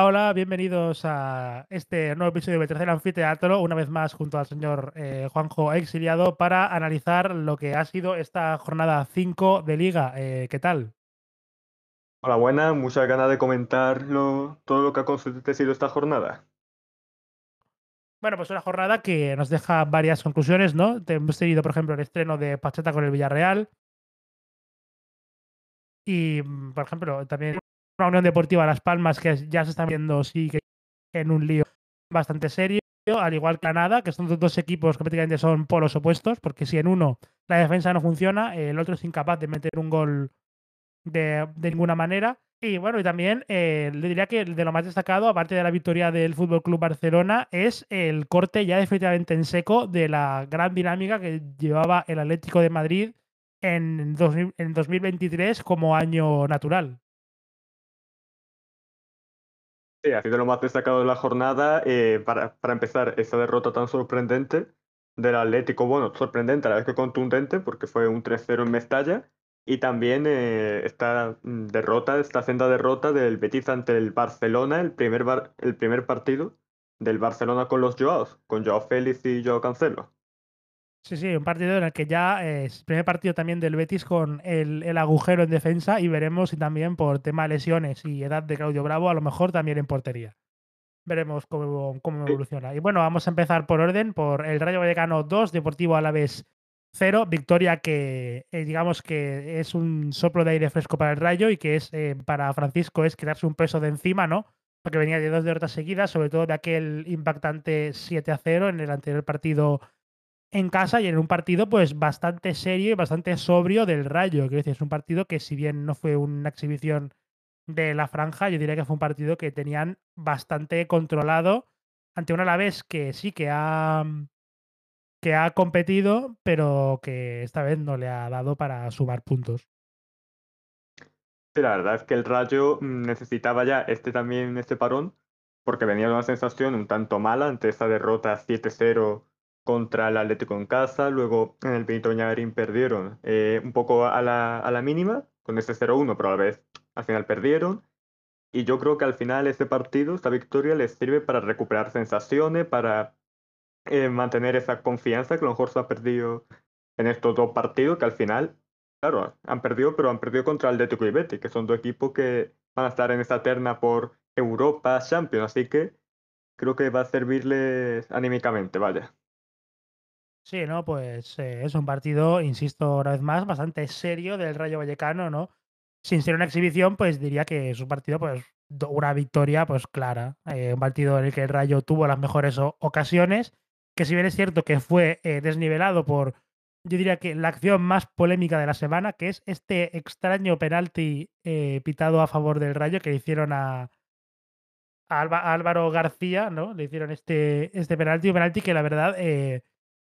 Hola, hola, bienvenidos a este nuevo episodio de Tercer Anfiteatro, una vez más junto al señor eh, Juanjo Exiliado para analizar lo que ha sido esta jornada 5 de Liga. Eh, ¿qué tal? Hola, buenas, muchas ganas de comentar lo- todo lo que ha acontecido esta jornada. Bueno, pues una jornada que nos deja varias conclusiones, ¿no? Hemos tenido, por ejemplo, el estreno de Pacheta con el Villarreal y, por ejemplo, también una Unión Deportiva Las Palmas que ya se está viendo, sí, que en un lío bastante serio, al igual que Granada, que son dos dos equipos que prácticamente son polos opuestos, porque si en uno la defensa no funciona, el otro es incapaz de meter un gol de, ninguna manera. Y bueno, y también eh, le diría que de lo más destacado, aparte de la victoria del Fútbol Club Barcelona, es el corte ya definitivamente en seco de la gran dinámica que llevaba el Atlético de Madrid en, 2000 en 2023 como año natural. Sí, ha sido lo más destacado de la jornada. eh, para, para empezar, esa derrota tan sorprendente del Atlético, bueno, sorprendente a la vez que contundente, porque fue un 3-0 en Mestalla. Y también eh, esta derrota, esta senda derrota del Betis ante el Barcelona, el primer, bar- el primer partido del Barcelona con los Joaos, con Joao Félix y Joao Cancelo. Sí, sí, un partido en el que ya eh, es el primer partido también del Betis con el, el agujero en defensa y veremos si también por tema de lesiones y edad de Claudio Bravo, a lo mejor también en portería. Veremos cómo, cómo evoluciona. Y bueno, vamos a empezar por orden, por el Rayo Vallecano 2, Deportivo Alavés 0, victoria que eh, digamos que es un soplo de aire fresco para el Rayo y que es eh, para Francisco es quitarse un peso de encima, ¿no? Porque venía de dos derrotas seguidas, sobre todo de aquel impactante 7 a 0 en el anterior partido en casa y en un partido pues bastante serio y bastante sobrio del Rayo. Quiero decir, es un partido que si bien no fue una exhibición de la franja, yo diría que fue un partido que tenían bastante controlado ante un Alavés que sí que ha, que ha competido, pero que esta vez no le ha dado para sumar puntos. Sí, la verdad es que el Rayo mm, necesitaba ya este también este parón, porque venía una sensación un tanto mala ante esa derrota 7-0 contra el Atlético en casa, luego en el Benito Villamarín perdieron eh, un poco a la, a la mínima con ese 0-1, pero a la vez al final perdieron. Y yo creo que al final este partido, esta victoria, les sirve para recuperar sensaciones, para eh, mantener esa confianza que a lo mejor se ha perdido en estos dos partidos, que al final Claro, han perdido, pero han perdido contra Atlético y Betis, que son dos equipos que van a estar en esta terna por Europa, Champions, así que creo que va a servirles anímicamente, vaya. Sí, ¿no? Pues eh, es un partido, insisto una vez más, bastante serio del Rayo Vallecano, ¿no? Sin ser una exhibición, pues diría que es un partido, pues, una victoria, pues clara. Eh, un partido en el que el Rayo tuvo las mejores ocasiones, que si bien es cierto que fue eh, desnivelado por, yo diría que la acción más polémica de la semana, que es este extraño penalti pitado a favor del Rayo que le hicieron a, Álvaro García, ¿no? Le hicieron este, este penalti, un penalti que la verdad,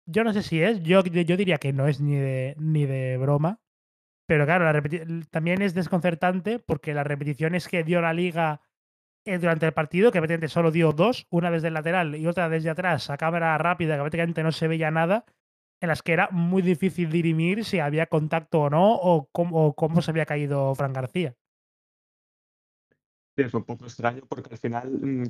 yo no sé si es, yo, yo diría que no es ni de, ni de broma, pero claro, también es desconcertante porque las repeticiones que dio la liga eh, durante el partido, que prácticamente solo dio dos, una desde el lateral y otra desde atrás, a cámara rápida, que prácticamente no se veía nada, en las que era muy difícil dirimir si había contacto o no, o cómo, o cómo se había caído Fran García. Es un poco extraño porque al final mm,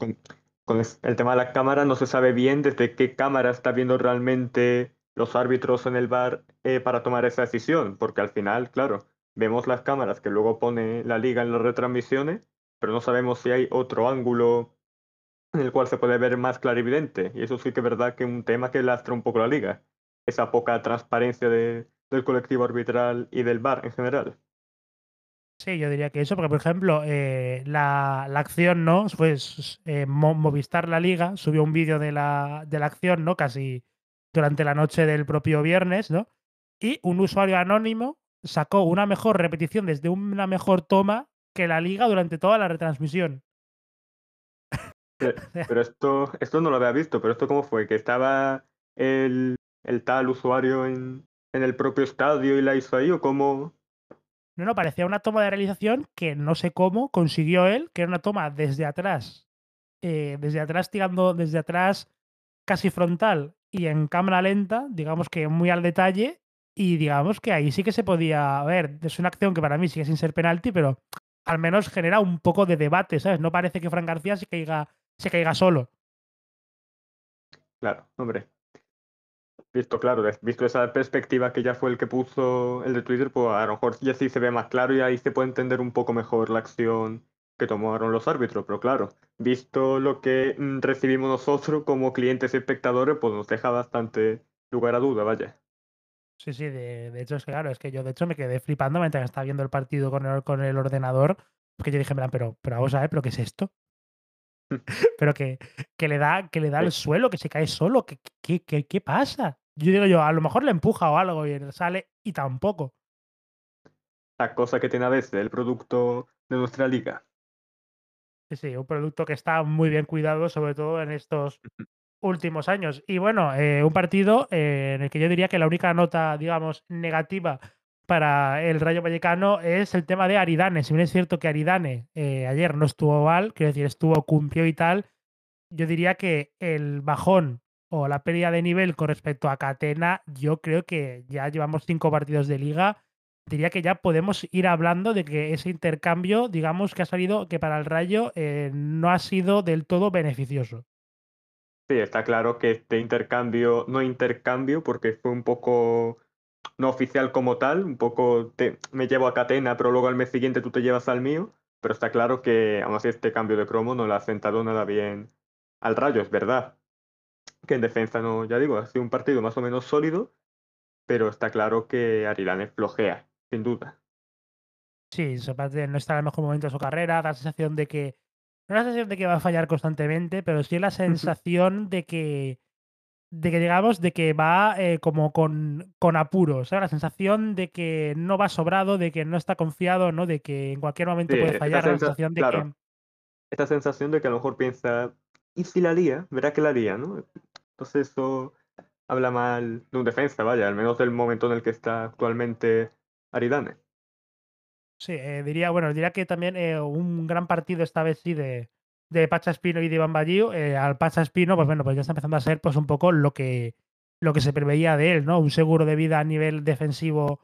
con, el tema de las cámaras no se sabe bien desde qué cámara está viendo realmente los árbitros en el bar eh, para tomar esa decisión, porque al final, claro, vemos las cámaras que luego pone la liga en las retransmisiones, pero no sabemos si hay otro ángulo en el cual se puede ver más clarividente. Y eso sí que es verdad que es un tema que lastra un poco la liga. Esa poca transparencia de- del colectivo arbitral y del VAR en general. Sí, yo diría que eso, porque por ejemplo, eh, la, la acción, ¿no? Pues eh, Mo- Movistar La Liga subió un vídeo de la, de la acción, ¿no? Casi durante la noche del propio viernes, ¿no? Y un usuario anónimo sacó una mejor repetición desde una mejor toma que la liga durante toda la retransmisión. Pe- Pero esto, esto no lo había visto, pero esto cómo fue, que estaba el, el tal usuario en, en el propio estadio y la hizo ahí, o cómo... No, no, parecía una toma de realización que no sé cómo consiguió él, que era una toma desde atrás, eh, desde atrás tirando, desde atrás casi frontal y en cámara lenta, digamos que muy al detalle, y digamos que ahí sí que se podía ver. Es una acción que para mí sigue sin ser penalti, pero al menos genera un poco de debate, ¿sabes? No parece que Fran García se caiga, se caiga solo. Claro, hombre. Visto, claro, visto esa perspectiva que ya fue el que puso el de Twitter, pues a lo mejor ya sí se ve más claro y ahí se puede entender un poco mejor la acción que tomaron los árbitros. Pero claro, visto lo que mm, recibimos nosotros como clientes y espectadores, pues nos deja bastante lugar a duda, vaya. Sí, sí, de, de hecho es que claro, es que yo de hecho me quedé flipando mientras estaba viendo el partido con el, con el ordenador, porque yo dije, pero, pero vamos a ver, pero ¿qué es esto? pero que, que le da, que le da al suelo, que se cae solo, ¿qué, qué, qué, qué pasa? Yo digo yo, a lo mejor le empuja o algo y sale y tampoco. La cosa que tiene a veces el producto de nuestra liga. Sí, sí, un producto que está muy bien cuidado, sobre todo en estos últimos años. Y bueno, eh, un partido eh, en el que yo diría que la única nota, digamos, negativa para el Rayo Vallecano es el tema de Aridane. Si bien es cierto que Aridane eh, ayer no estuvo mal, quiero decir, estuvo, cumplió y tal, yo diría que el bajón o la pérdida de nivel con respecto a Catena, yo creo que ya llevamos cinco partidos de liga. Diría que ya podemos ir hablando de que ese intercambio, digamos, que ha salido, que para el Rayo no ha sido del todo beneficioso. Sí, está claro que este intercambio, no intercambio, porque fue un poco no oficial como tal, un poco te, me llevo a Catena, pero luego al mes siguiente tú te llevas al mío, pero está claro que aún así este cambio de cromo no le ha sentado nada bien al Rayo, es verdad. Que en defensa no, ya digo, ha sido un partido más o menos sólido, pero está claro que Arilane flojea, sin duda. Sí, no está en el mejor momento de su carrera, da la sensación de que no la sensación de que va a fallar constantemente, pero sí la sensación de que, de que digamos, de que va eh, como con, con apuros, La sensación de que no va sobrado, de que no está confiado, ¿no? De que en cualquier momento puede fallar, la sensación de que... Esta sensación de que a lo mejor piensa, ¿y si la haría? Verá que la haría, ¿no? Entonces eso habla mal de un defensa, vaya, al menos del momento en el que está actualmente Aridane. Sí, eh, diría, bueno, diría que también eh, un gran partido esta vez sí de, de Pacha Espino y de Iván Ballío. Eh, al Pacha Espino, pues bueno, pues ya está empezando a ser pues un poco lo que, lo que se preveía de él, ¿no? Un seguro de vida a nivel defensivo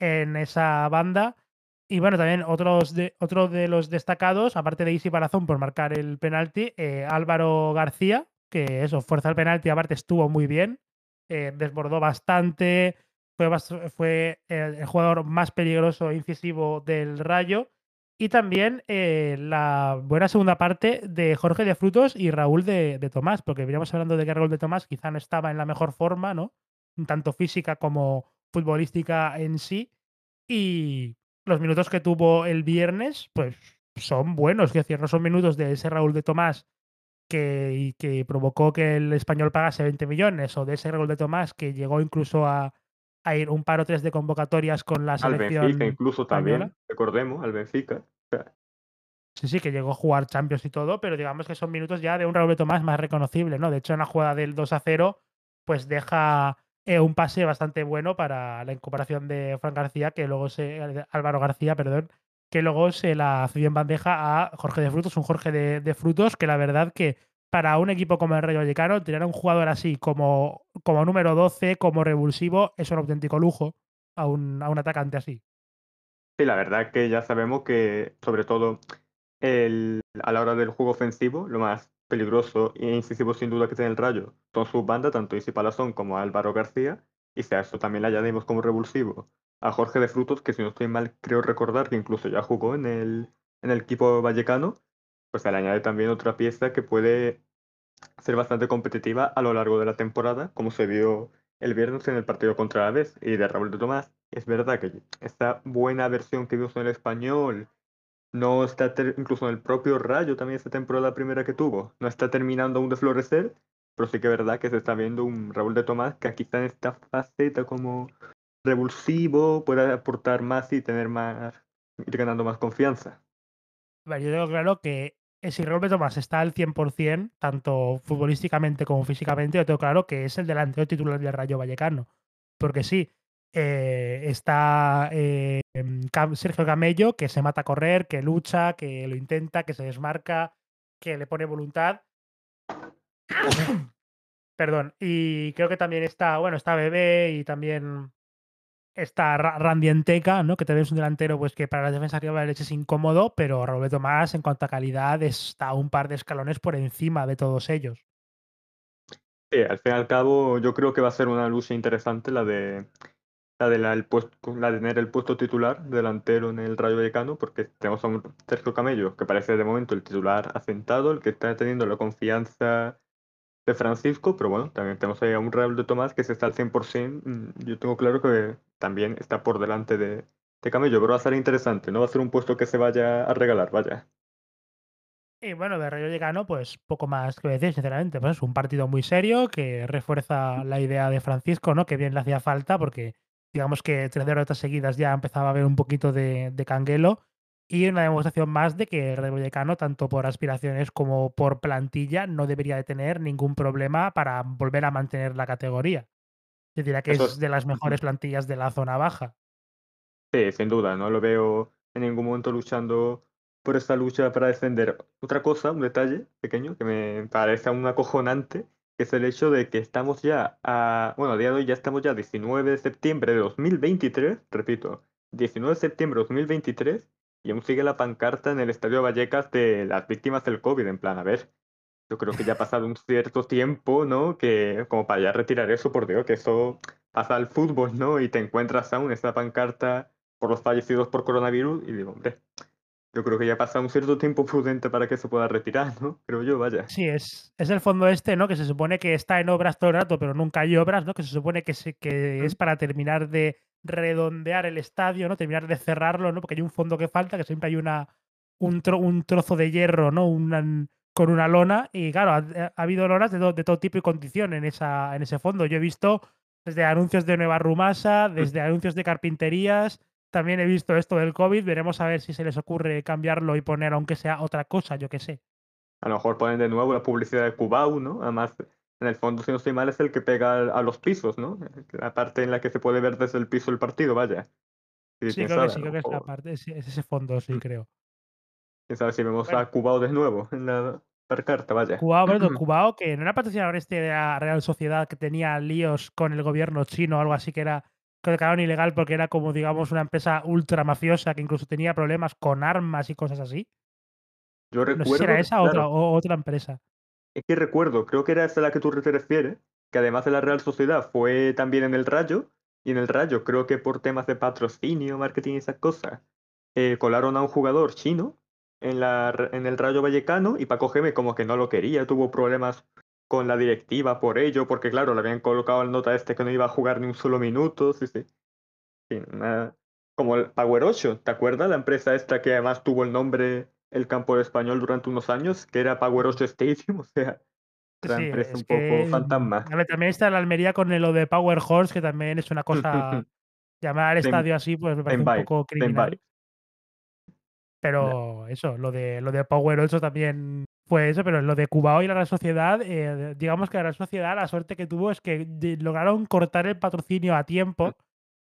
en esa banda. Y bueno, también otros de, otro de los destacados, aparte de Isi Palazón por marcar el penalti, Álvaro García, que eso, fuerza el penalti, aparte estuvo muy bien, desbordó bastante, fue, el, jugador más peligroso e incisivo del Rayo. Y también eh, la buena segunda parte de Jorge de Frutos y Raúl de, Tomás, porque veníamos hablando de que Raúl de Tomás quizá no estaba en la mejor forma, ¿no? Tanto física como futbolística en sí. Y los minutos que tuvo el viernes, pues son buenos. Es decir, no son minutos de ese Raúl de Tomás que, que provocó que el español pagase 20 millones, o de ese Raúl de Tomás que llegó incluso a, a ir un par o tres de convocatorias con la selección. Al Benfica incluso también, recordemos, al Benfica. Sí, sí, que llegó a jugar Champions y todo, pero digamos que son minutos ya de un Raúl Tomás más reconocible, ¿no? De hecho, en la jugada del 2 a 0, pues deja eh, un pase bastante bueno para la incorporación de Fran García, que luego se. Álvaro García, perdón, que luego se la hace en bandeja a Jorge de Frutos, un Jorge de, de Frutos, que la verdad que para un equipo como el Rayo Vallecano, tener a un jugador así como, como número 12, como revulsivo, es un auténtico lujo a un, a un atacante así. Sí, la verdad que ya sabemos que, sobre todo el, a la hora del juego ofensivo, lo más peligroso e incisivo sin duda que tiene el Rayo son sus bandas, tanto Isi Palazón como Álvaro García, y si a eso también le añadimos como revulsivo a Jorge de Frutos, que si no estoy mal, creo recordar que incluso ya jugó en el, en el equipo vallecano, pues se le añade también otra pieza que puede ser bastante competitiva a lo largo de la temporada, como se vio el viernes en el partido contra la vez y de Raúl de Tomás. Es verdad que esta buena versión que vimos en el español no está, incluso en el propio Rayo también esta temporada primera que tuvo, no está terminando aún de florecer, pero sí que es verdad que se está viendo un Raúl de Tomás que aquí está en esta faceta como revulsivo, puede aportar más y tener más, ir ganando más confianza. yo tengo claro que si Raúl Tomás está al 100%, tanto futbolísticamente como físicamente, yo tengo claro que es el delantero titular del Rayo Vallecano. Porque sí, eh, está eh, Sergio Camello, que se mata a correr, que lucha, que lo intenta, que se desmarca, que le pone voluntad. Perdón. Y creo que también está, bueno, está Bebé y también está Ra Randy Enteka, ¿no? Que también es un delantero, pues, que para las defensas rivales es incómodo, pero Raúl de Tomás, en cuanto a calidad, está un par de escalones por encima de todos ellos. Sí, al fin y al cabo, yo creo que va a ser una lucha interesante la de la de la, la de tener el puesto titular delantero en el Rayo Vallecano, porque tenemos a un Sergio Camello, que parece de momento el titular asentado, el que está teniendo la confianza de Francisco, pero bueno, también tenemos ahí a un Raúl de Tomás que se está al 100%, mm, yo tengo claro que también está por delante de, de Camello, pero va a ser interesante, no va a ser un puesto que se vaya a regalar, vaya. Y bueno, de Rayo Vallecano, pues poco más que decir, sinceramente. Pues es un partido muy serio que refuerza la idea de Francisco, ¿no? Que bien le hacía falta porque digamos que tres derrotas seguidas ya empezaba a haber un poquito de, de canguelo y una demostración más de que el Rayo Vallecano, tanto por aspiraciones como por plantilla, no debería de tener ningún problema para volver a mantener la categoría. Yo diría que es es, de las mejores plantillas de la zona baja. Sí, sin duda, no lo veo en ningún momento luchando por esta lucha para descender. Otra cosa, un detalle pequeño que me parece aún acojonante, que es el hecho de que estamos ya a, bueno, a día de hoy ya estamos ya 19 de septiembre de 2023, repito, 19 de septiembre de 2023, y aún sigue la pancarta en el Estadio Vallecas de las víctimas del COVID, en plan, a ver, yo creo que ya ha pasado un cierto tiempo, ¿no? Que como para ya retirar eso, por Dios, que eso pasa al fútbol, ¿no? Y te encuentras aún esta pancarta por los fallecidos por coronavirus y digo, hombre, yo creo que ya pasa un cierto tiempo prudente para que se pueda retirar, ¿no? Creo yo, vaya. Sí, es, es el fondo este, ¿no? Que se supone que está en obras todo el rato, pero nunca hay obras, ¿no? Que se supone que, se, que es para terminar de redondear el estadio, ¿no? Terminar de cerrarlo, ¿no? Porque hay un fondo que falta, que siempre hay una, un, tro- un trozo de hierro, ¿no? Una- con una lona. Y claro, ha, ha habido lonas de, todo de todo tipo y condición en, esa, en ese fondo. Yo he visto desde anuncios de Nueva Rumasa, mm. desde anuncios de carpinterías. También he visto esto del COVID. Veremos a ver si se les ocurre cambiarlo y poner, aunque sea otra cosa, yo qué sé. A lo mejor ponen de nuevo la publicidad de Cubao, ¿no? Además, en el fondo, si no estoy mal, es el que pega a los pisos, ¿no? La parte en la que se puede ver desde el piso el partido, vaya. Sí, creo que sabe, sí, creo que es la parte, es, es ese fondo, sí, mm, creo. quién sabe si vemos Bueno, a Cubao de nuevo en la carta, vaya. Cubao, bueno, Cubao, que no era patrocinador este de la Real Sociedad que tenía líos con el gobierno chino o algo así, que era que lo declararon ilegal porque era como, digamos, una empresa ultra mafiosa que incluso tenía problemas con armas y cosas así. Yo No sé si era recuerdo, esa otra, o otra empresa. Es que recuerdo, creo que era esa a la que tú te refieres, que además de la Real Sociedad fue también en el Rayo, y en el Rayo creo que por temas de patrocinio, marketing y esas cosas, eh, colaron a un jugador chino en, la, en el Rayo Vallecano y Paco Gémez como que no lo quería, tuvo problemas con la directiva por ello, porque claro, le habían colocado el nota este que no iba a jugar ni un solo minuto, sí, sí. sí, una- como el Power 8, ¿te acuerdas? La empresa esta que además tuvo el nombre el campo español durante unos años, que era Power 8 Stadium, o sea, Sí, es un poco que, mm, fantasma. a ver, también está la Almería con el- lo de Power Horse, que también es una cosa, llamar al estadio así, pues me parece un poco criminal. Pero eso, lo de lo de Power 8 también fue eso, pero lo de Cubao y la Real Sociedad, eh, digamos que la Real Sociedad la suerte que tuvo es que lograron cortar el patrocinio a Mm, tiempo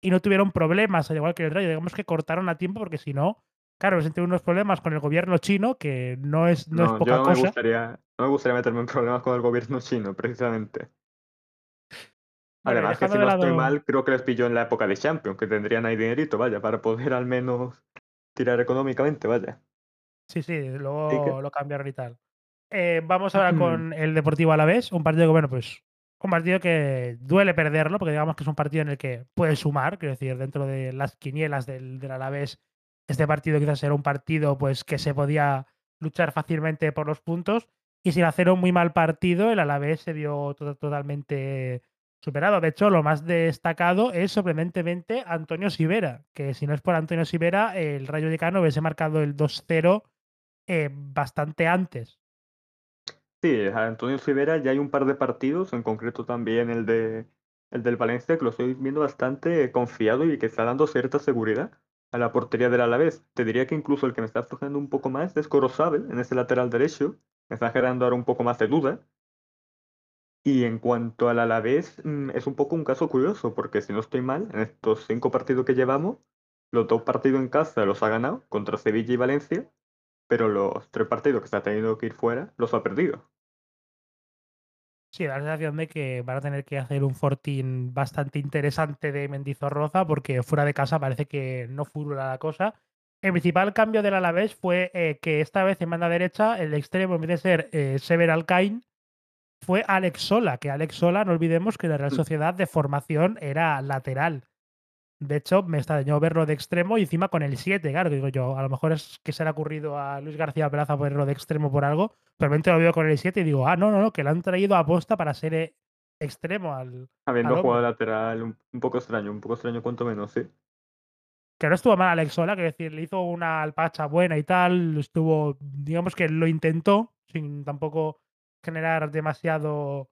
y no tuvieron problemas, al igual que el Rayo. Digamos que cortaron a tiempo porque si no, claro, se tuvieron unos problemas con el gobierno chino, que no es no es No, yo poca no me cosa. gustaría, no me gustaría meterme en problemas con el gobierno chino, precisamente. Además que si no estoy mal, creo que les pilló en la época de Champions, que tendrían ahí dinerito, vaya, para poder al menos tirar económicamente, vaya. sí, sí, que, luego lo cambiaron y tal. Eh, vamos ahora con el Deportivo Alavés, un partido que, bueno, pues un partido que duele perderlo, porque digamos que es un partido en el que puedes sumar, quiero decir, dentro de las quinielas del, del Alavés, este partido quizás era un partido pues que se podía luchar fácilmente por los puntos, y sin hacer un muy mal partido, el Alavés se vio to- totalmente superado. De hecho, lo más destacado es sorprendentemente Antonio Sivera, que si no es por Antonio Sivera, el Rayo Vallecano hubiese marcado el 2-0 eh, bastante antes. sí, Antonio Rivera ya hay un par de partidos, en concreto también el de el del Valencia, que lo estoy viendo bastante confiado y que está dando cierta seguridad a la portería del Alavés. Te diría que incluso el que me está aflojando un poco más es Corozabel en ese lateral derecho. Me está generando ahora un poco más de duda. Y en cuanto al Alavés, mm, es un poco un caso curioso, porque si no estoy mal, en estos cinco partidos que llevamos, los dos partidos en casa los ha ganado contra Sevilla y Valencia, pero los tres partidos que se ha tenido que ir fuera los ha perdido. Sí, la sensación de que van a tener que hacer un fortín bastante interesante de Mendizorroza, porque fuera de casa parece que no furula la cosa. El principal cambio del Alavés fue eh, que esta vez en banda derecha el extremo, en vez de ser eh, Sever Alcain, fue Alex Sola, que Alex Sola, no olvidemos que la Real Mm. Sociedad de formación era lateral. De hecho, me extrañó verlo de extremo y encima con el 7, claro, digo yo, a lo mejor es que se le ha ocurrido a Luis García Plaza ponerlo de extremo por algo, pero lo veo con el 7 y digo, ah, no, no, no, que lo han traído a posta para ser eh, extremo al, Habiendo al jugado lateral, un, poco extraño, un poco extraño cuanto menos, sí. Que no estuvo mal Alex Sola, quiero decir, le hizo una alpacha buena y tal, estuvo, digamos que lo intentó, sin tampoco generar demasiado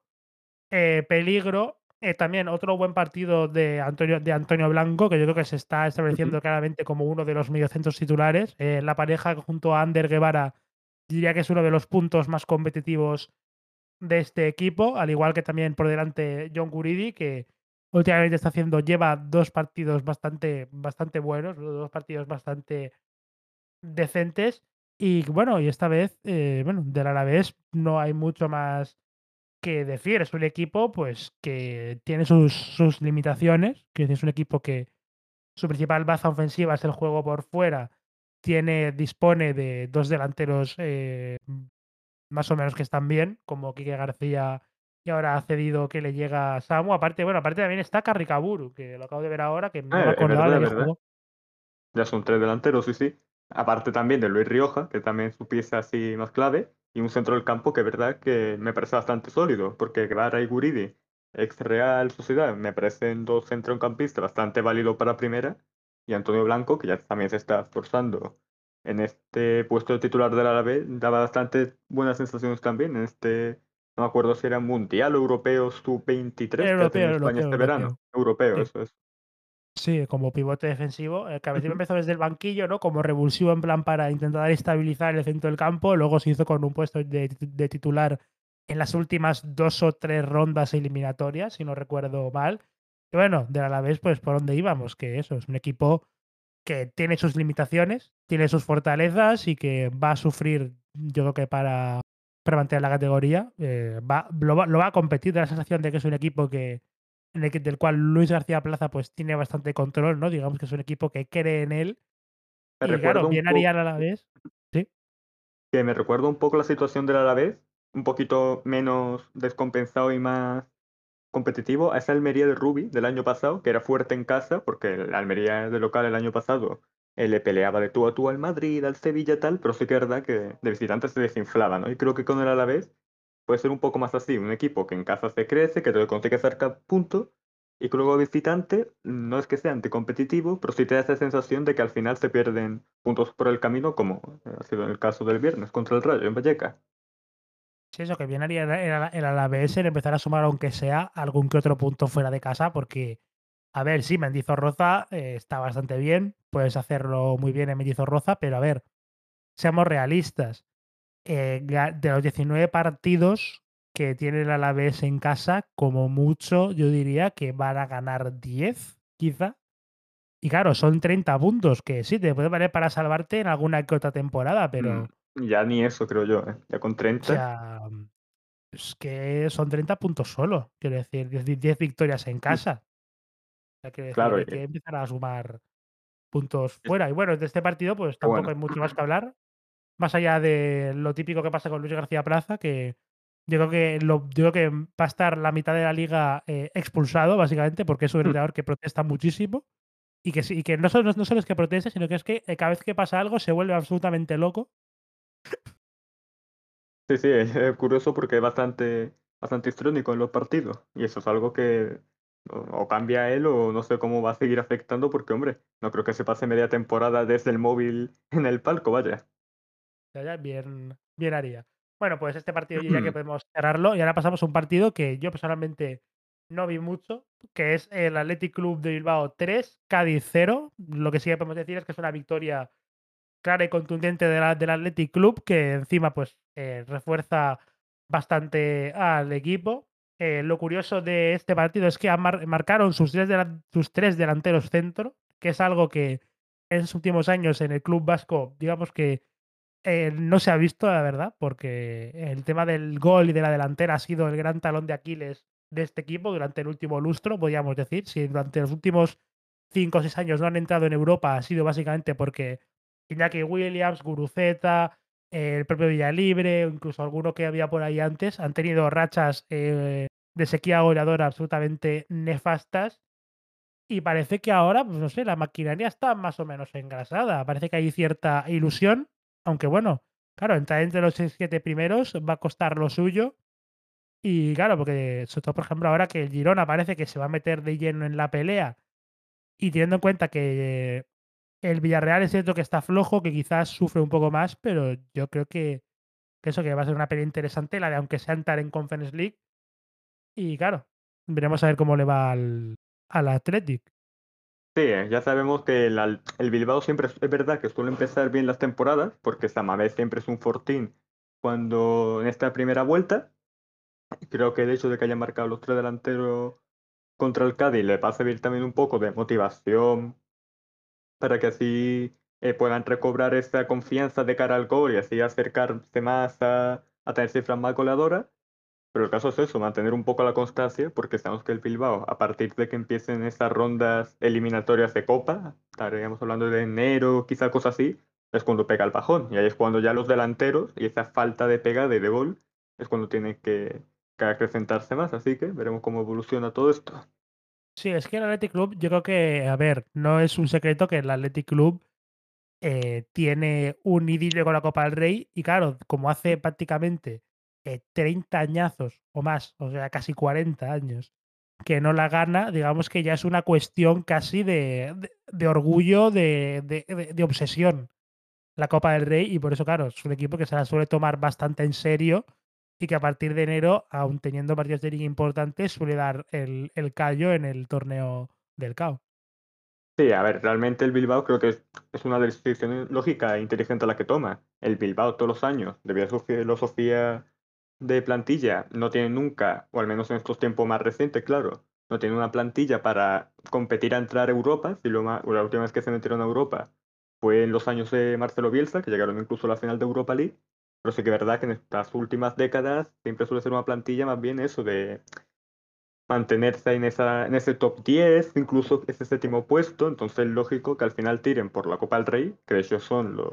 eh, peligro. Eh, también otro buen partido de Antonio, de Antonio Blanco, que yo creo que se está estableciendo claramente como uno de los mediocentros titulares. Eh, la pareja junto a Ander Guevara diría que es uno de los puntos más competitivos de este equipo, al igual que también por delante John Guridi, que últimamente está haciendo, lleva dos partidos bastante, bastante buenos, dos partidos bastante decentes. Y bueno, y esta vez, eh, bueno, del Alavés no hay mucho más que decir. Es un equipo, pues, que tiene sus, sus limitaciones, que es un equipo que su principal baza ofensiva es el juego por fuera. Tiene, dispone de dos delanteros eh, más o menos que están bien, como Quique García y ahora ha cedido que le llega a Samu. Aparte, bueno, aparte también está Carricaburu, que lo acabo de ver ahora, que no me Ah, es acordaba verdad, de es que verdad. jugó. Ya son tres delanteros, sí, sí. Aparte también de Luis Rioja, que también es su pieza así más clave, y un centro del campo que es verdad que me parece bastante sólido, porque Guevara y Guridi, ex Real Sociedad, me parecen dos centrocampistas bastante válidos para primera, y Antonio Blanco, que ya también se está esforzando en este puesto de titular del Alavés, daba bastante buenas sensaciones también en este, no me acuerdo si era Mundial o Europeo Sub-23 que España europeo, este verano. europeo. Europeo, Sí. eso es. Sí, como pivote defensivo, eh, que principio Ujú. empezó desde el banquillo, ¿no? Como revulsivo en plan para intentar estabilizar el centro del campo, luego se hizo con un puesto de, de titular en las últimas dos o tres rondas eliminatorias, si no recuerdo mal. Y bueno, del Alavés, pues por dónde íbamos, que eso, es un equipo que tiene sus limitaciones, tiene sus fortalezas y que va a sufrir, yo creo que para, para mantener la categoría, eh, va, lo, va, lo va a competir, da la sensación de que es un equipo que en el que, del cual Luis García Plaza pues tiene bastante control, ¿no? Digamos que es un equipo que cree en él Me y claro, bien haría poco a la vez. Sí, que me recuerda un poco la situación del Alavés, un poquito menos descompensado y más competitivo, a esa Almería de Rubi del año pasado, que era fuerte en casa, porque el Almería de local el año pasado eh, le peleaba de tú a tú al Madrid, al Sevilla, tal, pero sí que es verdad que de visitante se desinflaba, ¿no? Y creo que con el Alavés puede ser un poco más así, un equipo que en casa se crece, que te consigue sacar puntos, y que luego visitante no es que sea anticompetitivo, pero sí te da esa sensación de que al final se pierden puntos por el camino, como ha sido en el caso del viernes contra el Rayo en Vallecas. sí, eso que bien haría el, el, el Alavés en empezar a sumar, aunque sea algún que otro punto fuera de casa, porque, a ver, sí, Mendizorroza eh, está bastante bien, puedes hacerlo muy bien en Mendizorroza, pero a ver, seamos realistas eh, de los 19 partidos que tiene el Alavés en casa, como mucho, yo diría que van a ganar 10, quizá. Y claro, son 30 puntos, que sí, te puede valer para salvarte en alguna que otra temporada, Mm, pero, ya ni eso creo yo, ¿eh? Ya con o 30. sea, mm, es que son 30 puntos solo. Quiero decir, 10, 10 victorias en mm, casa. O sea, quiero decir, claro, hay y que empezar a sumar puntos fuera. Y bueno, de este partido, pues tampoco bueno. hay mucho más que hablar. Más allá de lo típico que pasa con Luis García Plaza, que yo creo que lo yo creo que va a estar la mitad de la liga, eh, expulsado, básicamente, porque es un Mm, entrenador que protesta muchísimo y que y que no solo no solo es que proteste, sino que es que, eh, cada vez que pasa algo se vuelve absolutamente loco. Sí, sí, es curioso porque es bastante, bastante histriónico en los partidos. Y eso es algo que o cambia él o no sé cómo va a seguir afectando porque, hombre, no creo que se pase media temporada desde el móvil en el palco, vaya. Ya, ya, bien bien haría. Bueno, pues este partido ya que podemos cerrarlo, y ahora pasamos a un partido que yo personalmente no vi mucho, que es el Athletic Club de Bilbao 3, Cádiz 0. Lo que sí que podemos decir es que es una victoria clara y contundente de la del Athletic Club, que encima, pues, eh, refuerza bastante al equipo. Eh, lo curioso de este partido es que mar marcaron sus 3 delan sus 3 delanteros centro, que es algo que en los últimos años en el club vasco, digamos que Eh, no se ha visto, la verdad, porque el tema del gol y de la delantera ha sido el gran talón de Aquiles de este equipo durante el último lustro, podríamos decir. Si durante los últimos 5 o 6 años no han entrado en Europa, ha sido básicamente porque Iñaki Williams, Guruceta, eh, el propio Villalibre, incluso alguno que había por ahí antes, han tenido rachas eh, de sequía goleadora absolutamente nefastas. Y parece que ahora, pues no sé, la maquinaria está más o menos engrasada. Parece que hay cierta ilusión aunque bueno, claro, entrar entre los 6-7 primeros va a costar lo suyo. Y claro, porque sobre todo, por ejemplo, ahora que el Girona parece que se va a meter de lleno en la pelea y teniendo en cuenta que el Villarreal es cierto que está flojo, que quizás sufre un poco más, pero yo creo que, que eso que va a ser una pelea interesante, la de aunque sea entrar en Conference League. Y claro, veremos a ver cómo le va al, al Athletic. Sí, eh, ya sabemos que el, Bilbao siempre es, verdad que suele empezar bien las temporadas, porque Samamés siempre es un fortín cuando en esta primera vuelta. Creo que el hecho de que haya marcado los tres delanteros contra el Cádiz le va a servir también un poco de motivación para que así eh, puedan recobrar esa confianza de cara al gol y así acercarse más a, a tener cifras más goleadoras. Pero el caso es eso, mantener un poco la constancia, porque sabemos que el Bilbao, a partir de que empiecen estas rondas eliminatorias de Copa, estaríamos hablando de enero, quizá cosas así, es cuando pega el bajón. Y ahí es cuando ya los delanteros y esa falta de pegada y de gol es cuando tienen que, que acrecentarse más. Así que veremos cómo evoluciona todo esto. Sí, es que el Athletic Club, yo creo que, a ver, no es un secreto que el Athletic Club eh, tiene un idilio con la Copa del Rey y claro, como hace prácticamente eh, 30 añazos o más, o sea, casi 40 años, que no la gana, digamos que ya es una cuestión casi de, de, orgullo, de, de, obsesión la Copa del Rey y por eso, claro, es un equipo que se la suele tomar bastante en serio y que a partir de enero, aun teniendo partidos de liga importantes, suele dar el, el callo en el torneo del CAO. Sí, a ver, realmente el Bilbao creo que es, es una decisión lógica e inteligente la que toma. El Bilbao todos los años, debido a su filosofía de plantilla, no tiene nunca, o al menos en estos tiempos más recientes, claro, no tiene una plantilla para competir a entrar a Europa. Si lo ma- la última vez que se metieron a Europa fue en los años de Marcelo Bielsa, que llegaron incluso a la final de Europa League. Pero sí que es verdad que en estas últimas décadas siempre suele ser una plantilla más bien eso de mantenerse en, esa, en ese top 10, incluso ese séptimo puesto, entonces es lógico que al final tiren por la Copa del Rey, que de son los,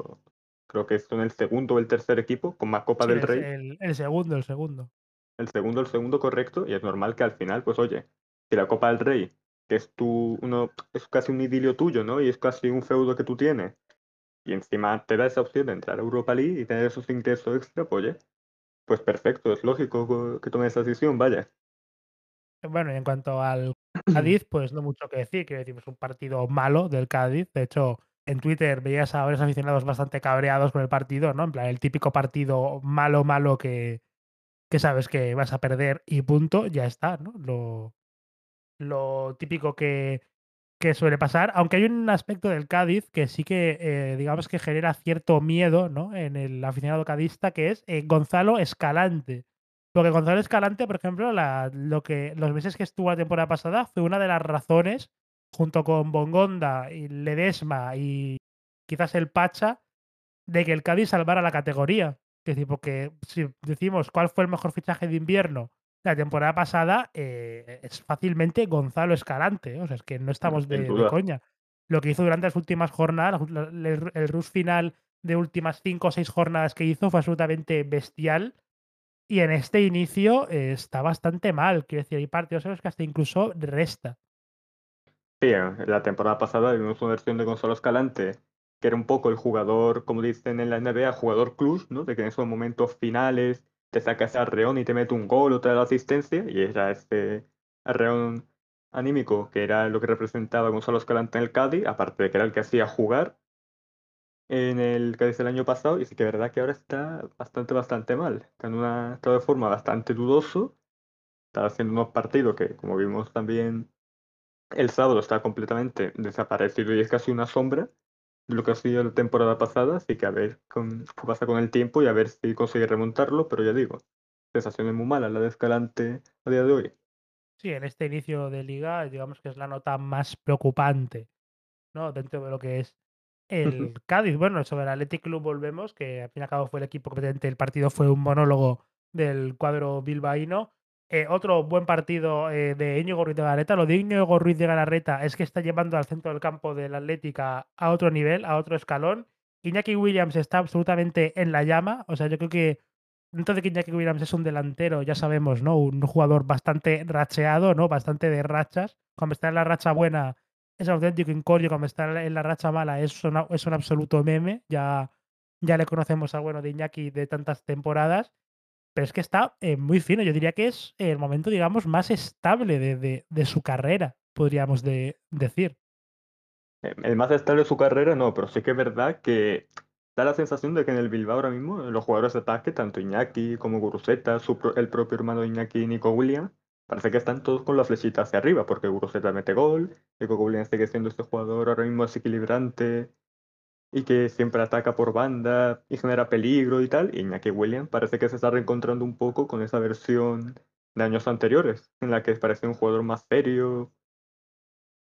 creo que son el segundo o el tercer equipo con más Copa Sí, del el, Rey, el- el segundo, el segundo. el segundo, el segundo correcto, y es normal que al final, pues oye, si la Copa del Rey, que es tu, uno, es casi un idilio tuyo, ¿no? Y es casi un feudo que tú tienes, y encima te da esa opción de entrar a Europa League y tener esos ingresos extra, pues oye, pues perfecto, es lógico que tome esa decisión, vaya. Bueno, y en cuanto al Cádiz, pues no mucho que decir. Quiero decir, es un partido malo del Cádiz. De hecho, en Twitter veías a varios aficionados bastante cabreados con el partido, ¿no? En plan, el típico partido malo, malo que, que sabes que vas a perder y punto, ya está, ¿no? Lo, lo típico que, que suele pasar, aunque hay un aspecto del Cádiz que sí que, eh, digamos que genera cierto miedo, ¿no? En el aficionado cadista, que es eh, Gonzalo Escalante. Porque Gonzalo Escalante, por ejemplo, la- lo que, los meses que estuvo la temporada pasada fue una de las razones, junto con Bongonda y Ledesma y quizás el Pacha, de que el Cádiz salvara la categoría. Es decir, porque si decimos cuál fue el mejor fichaje de invierno la temporada pasada, eh, es fácilmente Gonzalo Escalante. ¿eh? O sea, es que no estamos de, coña. Lo que hizo durante las últimas jornadas, el rush final de últimas cinco o seis jornadas que hizo fue absolutamente bestial. Y en este inicio eh, está bastante mal. Quiero decir, hay partidos en los que hasta incluso resta. Sí, eh, la temporada pasada vimos una versión de Gonzalo Escalante, que era un poco el jugador, como dicen en la NBA, jugador clutch, ¿no? De que en esos momentos finales te saca ese arreón y te mete un gol o te da la asistencia, y era ese arreón anímico que era lo que representaba Gonzalo Escalante en el Cádiz, aparte de que era el que hacía jugar en el Cádiz el año pasado, y sí que es verdad que ahora está bastante, bastante mal. Está en una, está de forma bastante dudoso, está haciendo unos partidos que, como vimos también el sábado está completamente desaparecido y es casi una sombra de lo que ha sido la temporada pasada, así que a ver con- qué pasa con el tiempo y a ver si consigue remontarlo, pero ya digo, sensaciones muy malas la de Escalante a día de hoy. Sí, en este inicio de liga, digamos que es la nota más preocupante, ¿no? Dentro de lo que es el Cádiz. Bueno, sobre el Athletic Club volvemos, que al fin y al cabo fue el equipo competente. El partido fue un monólogo del cuadro bilbaíno. Eh, otro buen partido eh, de Íñigo Ruiz de Galarreta. Lo de Íñigo Ruiz de Galarreta es que está llevando al centro del campo del Atlética a otro nivel, a otro escalón. Iñaki Williams está absolutamente en la llama. O sea, yo creo que dentro de que Iñaki Williams es un delantero, ya sabemos, ¿no? Un jugador bastante racheado, ¿no? Bastante de rachas. Cuando está en la racha buena es auténtico incordio, cuando está en la racha mala es una es un absoluto meme. Ya ya le conocemos al bueno de Iñaki de tantas temporadas, pero es que está, eh, muy fino. Yo diría que es el momento, digamos, más estable de de su carrera, podríamos de decir. Eh, el más estable de su carrera, no, pero sí que es verdad que da la sensación de que en el Bilbao ahora mismo eh, los jugadores de ataque, tanto Iñaki como Guruceta, el propio hermano de Iñaki, Nico Williams, parece que están todos con la flechita hacia arriba, porque Guruceta mete gol, Nico Williams sigue siendo este jugador ahora mismo desequilibrante y que siempre ataca por banda y genera peligro y tal, y Iñaki Williams parece que se está reencontrando un poco con esa versión de años anteriores, en la que parece un jugador más serio,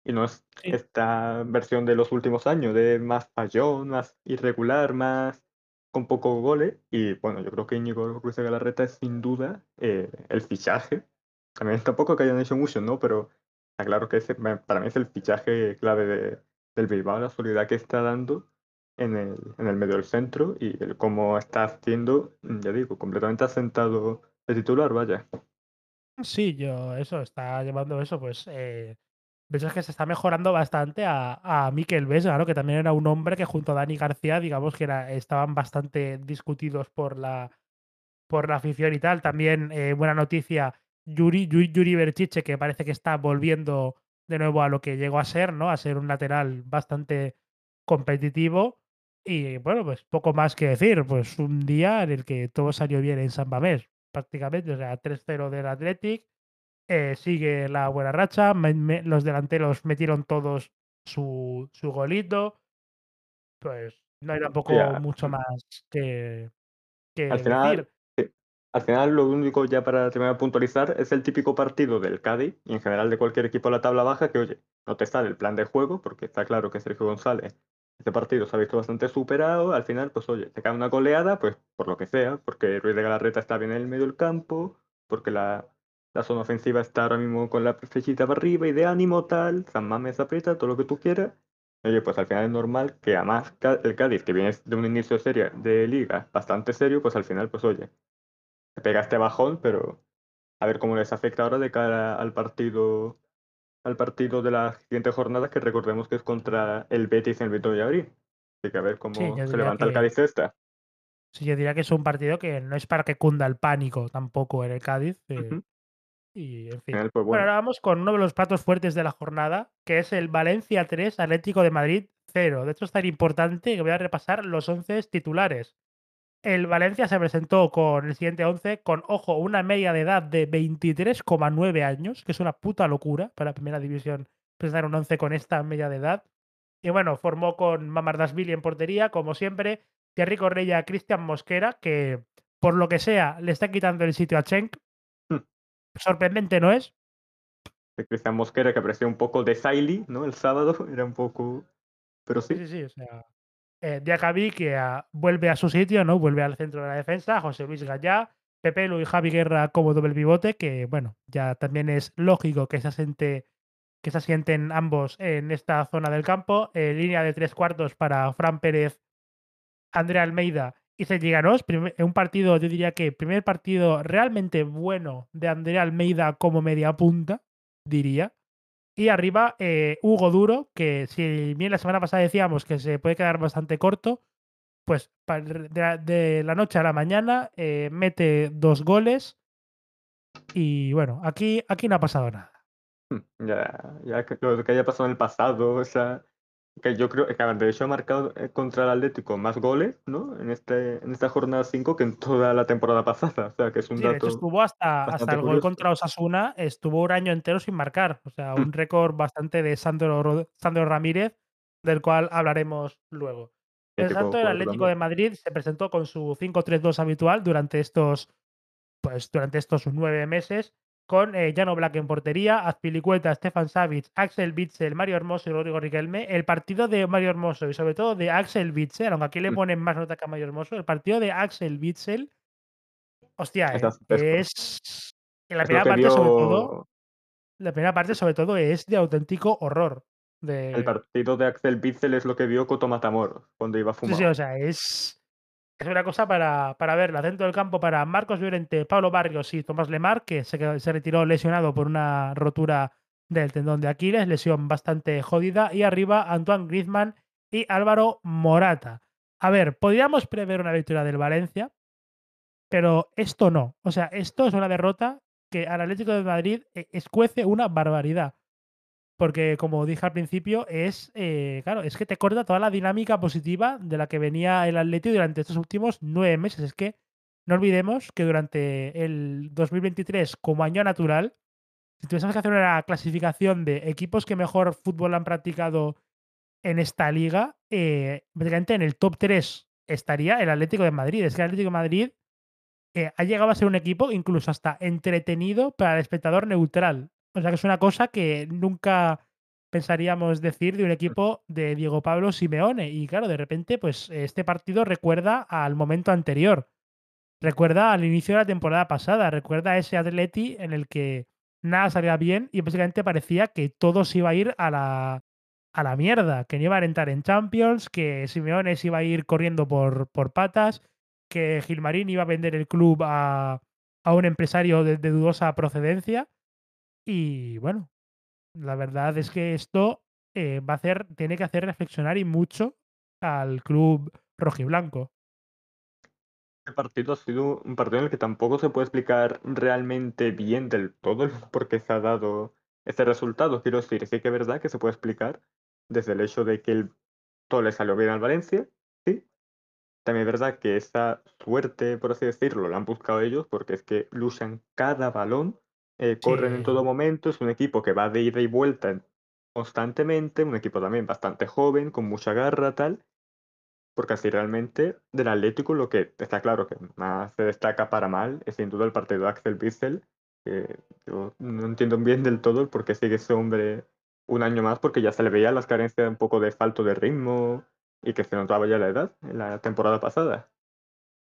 y no es Sí. esta versión de los últimos años, de más fallón, más irregular, más con pocos goles. Y bueno, yo creo que Íñigo Ruiz de Galarreta es sin duda eh, el fichaje. También tampoco que hayan hecho mucho, ¿no? Pero está claro que ese, para mí es el fichaje clave de- del Bilbao, la solidez que está dando en el, en el medio del centro y el cómo está haciendo, mm, ya digo, completamente asentado el titular, vaya. Sí, yo eso, está llevando eso, pues, eh, de hecho es que se está mejorando bastante a a Mikel Vesga, ¿no? Que también era un hombre que junto a Dani García, digamos que era estaban bastante discutidos por la por la afición y tal. También, eh, buena noticia, Yuri Yuri Berchiche, que parece que está volviendo de nuevo a lo que llegó a ser, ¿no? A ser un lateral bastante competitivo. Y bueno, pues poco más que decir. Pues un día en el que todo salió bien en San Mamés, prácticamente. O sea, 3-0 del Athletic. eh, sigue la buena racha. me- me- los delanteros metieron todos su, su golito. Pues no hay tampoco mucho más que, Al final, decir. sí, al final lo único ya para terminar de puntualizar es el típico partido del Cádiz y en general de cualquier equipo de la tabla baja que, oye, no te sale el plan de juego porque está claro que Sergio González este partido se ha visto bastante superado, al final pues oye, te cae una goleada, pues por lo que sea, porque Ruiz de Galarreta está bien en el medio del campo, porque la, la zona ofensiva está ahora mismo con la flechita para arriba y de ánimo tal, San Mamés aprieta, todo lo que tú quieras, Oye, pues al final es normal que además el Cádiz, que viene de un inicio de liga bastante serio, pues al final, pues oye, se pega este bajón, pero a ver cómo les afecta ahora de cara al partido, al partido de las siguientes jornadas, que recordemos que es contra el Betis en el Vito Abril. Así que a ver Sí, cómo yo se levanta el Cádiz esta. sí, yo diría que es un partido que no es para que cunda el pánico tampoco en el Cádiz, eh, y en fin. pues Bueno, bueno, ahora vamos con uno de los platos fuertes de la jornada, que es el Valencia 3, Atlético de Madrid 0. De hecho, es tan importante que voy a repasar los 11 titulares. El Valencia se presentó con el siguiente 11 con, ojo, una media de edad de 23,9 años, que es una puta locura para Primera División presentar un 11 con esta media de edad. Y bueno, formó con Mamardashvili en portería, como siempre, Thierry Correia, Cristian Mosquera, que por lo que sea le está quitando el sitio a Cenk. Sorprendente no es. de Cristian Mosquera, que apareció un poco de Siley, ¿no? El sábado, era un poco, pero Sí, sí, sí, sí. O sea, eh, Diacabí que ah, vuelve a su sitio, ¿no? Vuelve al centro de la defensa. José Luis Gallá, Pepe Lu y Javi Guerra como doble pivote, que bueno, ya también es lógico que se asiente, que se asienten ambos en esta zona del campo. Eh, línea de tres cuartos para Fran Pérez, Andrea Almeida y. Prime- Un partido, yo diría que primer partido realmente bueno de Andrea Almeida como media punta, diría. Y arriba, eh, Hugo Duro, que si bien la semana pasada decíamos que se puede quedar bastante corto, pues de la, noche a la mañana eh, mete dos goles y bueno, aquí, aquí no ha pasado nada. ya, ya lo que haya pasado en el pasado, o sea, Que yo creo que de hecho ha marcado eh, contra el Atlético más goles, ¿no? En, este, en esta jornada 5 que en toda la temporada pasada. O sea, que es un Sí, de hecho dato estuvo hasta, hasta el gol contra Osasuna, estuvo un año entero sin marcar. O sea, un récord bastante de Sandro, Ro- Sandro Ramírez, del cual hablaremos luego. El del jugador Atlético de Madrid se presentó con su 5-3-2 habitual durante estos, pues, durante estos nueve meses con eh, Jan Oblak en portería, Azpilicueta, Stefan Savic, Axel Witsel, Mario Hermoso y Rodrigo Riquelme. El partido de Mario Hermoso y sobre todo de Axel Witsel, aunque aquí le Mm. ponen más nota que a Mario Hermoso, el partido de Axel Witsel, hostia, Es eh, es en la Es primera que parte sobre todo la primera parte sobre todo es de auténtico horror, el partido de Axel Witsel es lo que vio Coto Matamoros cuando iba sí, sí, o sea, es es una cosa para para verla. Centro del campo para Marcos Llorente, Pablo Barrios y Tomás Lemar, que se se retiró lesionado por una rotura del tendón de Aquiles, lesión bastante jodida. Y arriba Antoine Griezmann y Álvaro Morata. A ver, podríamos prever una victoria del Valencia, pero esto no. O sea, esto es una derrota que al Atlético de Madrid e escuece una barbaridad. Porque, como dije al principio, es, eh, claro, es que te corta toda la dinámica positiva de la que venía el Atleti durante estos últimos 9 meses. Es que no olvidemos que durante el 2023, como año natural, si tuviésemos que hacer una clasificación de equipos que mejor fútbol han practicado en esta liga, eh, prácticamente en el top 3 estaría el Atlético de Madrid. Es que el Atlético de Madrid eh, ha llegado a ser un equipo incluso hasta entretenido para el espectador neutral. O sea que es una cosa que nunca pensaríamos decir de un equipo de Diego Pablo Simeone. Y claro, de repente, pues este partido recuerda al momento anterior. Recuerda al inicio de la temporada pasada. Recuerda a ese Atleti en el que nada salía bien y básicamente parecía que todo se iba a ir a la, a la mierda. Que no iba a entrar en Champions, que Simeone se iba a ir corriendo por, por patas, que Gilmarín iba a vender el club a, a un empresario de, de dudosa procedencia. Y bueno, la verdad es que esto eh, va a hacer, tiene que hacer reflexionar y mucho al club rojiblanco. Este partido ha sido un partido en el que tampoco se puede explicar realmente bien del todo por qué se ha dado este resultado. Quiero decir, sí que es verdad que se puede explicar desde el hecho de que el, todo le salió bien al Valencia, sí. También es verdad que esa suerte, por así decirlo, la han buscado ellos porque es que luchan cada balón, eh, corren en todo momento, es un equipo que va de ida y vuelta en- constantemente, un equipo también bastante joven, con mucha garra, tal. Porque así realmente del Atlético lo que está claro que más se destaca para mal es sin duda el partido de Axel Witsel, que yo no entiendo bien del todo el por qué sigue ese hombre un año más, porque ya se le veía las carencias un poco de falto de ritmo y que se notaba ya la edad en la temporada pasada.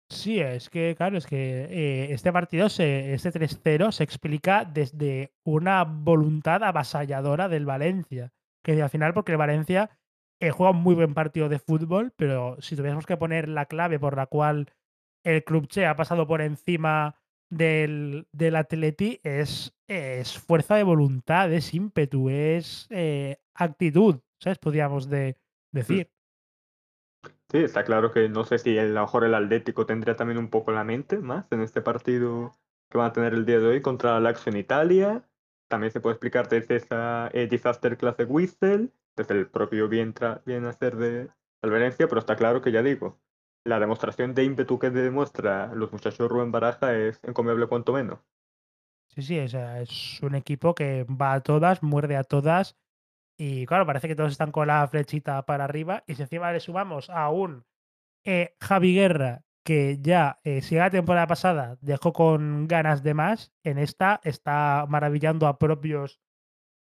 Sí, es que, claro, es que eh, este partido, se, este 3-0, se explica desde una voluntad avasalladora del Valencia. Que al final, porque el Valencia eh, juega un muy buen partido de fútbol, pero si tuviésemos que poner la clave por la cual el Club Che ha pasado por encima del, del Atleti, es, es fuerza de voluntad, es ímpetu, es eh, actitud, ¿sabes? Podríamos de, decir. Sí, está claro que no sé si a lo mejor el Atlético tendría también un poco la mente más en este partido que van a tener el día de hoy contra Lazio en Italia. También se puede explicar desde esa eh, disaster class de Whistle, desde el propio bien, bien hacer de del Valencia, pero está claro que ya digo, la demostración de ímpetu que demuestra los muchachos Rubén Baraja es encomiable cuanto menos. Sí, sí, sea, es un equipo que va a todas, muerde a todas y claro, parece que todos están con la flechita para arriba y si encima le sumamos a un eh, Javi Guerra que ya, eh, si la temporada pasada dejó con ganas de más, en esta está maravillando a propios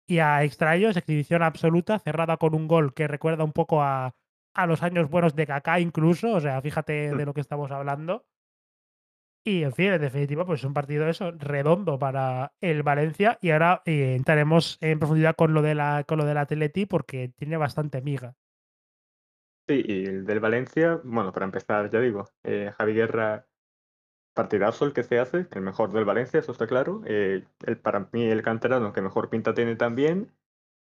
y a extraños, exhibición absoluta, cerrada con un gol que recuerda un poco a, a los años buenos de Kaká incluso, o sea, fíjate de lo que estamos hablando. Y en fin, en definitiva, pues es un partido eso, redondo para el Valencia. Y ahora eh, entraremos en profundidad con lo de la con lo del Atleti porque tiene bastante miga. Sí, y el del Valencia, bueno, para empezar, ya digo, eh, Javi Guerra Partidazo el que se hace, el mejor del Valencia, eso está claro. Eh, el, para mí el canterano que mejor pinta tiene también.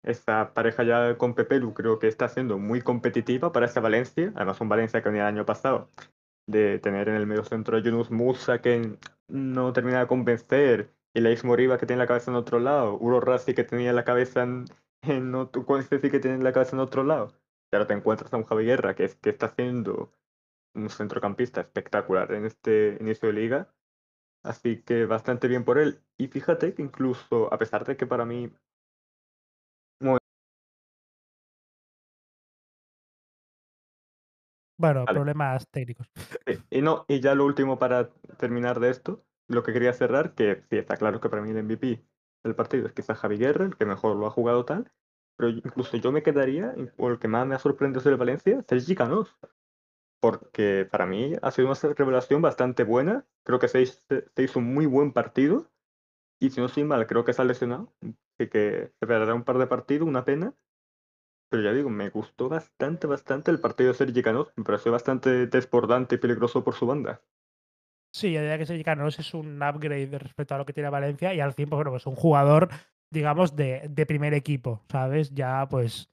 Esta pareja ya con Pepelu creo que está siendo muy competitiva para ese Valencia. Además un Valencia que venía el año pasado de tener en el medio centro a Yunus Musa que no termina de convencer. Y Leis Moriba que tiene la cabeza en otro lado. Uro Rassi que tenía la cabeza en, en otro... que tiene la cabeza en otro lado? Y ahora te encuentras a un Javi Guerra que, que está haciendo un centrocampista espectacular en este inicio de liga. Así que bastante bien por él. Y fíjate que incluso, a pesar de que para mí. Bueno, vale. problemas técnicos. eh, Y no, y ya lo último para terminar de esto. lo que quería cerrar, que sí, está claro que para mí el MVP del partido es quizás Javi Guerra, el que mejor lo ha jugado tal, pero incluso yo me quedaría, o el que más me ha sorprendido de Valencia, Sergi Canós, porque para mí ha sido una revelación bastante buena, creo que se hizo, se hizo un muy buen partido, y si no soy mal, creo que se ha lesionado, así que se perderá un par de partidos, una pena, pero ya digo, me gustó bastante, bastante el partido de Sergi Canós, me pareció bastante desbordante y peligroso por su banda. Sí, yo diría que Sergi Canós es un upgrade respecto a lo que tiene Valencia y al fin, pues bueno, pues un jugador, digamos, de, de primer equipo, ¿sabes? Ya pues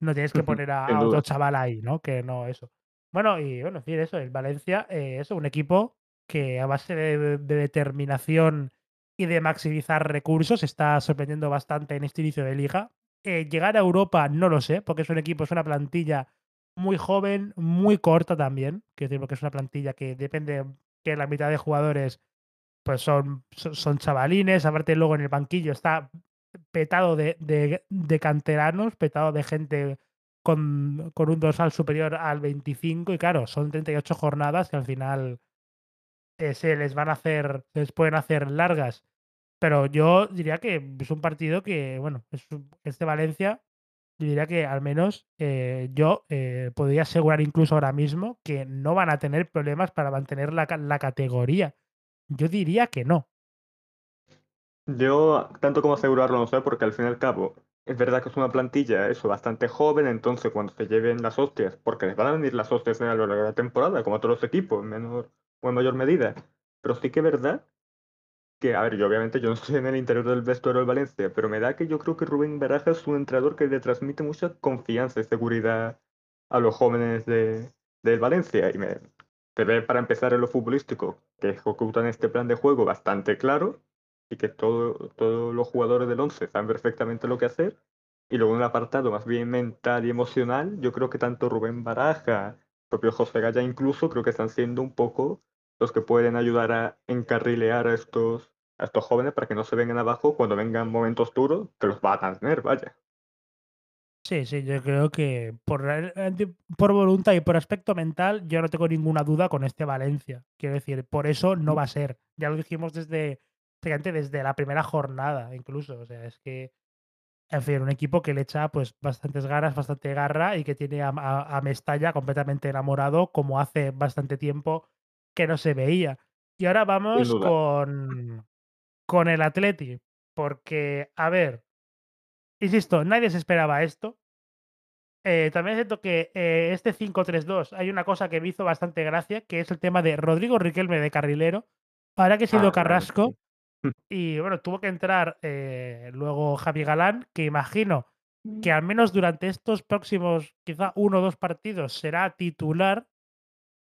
no tienes que poner a, otro chaval ahí, ¿no? Que no eso. Bueno, y bueno, en fin, eso, el Valencia eh, es un equipo que a base de, de determinación y de maximizar recursos está sorprendiendo bastante en este inicio de liga. Eh, llegar a Europa no lo sé, porque es un equipo, es una plantilla muy joven, muy corta también. Quiero decir, porque es una plantilla que depende que la mitad de jugadores pues son, son, chavalines. Aparte, luego en el banquillo está petado de, de, de canteranos, petado de gente con, con, un dorsal superior al 25 y claro, son 38 jornadas que al final eh, se les van a hacer, se les pueden hacer largas. Pero yo diría que es un partido que, bueno, es, es de Valencia. Yo diría que al menos eh, yo eh, podría asegurar incluso ahora mismo que no van a tener problemas para mantener la, la categoría. Yo diría que no. Yo, tanto como asegurarlo, no sé, porque al fin y al cabo, es verdad que es una plantilla, eso, bastante joven, entonces cuando se lleven las hostias, porque les van a venir las hostias a lo largo de la temporada, como a todos los equipos, en menor o en mayor medida. Pero sí que es verdad que, a ver, yo obviamente yo no estoy en el interior del vestuario del Valencia, pero me da que yo creo que Rubén Baraja es un entrenador que le transmite mucha confianza y seguridad a los jóvenes de, del Valencia. Y me, ve para empezar en lo futbolístico, que ejecutan este plan de juego bastante claro y que todo, todos los jugadores del 11 saben perfectamente lo que hacer. Y luego en el apartado más bien mental y emocional, yo creo que tanto Rubén Baraja, propio José Gaya incluso, creo que están siendo un poco los que pueden ayudar a encarrilear a estos, a estos jóvenes para que no se vengan abajo cuando vengan momentos duros, que los van a tener, vaya. Sí, sí, yo creo que por, por voluntad y por aspecto mental, yo no tengo ninguna duda con este Valencia. Quiero decir, por eso no va a ser. Ya lo dijimos desde, desde la primera jornada, incluso. O sea, es que, en fin, un equipo que le echa pues bastantes ganas, bastante garra y que tiene a, a, a Mestalla completamente enamorado, como hace bastante tiempo que no se veía. Y ahora vamos con, con el Atleti. Porque, a ver, insisto, nadie se esperaba esto. Eh, también es cierto que eh, este 5-3-2 hay una cosa que me hizo bastante gracia, que es el tema de Rodrigo Riquelme de carrilero. Ahora que ha sido Ah, Carrasco, sí. y bueno, tuvo que entrar eh, luego Javi Galán, que imagino que al menos durante estos próximos, quizá uno o dos partidos, será titular.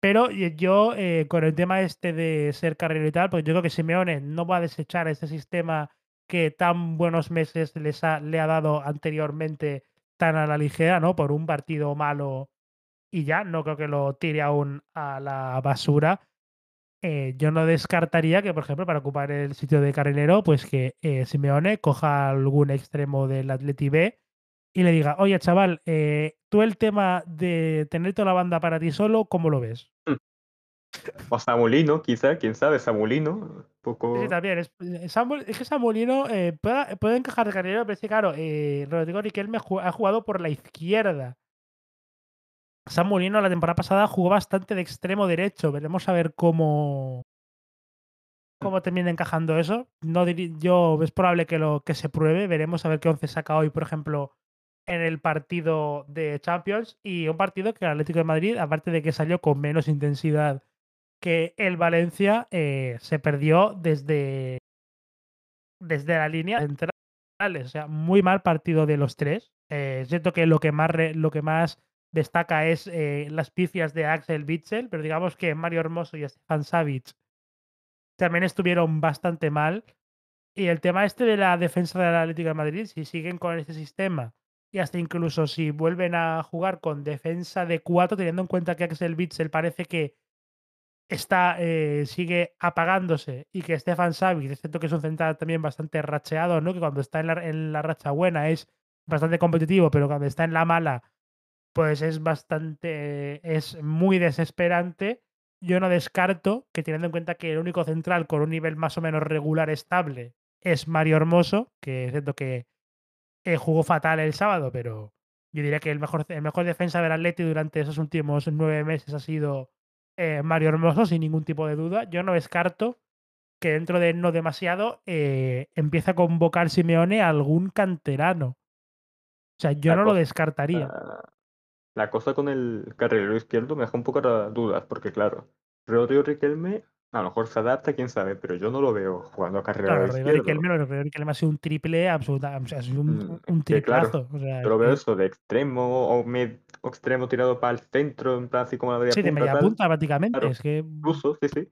Pero yo, eh, con el tema este de ser carrilero y tal, pues yo creo que Simeone no va a desechar ese sistema que tan buenos meses le ha dado anteriormente tan a la ligera, ¿no? Por un partido malo y ya, no creo que lo tire aún a la basura. Eh, yo no descartaría que, por ejemplo, para ocupar el sitio de carrilero, pues que eh, Simeone coja algún extremo del Atleti B y le diga, oye, chaval, eh, tú el tema de tener toda la banda para ti solo, ¿cómo lo ves? O Samulino, quizá, quién sabe, Samulino, un Sí, poco... también. Es, Samuel, es que Samulino eh, puede, encajar de carrilero, pero es que, claro, eh, Rodrigo Riquelme ha jugado por la izquierda. Sam Molino la temporada pasada jugó bastante de extremo derecho. Veremos a ver cómo, cómo termina encajando eso. No yo es probable que lo que se pruebe. Veremos a ver qué once saca hoy, por ejemplo, en el partido de Champions. Y un partido que el Atlético de Madrid, aparte de que salió con menos intensidad que el Valencia, eh, se perdió desde, desde la línea central. O sea, muy mal partido de los tres. Eh, es cierto que lo que más, lo que más destaca es eh, las pifias de Axel Witzel, pero digamos que Mario Hermoso y Stefan Savic también estuvieron bastante mal. Y el tema este de la defensa del Atlético de Madrid, si siguen con este sistema y hasta incluso si vuelven a jugar con defensa de 4, teniendo en cuenta que Axel Witzel parece que está, eh, sigue apagándose y que Stefan Savic, es cierto que es un central también bastante racheado, ¿no? que cuando está en la, en la racha buena es bastante competitivo, pero cuando está en la mala pues es bastante, es muy desesperante. yo no descarto que teniendo en cuenta que el único central con un nivel más o menos regular estable es Mario Hermoso, que siento que eh, jugó fatal el sábado, pero yo diría que el mejor, el mejor defensa del Atleti durante esos últimos nueve meses ha sido eh, Mario Hermoso, sin ningún tipo de duda. Yo no descarto que dentro de no demasiado eh, empiece a convocar Simeone a algún canterano. O sea, yo La no lo descartaría. la cosa con el carrilero izquierdo me deja un poco de dudas, porque claro, Rodrigo Riquelme a lo mejor se adapta, quién sabe, pero yo no lo veo jugando a carrilero Claro, izquierdo. Riquelme, Rodrigo Riquelme ha sido un triple absoluta, o sea, ha sido Mm, un, es un que claro, triplazo. O sea, yo es lo veo que eso de extremo o, med- o extremo tirado para el centro, en plan así como la media sí, de punta, media tal. punta prácticamente. Claro, Es que mm, incluso, sí, sí.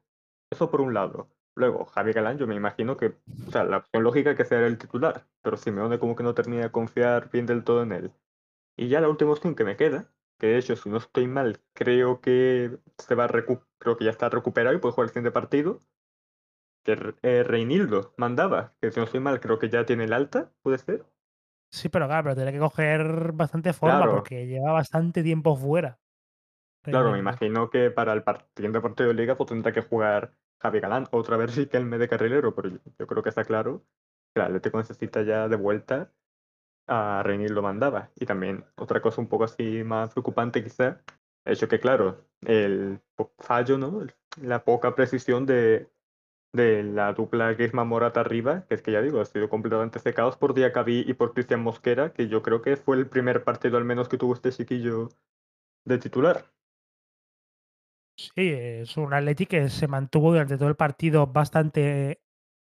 Eso por un lado. Luego, Javi Galán, yo me imagino que, o sea, la opción lógica es que sea el titular, pero Simeone como que no termina de confiar bien del todo en él. Y ya la última opción que me queda, que de hecho, si no estoy mal, creo que se va a recu- creo que ya está recuperado y puede jugar el siguiente partido, que eh, Reinildo mandaba, que si no estoy mal, creo que ya tiene el alta, puede ser. sí, pero claro, pero tiene que coger bastante forma Claro, porque lleva bastante tiempo fuera, claro, me imagino que para el par- siguiente partido de liga pues tendrá que jugar Javi Galán, otra vez sí que el de carrilero, pero yo, yo creo que está claro que el Atlético necesita ya de vuelta a Reinildo mandaba. Y también otra cosa un poco así más preocupante quizá, el hecho que claro, el fallo, ¿no? La poca precisión de, de la dupla Griezmann Morata arriba, que es que ya digo, ha sido completamente secados por Diacabí y por Cristian Mosquera, que yo creo que fue el primer partido al menos que tuvo este chiquillo de titular. Sí, es un Atleti que se mantuvo durante todo el partido bastante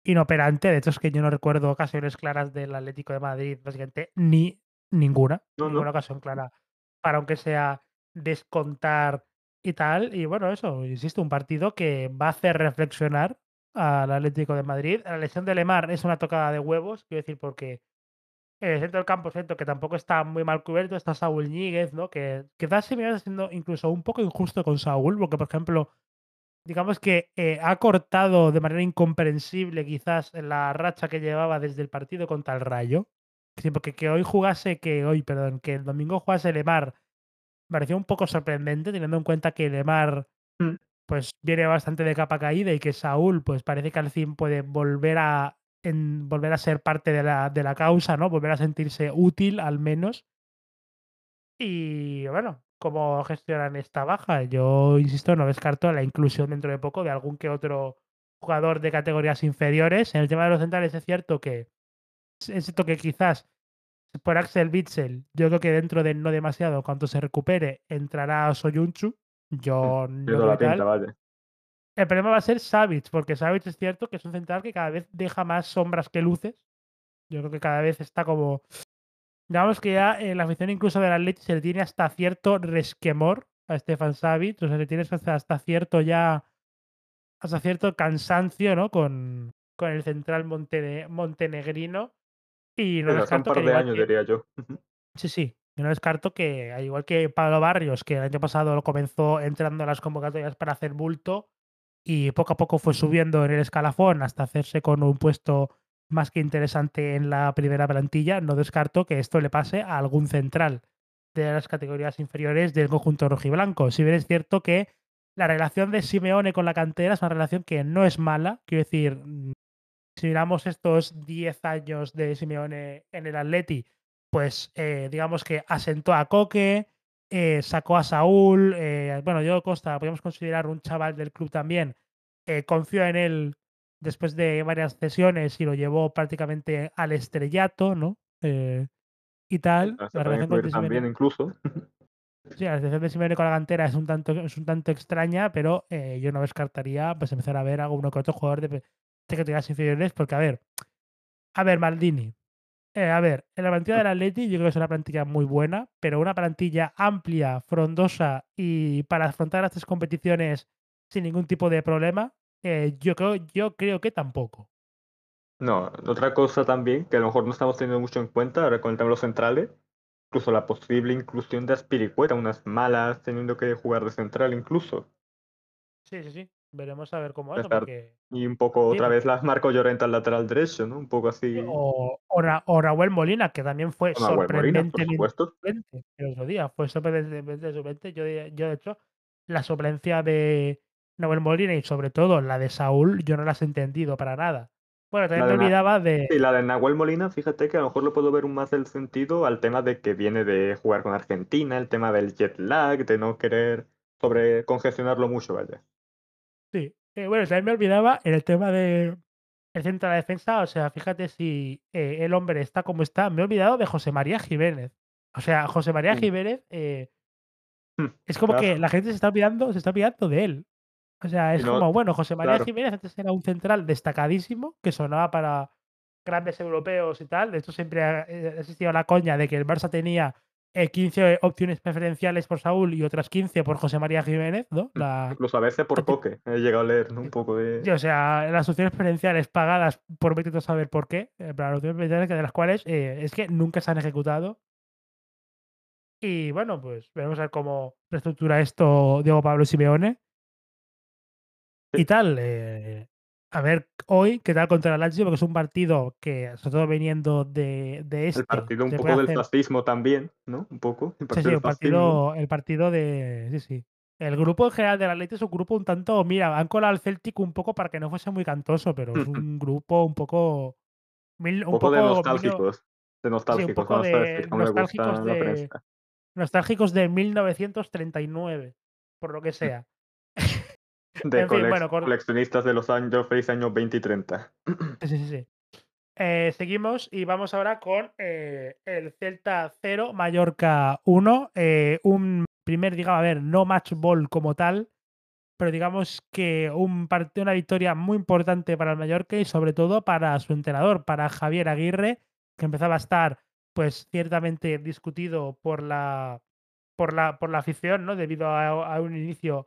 inoperante. De hecho, es que yo no recuerdo ocasiones claras del Atlético de Madrid, básicamente ni ninguna, No, ninguna no. ocasión clara para aunque sea descontar y tal. Y bueno, eso, insisto, un partido que va a hacer reflexionar al Atlético de Madrid. La lesión de Lemar es una tocada de huevos, quiero decir, porque en el centro del campo siento que tampoco está muy mal cubierto. Está Saúl Ñíguez, ¿no? Que quizás se me va siendo incluso un poco injusto con Saúl, porque, por ejemplo, digamos que eh, ha cortado de manera incomprensible quizás la racha que llevaba desde el partido contra el Rayo. Porque que hoy jugase, que hoy, perdón, que el domingo jugase Lemar, me pareció un poco sorprendente, teniendo en cuenta que Lemar Mm. pues viene bastante de capa caída y que Saúl, pues parece que al fin puede volver a en- volver a ser parte de la, de la causa, ¿no? Volver a sentirse útil al menos. Y bueno, ¿cómo gestionan esta baja? Yo, insisto, no descarto la inclusión dentro de poco de algún que otro jugador de categorías inferiores. En el tema de los centrales es cierto que es cierto que quizás por Axel Witsel, yo creo que dentro de no demasiado, cuando se recupere, entrará Soyunchu. Mm. Yo veo la pinta, vaya. El problema va a ser Savic, porque Savic es cierto que es un central que cada vez deja más sombras que luces. Yo creo que cada vez está como Digamos que ya en la afición incluso del Atleti se le tiene hasta cierto resquemor a Stefan Savic, o sea, le tienes hasta, hasta cierto ya, hasta cierto cansancio, ¿no? Con, con el central montene- montenegrino. Y no un descarto que par de años, que, diría yo. Sí, sí, yo no descarto que al igual que Pablo Barrios, que el año pasado lo comenzó entrando a las convocatorias para hacer bulto y poco a poco fue subiendo en el escalafón hasta hacerse con un puesto más que interesante en la primera plantilla, no descarto que esto le pase a algún central de las categorías inferiores del conjunto rojiblanco. Si bien es cierto que la relación de Simeone con la cantera es una relación que no es mala, quiero decir, mm, si miramos estos 10 años de Simeone en el Atleti, pues eh, digamos que asentó a Coque, eh, sacó a Saúl, eh, bueno, yo Costa, podríamos considerar un chaval del club también, confió en él después de varias cesiones y lo llevó prácticamente al estrellato, ¿no? Eh, y tal, la relación con también Simeone, incluso. sí, la relación de Simeone con la cantera es un tanto, es un tanto extraña, pero eh, yo no descartaría pues empezar a ver a alguno que otro jugador de, de categorías inferiores, porque a ver, a ver, Maldini, eh, a ver, en la plantilla del Atleti yo creo que es una plantilla muy buena, pero una plantilla amplia, frondosa y para afrontar estas competiciones sin ningún tipo de problema, eh, yo, creo, yo creo que tampoco. No, otra cosa también que a lo mejor no estamos teniendo mucho en cuenta ahora con el tema de los centrales, incluso la posible inclusión de Aspiricueta, unas malas teniendo que jugar de central incluso. Sí, sí, sí. Veremos a ver cómo porque. y un poco Sí, otra vez las Marco Llorente al lateral derecho, ¿no? Un poco así. o, o, Ra- o Raúl Molina, que también fue suplente el otro día. Fue suplente. Yo, de- yo, de hecho, la suplencia de, Nahuel Molina y sobre todo la de Saúl, yo no las he entendido para nada. Bueno, también me de olvidaba sí, de la de Nahuel Molina, fíjate que a lo mejor le puedo ver un más el sentido al tema de que viene de jugar con Argentina, el tema del jet lag, de no querer sobrecongestionarlo mucho, vaya. sí, eh, bueno, también me olvidaba en el tema de el centro de la defensa, o sea, fíjate si, eh, el hombre está como está, me he olvidado de José María Jiménez. O sea, José María Mm, Jiménez, eh, mm, es como que la gente se está olvidando se está olvidando de él. O sea, es no como, bueno, José María claro, Jiménez antes era un central destacadísimo que sonaba para grandes europeos y tal. De hecho, siempre ha eh, existido la coña de que el Barça tenía, eh, 15 opciones preferenciales por Saúl y otras 15 por José María Jiménez, ¿no? mm, La incluso a veces por Coque, he llegado a leer, ¿no? Un sí, poco sí, de o sea, las opciones preferenciales pagadas por vete a saber por qué, en plan, opciones preferenciales de las cuales, eh, es que nunca se han ejecutado. Y bueno, pues veremos a ver cómo reestructura esto Diego Pablo Simeone. Y sí, tal, eh, a ver hoy qué tal contra el Lazio, porque es un partido que, sobre todo viniendo de de el este, partido un poco del fascismo también, ¿no? Un poco, el sí, partido sí, un fascismo. partido el partido de sí, sí. El grupo en general del Atleti es un grupo un tanto mira, han colado al Celtic un poco para que no fuese muy cantoso, pero es Un grupo un poco mil un poco de poco nostálgicos, de sí, un nostálgicos, poco vamos a decir, de como nostálgicos gusta de nostálgicos de 1939, por lo que Mm, sea. De En fin, bueno, coleccionistas de los años felices años 20 y 30. sí, sí, sí. Eh, seguimos y vamos ahora con eh, el Celta 0, Mallorca 1. eh, un primer, digamos, a ver, no match ball como tal, pero digamos que un parte- una victoria muy importante para el Mallorca y sobre todo para su entrenador, para Javier Aguirre, que empezaba a estar, pues, ciertamente discutido por la, por la, por la afición, ¿no? Debido a, a un inicio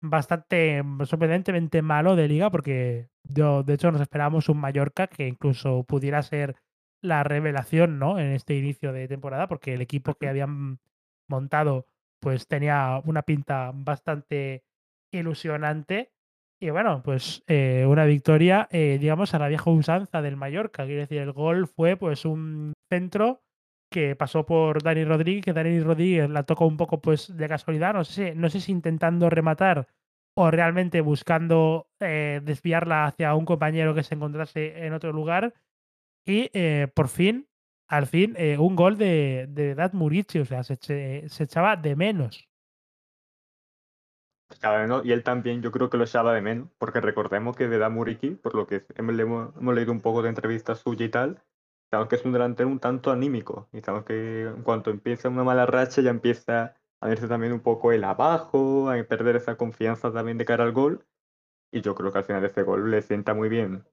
Bastante, mm, sorprendentemente malo de liga, porque yo, de hecho, nos esperábamos un Mallorca que incluso pudiera ser la revelación, ¿no? En este inicio de temporada, porque el equipo que habían montado, pues tenía una pinta bastante ilusionante. Y bueno, pues eh, una victoria, eh, digamos, a la vieja usanza del Mallorca. Quiero decir, el gol fue pues un centro que pasó por Dani Rodríguez, que Dani Rodríguez la tocó un poco pues de casualidad, no sé, no sé si intentando rematar o realmente buscando eh, desviarla hacia un compañero que se encontrase en otro lugar. Y eh, por fin, al fin, eh, un gol de, de Dad Murici, o sea, se, se echaba de menos. De y él también yo creo que lo echaba de menos, porque recordemos que Veda Muriqui, por lo que hemos, le hemos, hemos leído un poco de entrevistas suyas y tal, sabemos que es un delantero un tanto anímico, y sabemos que en cuanto empieza una mala racha ya empieza a verse también un poco el abajo, a perder esa confianza también de cara al gol, y yo creo que al final ese gol le sienta muy bien,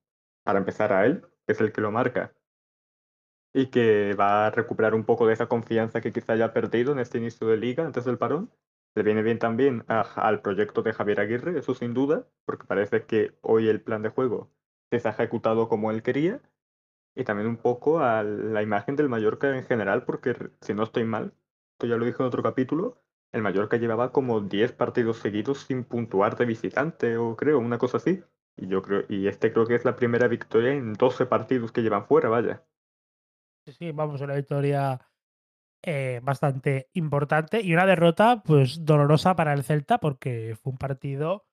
para empezar a él, que es el que lo marca, y que va a recuperar un poco de esa confianza que quizá haya perdido en este inicio de liga antes del parón. Le viene bien también a- al proyecto de Javier Aguirre, eso sin duda, porque parece que hoy el plan de juego se ha ejecutado como él quería, y también un poco a la imagen del Mallorca en general, porque si no estoy mal, esto ya lo dije en otro capítulo, el Mallorca llevaba como 10 partidos seguidos sin puntuar de visitante, o creo, una cosa así. Y yo creo, y este creo que es la primera victoria en 12 partidos que llevan fuera, vaya. Sí, sí, vamos, una victoria eh, bastante importante y una derrota pues dolorosa para el Celta porque fue un partido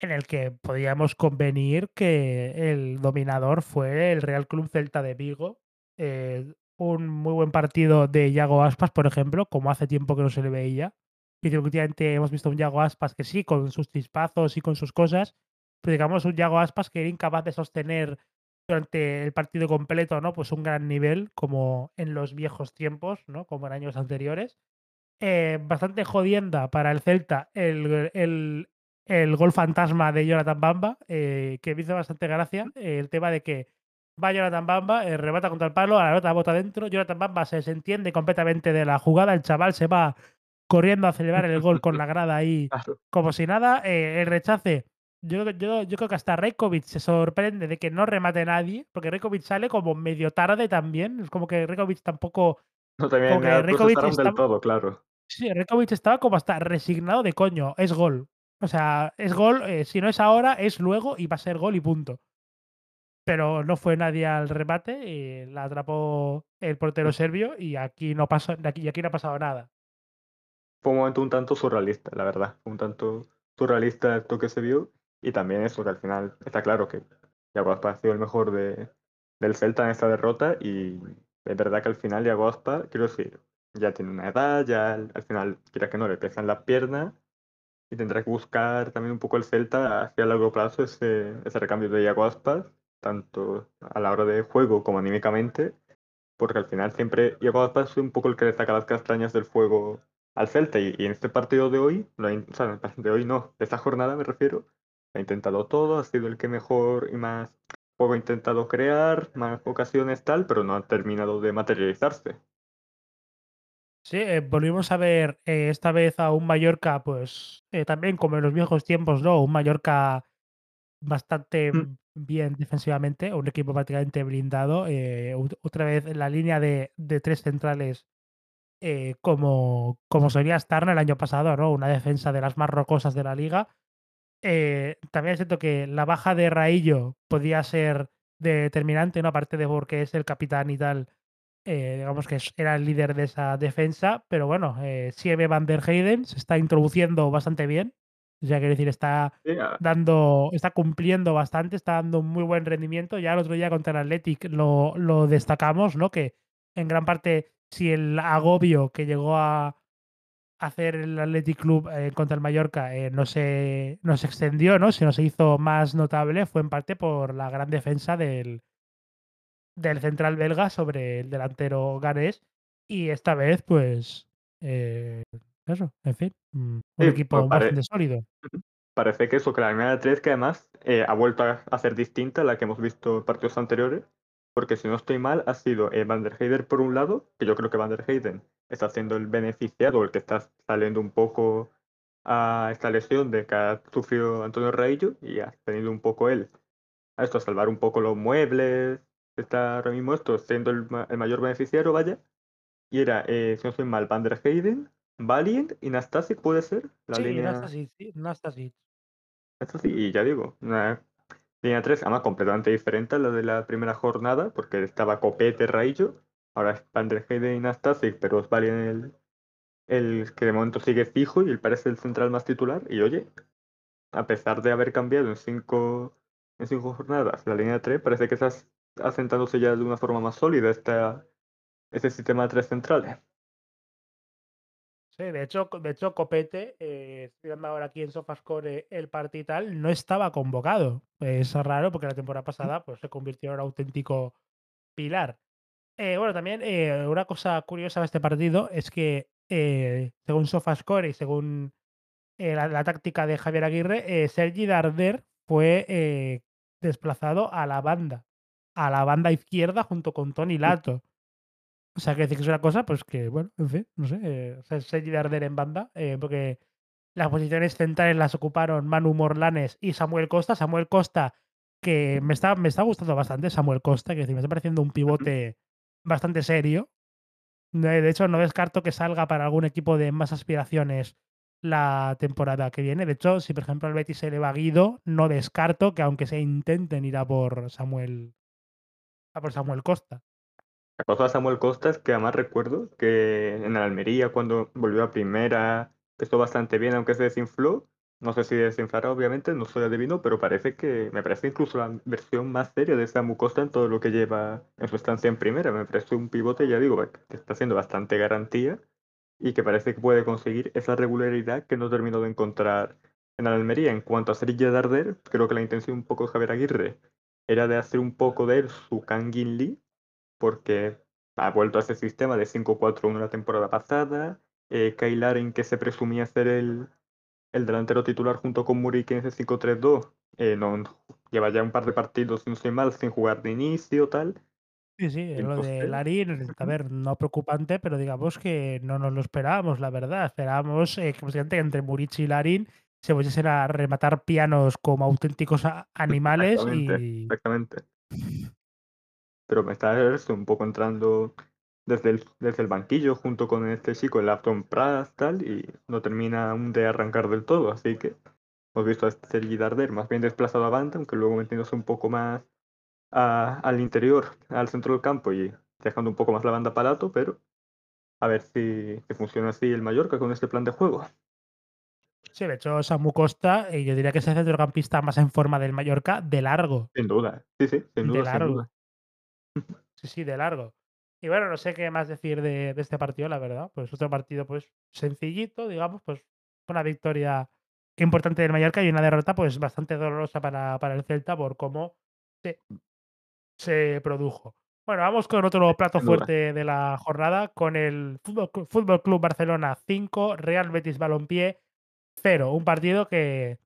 en el que podíamos convenir que el dominador fue el Real Club Celta de Vigo. Eh, un muy buen partido de Yago Aspas, por ejemplo, como hace tiempo que no se le veía. Y últimamente hemos visto un Yago Aspas que sí, con sus chispazos y con sus cosas, pero digamos un Yago Aspas que era incapaz de sostener durante el partido completo, ¿no? Pues un gran nivel, como en los viejos tiempos, ¿no? Como en años anteriores. Eh, bastante jodienda para el Celta el, el, el gol fantasma de Jonathan Bamba, eh, que me hizo bastante gracia. eh, el tema de que va Jonathan Bamba, eh, rebata contra el palo, a la nota bota dentro. Jonathan Bamba se desentiende completamente de la jugada. El chaval se va corriendo a celebrar el gol con la grada ahí Claro. como si nada. eh, el rechace. Yo, que- yo, yo creo que hasta Rekovic se sorprende de que no remate nadie, porque Rekovic sale como medio tarde también. Es como que Rekovic tampoco. No Como también que la Rekovic del todo, claro. Sí, Rekovic estaba como hasta resignado de coño, es gol. O sea, es gol, eh, si no es ahora, es luego y va a ser gol y punto. Pero no fue nadie al remate, y la atrapó el portero serbio y aquí no pasó, aquí, y aquí no ha pasado nada. Fue un momento un tanto surrealista, la verdad. Un tanto. surrealista esto que se vio. Y también eso, que al final está claro que Yago Aspas ha sido el mejor de, del Celta en esta derrota. Y es verdad que al final Yago Aspas, quiero decir, ya tiene una edad, ya al, al final, quiera que no, le pesan las piernas y tendrá que buscar también un poco el Celta hacia largo plazo ese, ese recambio de Iago Aspas, tanto a la hora de juego como anímicamente, porque al final siempre Iago Aspas es un poco el que le saca las castañas del fuego al Celta y, y en este partido de hoy, lo o sea, de hoy no, de esta jornada me refiero, ha intentado todo, ha sido el que mejor y más juego ha intentado crear, más ocasiones tal, pero no ha terminado de materializarse. Sí, eh, volvimos a ver eh, esta vez a un Mallorca, pues eh, también como en los viejos tiempos, ¿no? Un Mallorca bastante Mm, bien defensivamente, un equipo prácticamente blindado. ot- otra vez en la línea de, de tres centrales, como, como solía estar el año pasado, ¿no? Una defensa de las más rocosas de la liga. También siento que la baja de Raillo podía ser determinante, ¿no? Aparte de porque es el capitán y tal eh, digamos que era el líder de esa defensa, pero bueno, eh, Siebe Van der Heyden se está introduciendo bastante bien. O sea, quiero decir, está dando, está cumpliendo bastante, está dando un muy buen rendimiento. Ya el otro día contra el Athletic lo, lo destacamos, ¿no? Que en gran parte, si el agobio que llegó a hacer el Athletic Club eh, contra el Mallorca eh, no, se, no se extendió, ¿no? Sino se hizo más notable, fue en parte por la gran defensa del, del central belga sobre el delantero ganés. Y esta vez, pues, eh, eso, en fin, mm, un sí, pues equipo pare- bastante sólido. Parece que eso, que la línea de tres que además eh, ha vuelto a, a ser distinta a la que hemos visto en partidos anteriores, porque si no estoy mal, ha sido eh, Van der Heyden por un lado, que yo creo que Van der Heyden está siendo el beneficiado, el que está saliendo un poco a esta lesión de que ha sufrido Antonio Raillo y ha tenido un poco él a esto, a salvar un poco los muebles, está ahora mismo esto siendo el, ma- el mayor beneficiario, vaya, y era, eh, si no estoy mal, Van der Heyden, Valiant y Nastasic puede ser la Sí, línea Nastasic, sí, Nastasic. y ya digo, una línea 3 además completamente diferente a la de la primera jornada, porque estaba Copete, Raillo, ahora es Van der Heyden y Nastasic, pero es Valiant el, el que de momento sigue fijo y él parece el central más titular. Y oye, a pesar de haber cambiado en cinco, en cinco jornadas la línea 3, parece que está asentándose ya de una forma más sólida esta, este sistema de tres centrales. Sí, de hecho, de hecho Copete, eh, estoy viendo ahora aquí en Sofascore el partido y tal, no estaba convocado. Es raro porque la temporada pasada pues, se convirtió en un auténtico pilar. Eh, bueno, también eh, una cosa curiosa de este partido es que, eh, según Sofascore y según la, la táctica de Javier Aguirre, Sergi Darder fue desplazado a la banda, a la banda izquierda junto con Tony Lato. O sea, que decir que es una cosa, pues que, bueno, en fin, no sé, eh, o sea, Sergi Darder en banda, eh, porque las posiciones centrales las ocuparon Manu Morlanes y Samuel Costa. Samuel Costa, que me está, me está gustando bastante, Samuel Costa, que decir, me está pareciendo un pivote bastante serio. De de hecho, no descarto que salga para algún equipo de más aspiraciones la temporada que viene. De hecho, si por ejemplo al Betis se le va Guido, no descarto que aunque se intenten ir a por Samuel, a por Samuel Costa. La cosa de Samuel Costa es que además recuerdo que en Almería, cuando volvió a primera, estuvo bastante bien, aunque se desinfló. No sé si desinflará, obviamente, no soy adivino, pero parece que me parece incluso la versión más seria de Samu Costa en todo lo que lleva en su estancia en primera. Me parece un pivote, ya digo, que está haciendo bastante garantía y que parece que puede conseguir esa regularidad que no terminó de encontrar en Almería. En cuanto a Sergi Darder, creo que la intención un poco de Javier Aguirre era de hacer un poco de él su Kangin Lee porque ha vuelto a ese sistema de 5-4-1 la temporada pasada. Eh, Kyle Larin, que se presumía ser el, el delantero titular junto con Muriqui en ese 5-3-2, eh, no, lleva ya un par de partidos, si no soy mal, sin jugar de inicio, tal. Sí, sí, lo de sé. Larin, a ver, no preocupante, pero digamos que no nos lo esperábamos, la verdad. Esperábamos eh, que básicamente entre Murici y Larin se fuesen a rematar pianos como auténticos animales Exactamente, y exactamente. Pero me está eso, un poco entrando desde el, desde el banquillo junto con este chico, el Afton Prats, tal, y no termina aún de arrancar del todo. Así que hemos visto a este Sergi Darder más bien desplazado a banda, aunque luego metiéndose un poco más a- al interior, al centro del campo y dejando un poco más la banda para Lato, pero a ver si, si funciona así el Mallorca con este plan de juego. Sí, de hecho, Samu Costa, eh, yo diría que es el centrocampista más en forma del Mallorca de largo. Sin duda. Sí, sí, sin De duda, sin duda. largo. Sí, sí, de largo. Y bueno, no sé qué más decir de, de este partido, la verdad. Pues otro partido, pues, sencillito, digamos, pues una victoria importante del Mallorca y una derrota, pues, bastante dolorosa para, para el Celta por cómo se, se produjo. Bueno, vamos con otro plato fuerte de la jornada, con el Fútbol, Fútbol Club Barcelona 5, Real Betis Balompié 0. Un partido que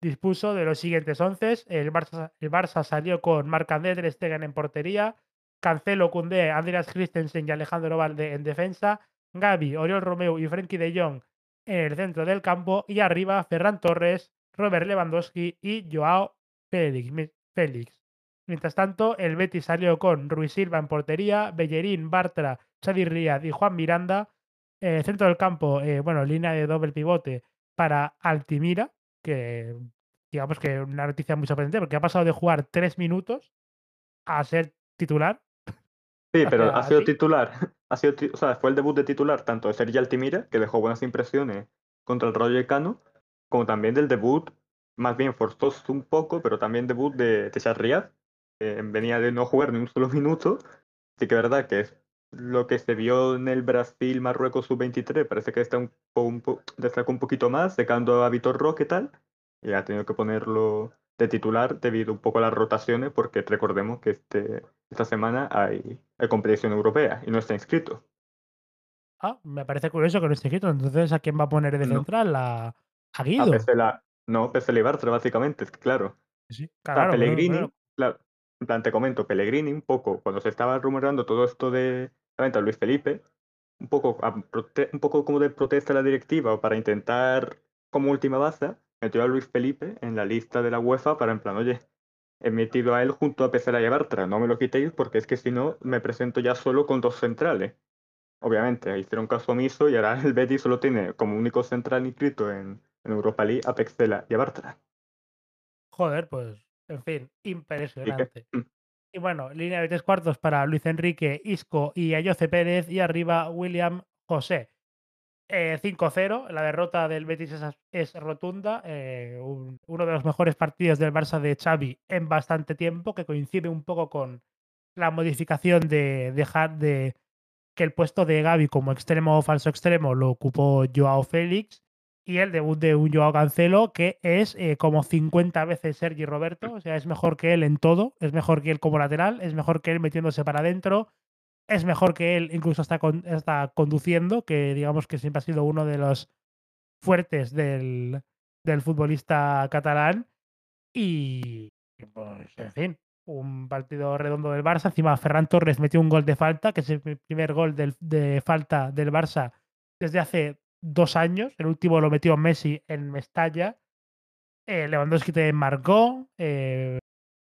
dispuso de los siguientes once. El Barça, el Barça salió con Marc-André Ter Stegen en portería, Cancelo, Koundé, Andreas Christensen y Alejandro Valde en defensa, Gaby, Oriol Romeu y Frenkie de Jong en el centro del campo y arriba Ferran Torres, Robert Lewandowski y Joao Félix. Félix. Mientras tanto, el Betis salió con Ruiz Silva en portería, Bellerín, Bartra, Xavi Riyad y Juan Miranda. Eh, centro del campo, eh, bueno, línea de doble pivote para Altimira, que digamos que una noticia muy sorprendente porque ha pasado de jugar tres minutos a ser titular. Sí, pero ha sido así. titular. Ha sido, o sea, fue el debut de titular tanto de Sergi Altimira, que dejó buenas impresiones contra el Rayo Vallecano, como también del debut, más bien forzoso un poco, pero también debut de Techar Riyad, que venía de no jugar ni un solo minuto. Sí que verdad que es lo que se vio en el Brasil-Marruecos sub-23, parece que está un, un destacó un poquito más, secando a Vitor Roque y tal, y ha tenido que ponerlo de titular debido un poco a las rotaciones, porque recordemos que este, esta semana hay, hay competición europea y no está inscrito. Ah, me parece curioso que no esté escrito. Entonces, ¿a quién va a poner de No. central? ¿A, a A Guido? Pesela, no, Pesela y Bartra, básicamente, es que claro. Sí, O sea, claro, Pellegrini, claro, en plan, te comento, Pellegrini un poco, cuando se estaba rumorando todo esto de de Luis Felipe, un poco, a un poco como de protesta a la directiva o para intentar, como última baza, metió a Luis Felipe en la lista de la UEFA para en plan, oye, he metido a él junto a Pesela y a Bartra, no me lo quitéis porque es que si no me presento ya solo con dos centrales. Obviamente, hicieron caso omiso y ahora el Betis solo tiene como único central inscrito en, en Europa League a Pexela y a Bartra. Joder, pues, en fin, que, impresionante. mm, Y bueno, línea de tres cuartos para Luis Enrique, Isco y Ayoce Pérez. Y arriba, William José. Eh, 5-0, la derrota del Betis es, rotunda. eh, un- uno de los mejores partidos del Barça de Xavi en bastante tiempo, que coincide un poco con la modificación de dejar de que el puesto de Gaby como extremo o falso extremo lo ocupó Joao Félix y el debut de un Joao Cancelo que es eh, como 50 veces Sergi Roberto, o sea, es mejor que él en todo, es mejor que él como lateral, es mejor que él metiéndose para adentro, es mejor que él incluso hasta, con, hasta conduciendo, que digamos que siempre ha sido uno de los fuertes del, del futbolista catalán. Y, pues, en fin, un partido redondo del Barça. Encima, Ferran Torres metió un gol de falta, que es el primer gol de falta del Barça desde hace dos años. El último lo metió Messi en Mestalla. Eh, Lewandowski te marcó. eh,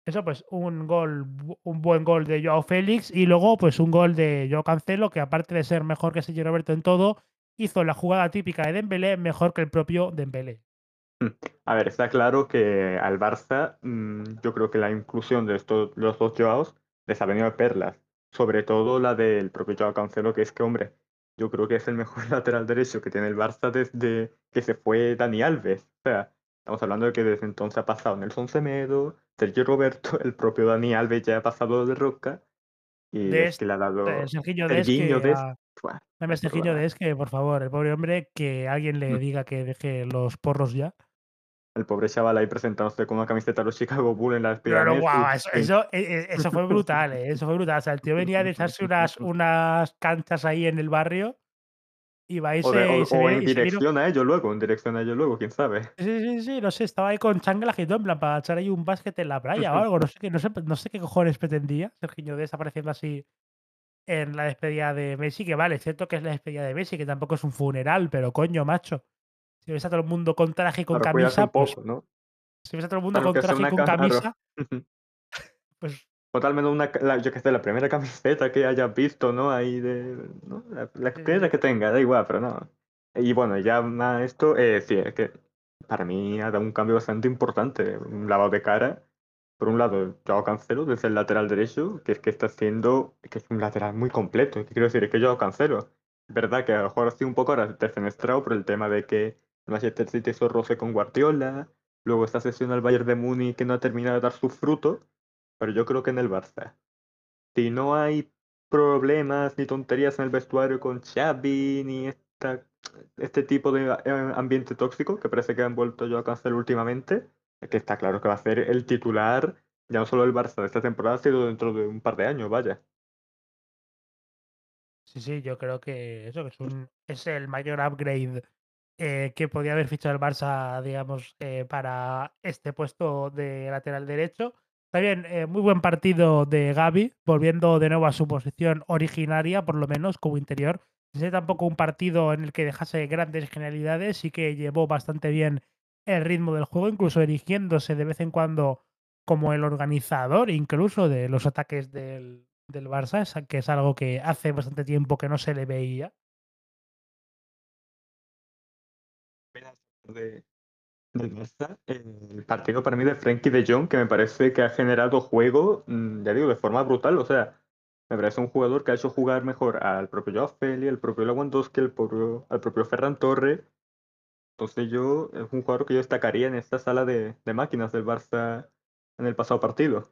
eso, pues, un gol, un buen gol de Joao Félix. Y luego, pues, un gol de Joao Cancelo, que aparte de ser mejor que Sergio Roberto en todo, hizo la jugada típica de Dembélé mejor que el propio Dembélé. A ver, está claro que al Barça, mm, yo creo que la inclusión de estos los dos Joaos les ha venido de perlas. Sobre todo la del propio Joao Cancelo, que es que, hombre, yo creo que es el mejor lateral derecho que tiene el Barça desde que se fue Dani Alves. O sea, estamos hablando de que desde entonces ha pasado Nelson Semedo, Sergio Roberto, el propio Dani Alves ya ha pasado de Roca y De es que le ha dado este, Meme esto Serginho va. Dest, que por favor, el pobre hombre, que alguien le Mm. diga que deje los porros ya. El pobre chaval ahí presentándose con una camiseta de los Chicago Bulls en la despedida Pero guau, eso, eso, e- e- eso fue brutal, ¿eh? Eso fue brutal. O sea, el tío venía de echarse unas, unas canchas ahí en el barrio y va y O, de- se, o- y se o ve- en y vino- dirección a ello luego, en dirección a ello luego, quién sabe. Sí, sí, sí, no sé, estaba ahí con chancla agitó en plan para echar ahí un básquet en la playa o algo, no sé qué, no sé, no sé qué cojones pretendía Serginho Dest apareciendo así en la despedida de Messi, que vale, es cierto que es la despedida de Messi, que tampoco es un funeral, pero coño, macho. Si ves a todo el mundo con traje y con Claro, camisa, pues poco, ¿no? si ves a todo el mundo con Aunque sea traje y con ca- claro. camisa, pues O tal menos una, la- yo que sé, la primera camiseta que hayas visto, ¿no? Ahí de, ¿no? La, la que tenga, da igual, pero no. Y bueno, ya más esto, eh, sí, es que para mí ha dado un cambio bastante importante, un lavado de cara. Por un lado, Joao Cancelo, desde el lateral derecho, que es que está haciendo, que es un lateral muy completo. ¿Qué quiero decir? Es que Joao Cancelo, es verdad que a lo mejor ha sido un poco ahora defenestrado por el tema de que Manchester City hizo roce con Guardiola, luego esta sesión al Bayern de Múnich que no ha terminado de dar sus frutos, pero yo creo que en el Barça, si no hay problemas ni tonterías en el vestuario con Xavi ni esta, este tipo de eh, ambiente tóxico que parece que han vuelto yo a cancelar últimamente, que está claro que va a ser el titular ya no solo el Barça de esta temporada, sino dentro de un par de años, vaya. Sí, sí, yo creo que eso, es, un, es el mayor upgrade eh, que podía haber fichado el Barça, digamos, eh, para este puesto de lateral derecho. También eh, muy buen partido de Gaby, volviendo de nuevo a su posición originaria, por lo menos como interior. No tampoco un partido en el que dejase grandes genialidades, sí que llevó bastante bien el ritmo del juego, incluso erigiéndose de vez en cuando como el organizador, incluso de los ataques del, del Barça, que es algo que hace bastante tiempo que no se le veía. De, del Barça, el partido para mí de Frenkie de Jong, que me parece que ha generado juego, mm, ya digo, de forma brutal. O sea, me parece un jugador que ha hecho jugar mejor al propio Joao Feli, al propio Lewandowski, al propio, al propio Ferran Torre. Entonces yo, es un jugador que yo destacaría en esta sala de, de máquinas del Barça en el pasado partido.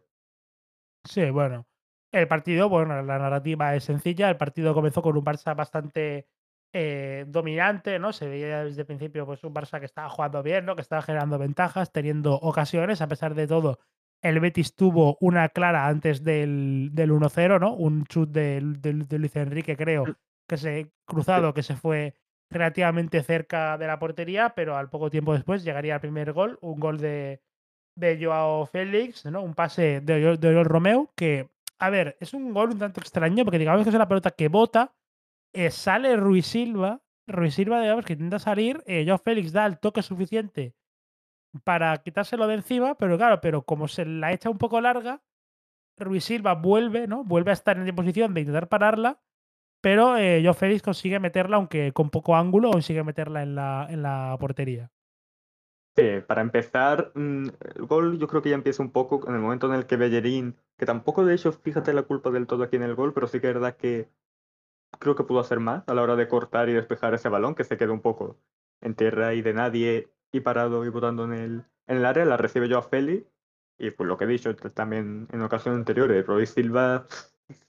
Sí, bueno. El partido, bueno, la narrativa es sencilla. El partido comenzó con un Barça bastante eh, dominante, ¿no? Se veía desde el principio pues, un Barça que estaba jugando bien, ¿no? Que estaba generando ventajas, teniendo ocasiones. A pesar de todo, el Betis tuvo una clara antes del, del 1-0, ¿no? Un chut de, de, Luis Enrique, creo, mm. que se cruzado, que se fue relativamente cerca de la portería, pero al poco tiempo después llegaría el primer gol, un gol de, de Joao Félix, ¿no? Un pase de, de Romeo, que, a ver, es un gol un tanto extraño, porque digamos que es una pelota que bota, eh, sale Ruiz Silva, Ruiz Silva, digamos, que intenta salir, eh, Félix da el toque suficiente para quitárselo de encima, pero claro, pero como se la echa un poco larga, Ruiz Silva vuelve, ¿no? Vuelve a estar en posición de intentar pararla, pero eh, Félix consigue meterla, aunque con poco ángulo, consigue meterla en la, en la portería para empezar, mm, el gol yo creo que ya empieza un poco en el momento en el que Bellerín, que tampoco de hecho, fíjate la culpa del todo aquí en el gol, pero sí que es verdad que creo que pudo hacer más a la hora de cortar y despejar ese balón, que se quedó un poco en tierra y de nadie y parado y botando en el, en el área, la recibe yo a Feli. Y pues lo que he dicho también en ocasiones anteriores, Roy Silva,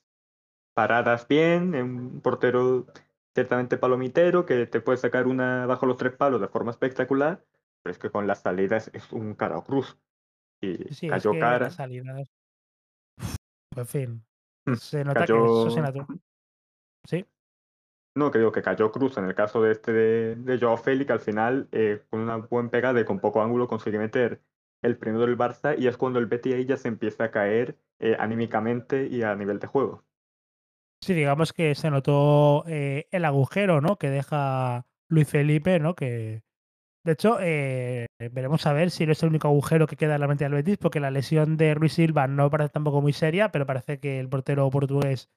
paradas bien, un portero ciertamente palomitero, que te puede sacar una bajo los tres palos de forma espectacular pero es que con las salidas es un cara cruz. Y sí, cayó es que cara. Salidas... En fin. Mm, se nota que eso se nota. Sí. No, digo que cayó cruz en el caso de este de, de Joao Félix, al final, eh, con una buena pegada y con poco ángulo, consigue meter el primero del Barça y es cuando el Betty ahí ya se empieza a caer eh, anímicamente y a nivel de juego. Sí, digamos que se notó eh, el agujero, ¿no? Que deja Luis Felipe, ¿no? Que, de hecho, eh, veremos a ver si no es el único agujero que queda en la mente del Betis, porque la lesión de Ruiz Silva no parece tampoco muy seria, pero parece que el portero portugués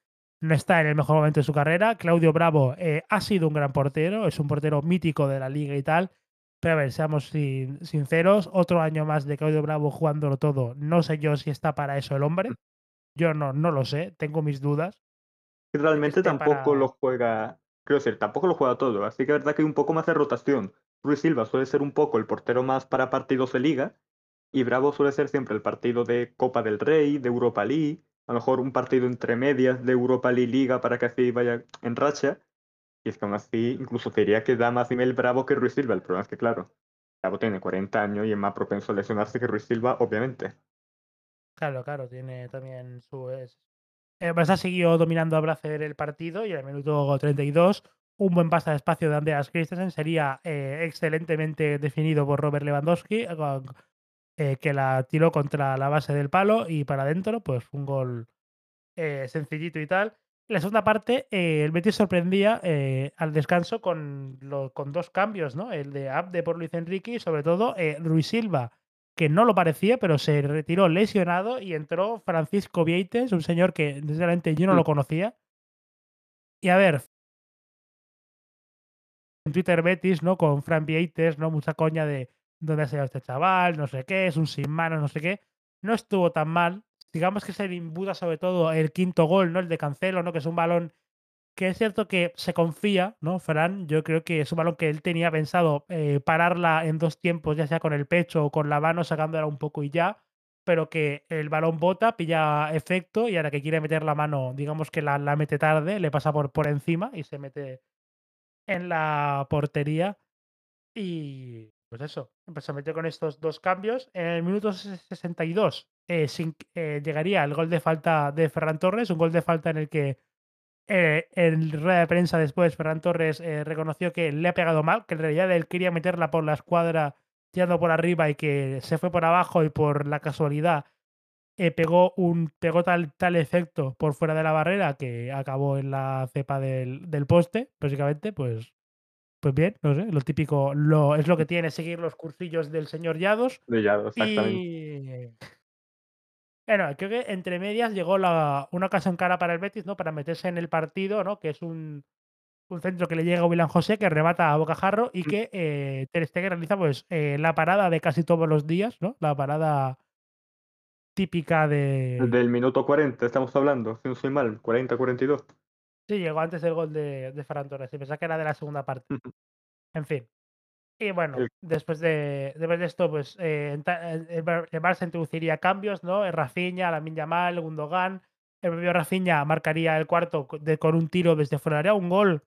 no está en el mejor momento de su carrera. Claudio Bravo eh, ha sido un gran portero, es un portero mítico de la liga y tal. Pero a ver, seamos sinceros, otro año más de Claudio Bravo jugándolo todo. No sé yo si está para eso el hombre. Yo no, no lo sé, tengo mis dudas. Realmente tampoco lo juega, quiero decir, tampoco lo juega todo. Así que es verdad que hay un poco más de rotación. Ruiz Silva suele ser un poco el portero más para partidos de liga y Bravo suele ser siempre el partido de Copa del Rey, de Europa League, a lo mejor un partido entre medias de Europa League Liga para que así vaya en racha. Y es que aún así incluso diría que da más nivel Bravo que Ruiz Silva. El problema es que, claro, Bravo tiene 40 años y es más propenso a lesionarse que Ruiz Silva, obviamente. Claro, claro, tiene también su... El Barça siguió dominando a Bracer el partido y al minuto 32 un buen pase de espacio de Andreas Christensen sería eh, excelentemente definido por Robert Lewandowski, eh, que la tiró contra la base del palo y para adentro, pues un gol eh, sencillito y tal. la segunda parte, el Betis sorprendía al descanso con, con dos cambios, ¿no? El de Abde por Luis Enrique y sobre todo Ruiz Silva, que no lo parecía, pero se retiró lesionado y entró Francisco Vieites, un señor que sinceramente yo no lo mm. conocía. Y a ver, en Twitter Betis, ¿no? Con Fran Vieites, ¿no? Mucha coña de dónde ha salido este chaval, no sé qué, es un sin manos, no sé qué. No estuvo tan mal. Digamos que se le sobre todo el quinto gol, ¿no? El de Cancelo, ¿no? Que es un balón que es cierto que se confía, ¿no? Fran, yo creo que es un balón que él tenía pensado eh, pararla en dos tiempos, ya sea con el pecho o con la mano, sacándola un poco y ya, pero que el balón bota, pilla efecto y ahora que quiere meter la mano, digamos que la, la mete tarde, le pasa por, por encima y se mete en la portería. Y pues eso, pues se metió con estos dos cambios. En el minuto 62 eh, sin- eh, llegaría el gol de falta de Ferran Torres, un gol de falta en el que eh, en rueda de prensa después Ferran Torres eh, reconoció que le ha pegado mal, que en realidad él quería meterla por la escuadra tirando por arriba y que se fue por abajo y por la casualidad eh, pegó un pegó tal, tal efecto por fuera de la barrera que acabó en la cepa del poste, básicamente, pues, pues bien, no sé, lo típico, lo, es lo que tiene seguir los cursillos del señor Yados. Brillado, exactamente. Y bueno, creo que entre medias llegó la, una ocasión cara para el Betis, ¿no? Para meterse en el partido, ¿no? Que es un, un centro que le llega a William José, que remata a bocajarro y Mm, que eh, Ter Stegen realiza pues eh, la parada de casi todos los días, ¿no? La parada típica de... Del minuto 40 estamos hablando, si no soy mal, 40-42. Sí, llegó antes del gol de, de Ferran Torres y pensaba que era de la segunda parte. En fin. Y bueno, después de, después de esto, pues eh, el, Bar- el Barça introduciría cambios, ¿no? El Rafinha, Lamine Yamal, Gundogan. El propio Rafinha marcaría el cuarto de- con un tiro desde fuera del área, un gol.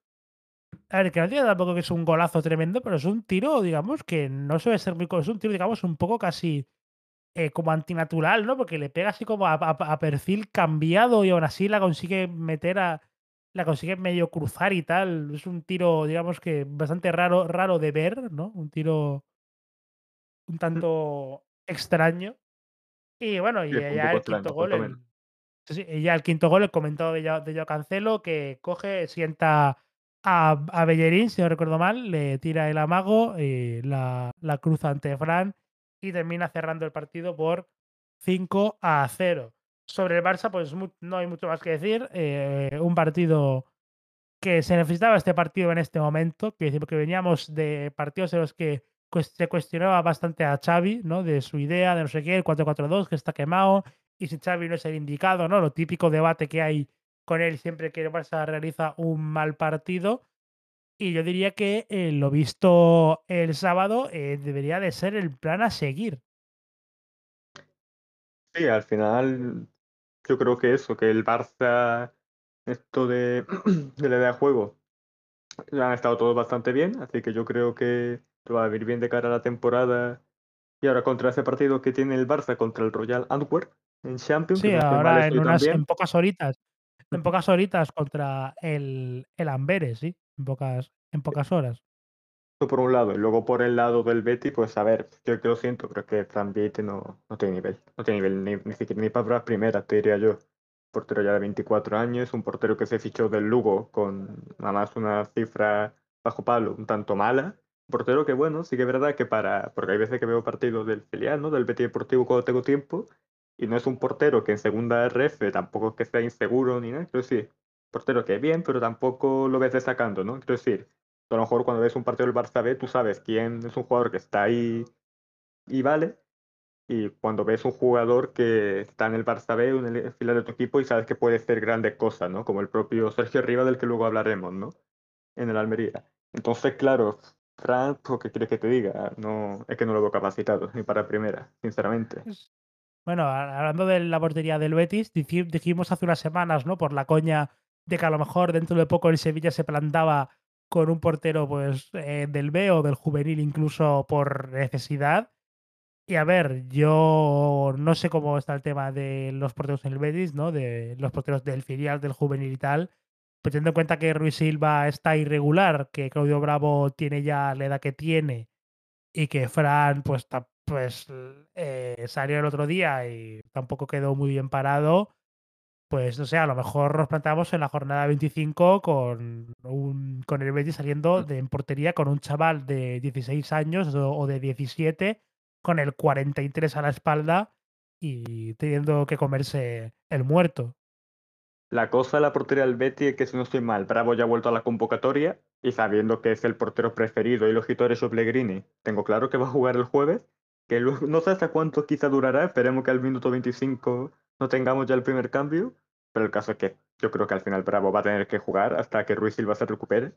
A ver, que no tiene tampoco que es un golazo tremendo, pero es un tiro, digamos, que no suele ser muy. Es un tiro, digamos, un poco casi eh, como antinatural, ¿no? Porque le pega así como a, a- a perfil cambiado y aún así la consigue meter a. La consigue medio cruzar y tal. Es un tiro, digamos que bastante raro, raro de ver, ¿no? Un tiro un tanto extraño. Y bueno, y ya el quinto gol, el, sí, ya el quinto gol, el comentado de Joao, de Joao Cancelo, que coge, sienta a, a Bellerín, si no recuerdo mal, le tira el amago, y la, la cruza ante Fran y termina cerrando el partido por 5 a 0. Sobre el Barça, pues no hay mucho más que decir. eh, un partido que se necesitaba este partido en este momento, que decir, porque veníamos de partidos en los que se cuestionaba bastante a Xavi, ¿no? De su idea, de no sé qué, el 4-4-2, que está quemado, y si Xavi no es el indicado, ¿no? Lo típico debate que hay con él siempre que el Barça realiza un mal partido. Y yo diría que eh, lo visto el sábado eh, debería de ser el plan a seguir. Sí, al final yo creo que eso, que el Barça, esto de, de la idea de juego, han estado todos bastante bien, así que yo creo que va a ir bien de cara a la temporada. Y ahora contra ese partido que tiene el Barça contra el Royal Antwerp en Champions, Sí, ahora en unas, en pocas horitas, en pocas horitas contra el, el Amberes, sí, en pocas, en pocas horas. Por un lado, y luego por el lado del Betty, pues a ver, yo que lo siento, es que Fran Viete no, no tiene nivel. No tiene nivel ni, ni siquiera ni para las primeras, te diría yo. Portero ya de 24 años, un portero que se fichó del Lugo con nada más una cifra bajo palo un tanto mala. Portero que, bueno, sí que es verdad que para. Porque hay veces que veo partidos del filial, ¿no? Del Betty Deportivo cuando tengo tiempo, y no es un portero que en segunda RF tampoco es que sea inseguro ni nada. Quiero decir, portero que bien, pero tampoco lo ves destacando, ¿no? Quiero decir a lo mejor cuando ves un partido del Barça B, tú sabes quién es un jugador que está ahí y vale. Y cuando ves un jugador que está en el Barça B, en el fila de tu equipo, y sabes que puede hacer grandes cosas, ¿no? Como el propio Sergio Riva, del que luego hablaremos, ¿no? En el Almería. Entonces, claro, Fran, pues, ¿qué quieres que te diga? No, es que no lo veo capacitado, ni para primera, sinceramente. Bueno, hablando de la portería del Betis, dijimos hace unas semanas, ¿no? Por la coña de que a lo mejor dentro de poco el Sevilla se plantaba con un portero, pues, eh, del B o del juvenil, incluso por necesidad. Y a ver, yo no sé cómo está el tema de los porteros en el Betis, ¿no? De los porteros del filial, del juvenil y tal. Teniendo en cuenta que Ruiz Silva está irregular, que Claudio Bravo tiene ya la edad que tiene y que Fran, pues, pues eh, salió el otro día y tampoco quedó muy bien parado, pues no sé, a lo mejor nos plantamos en la jornada 25 con, un, con el Betis saliendo de en portería con un chaval de 16 años o, o de 17 con el 43 a la espalda y teniendo que comerse el muerto. La cosa de la portería del Betty es que si no estoy mal, Bravo ya ha vuelto a la convocatoria y sabiendo que es el portero preferido y los gitores o Pellegrini, tengo claro que va a jugar el jueves, que luego- no sé hasta cuánto quizá durará, esperemos que al minuto 25 no tengamos ya el primer cambio, pero el caso es que yo creo que al final Bravo va a tener que jugar hasta que Ruiz Silva se recupere,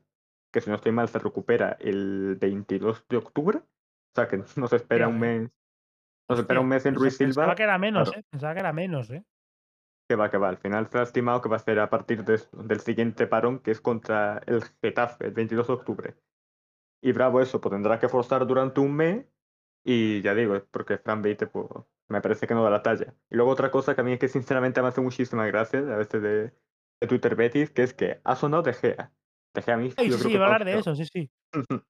que si no estoy mal se recupera el 22 de octubre, o sea que nos espera un mes, nos espera un mes en Ruiz Silva. Pensaba que era menos, ¿eh? Pensaba que era menos, ¿eh? Que va, que va. Al final se ha estimado que va a ser a partir del siguiente parón, que es contra el Getafe, el 22 de octubre. Y Bravo eso, pues tendrá que forzar durante un mes y ya digo, porque Fran Beite pues, me parece que no da la talla. Y luego otra cosa que a mí es que sinceramente me hace muchísimas gracias a veces de, de Twitter Betis, que es que ha sonado De Gea. De Gea a mí... Sí, sí, va a hablar de eso, sí, sí.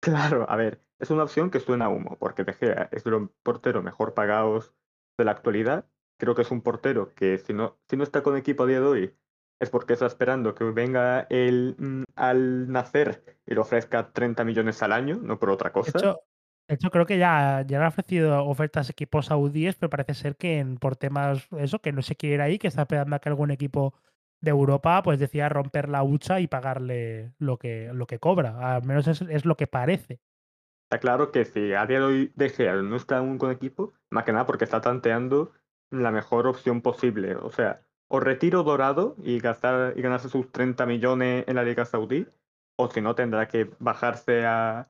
claro, a ver, es una opción que suena a humo, porque De Gea es de los porteros mejor pagados de la actualidad. Creo que es un portero que si no, si no está con equipo a día de hoy, es porque está esperando que venga él mm, al nacer y le ofrezca 30 millones al año, no por otra cosa. De hecho, creo que ya, ya han ofrecido ofertas equipos saudíes, pero parece ser que por temas, eso, que no se quiere ir ahí, que está esperando a que algún equipo de Europa pues decida romper la hucha y pagarle lo que, lo que cobra. Al menos es, es lo que parece. Está claro que si a día de hoy De no está aún con equipo, más que nada porque está tanteando la mejor opción posible. O sea, o retiro dorado y gastar y ganarse sus 30 millones en la Liga Saudí, o si no tendrá que bajarse a,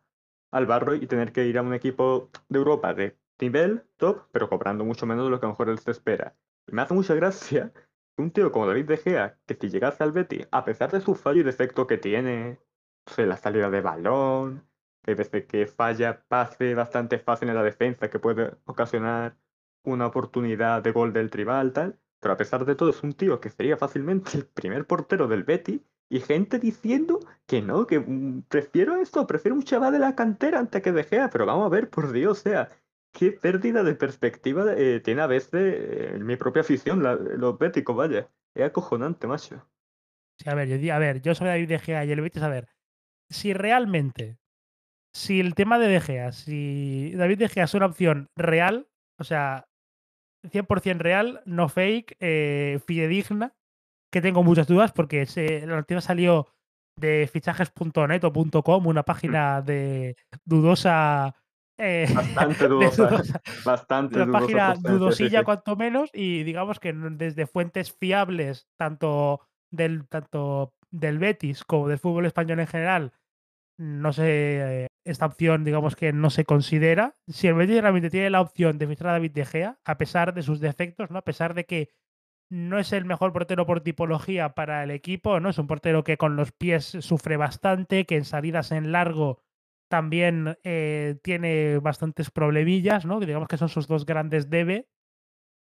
al barro y tener que ir a un equipo de Europa de nivel top, pero cobrando mucho menos de lo que a lo mejor él se espera. Y me hace mucha gracia un tío como David De Gea, que si llegase al Betty, a pesar de su fallo y defecto que tiene, sé, la salida de balón, que desde que falla pase bastante fácil en la defensa, que puede ocasionar una oportunidad de gol del rival, tal, pero a pesar de todo es un tío que sería fácilmente el primer portero del Betty y gente diciendo que no, que mm, prefiero esto, prefiero un chaval de la cantera antes que De Gea, pero vamos a ver, por Dios, o sea, qué pérdida de perspectiva eh, tiene a veces eh, mi propia afición, los béticos, vaya, es acojonante, macho. Sí, a ver, yo, a ver, yo soy David De Gea y el Betis, a ver, si realmente, si el tema de De Gea, si David De Gea es una opción real, o sea, 100% real, no fake, eh, fidedigna, que tengo muchas dudas porque se, la noticia salió de fichajes.net o .com, una página de dudosa. Eh, bastante dudosa. bastante una página dudosilla, cuanto menos, y digamos que desde fuentes fiables, tanto del, tanto del Betis como del fútbol español en general, no sé, esta opción, digamos que no se considera. Si el Betis realmente tiene la opción de fichar a David De Gea, a pesar de sus defectos, ¿no? A pesar de que no es el mejor portero por tipología para el equipo, ¿no? Es un portero que con los pies sufre bastante, que en salidas en largo también eh, tiene bastantes problemillas, ¿no? Que digamos que son sus dos grandes debe.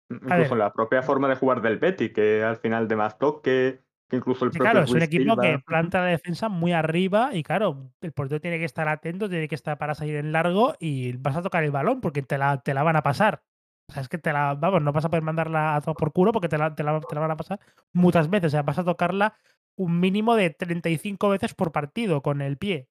Incluso la propia forma de jugar del Betty, que al final de más toque, que incluso el propio Claro, es un equipo que planta la defensa muy arriba y claro, el portero tiene que estar atento, tiene que estar para salir en largo y vas a tocar el balón porque te la, te la van a pasar. O sea, es que te la, vamos, no vas a poder mandarla a todo por culo porque te la, te la, van a pasar muchas veces. O sea, vas a tocarla un mínimo de 35 veces por partido con el pie.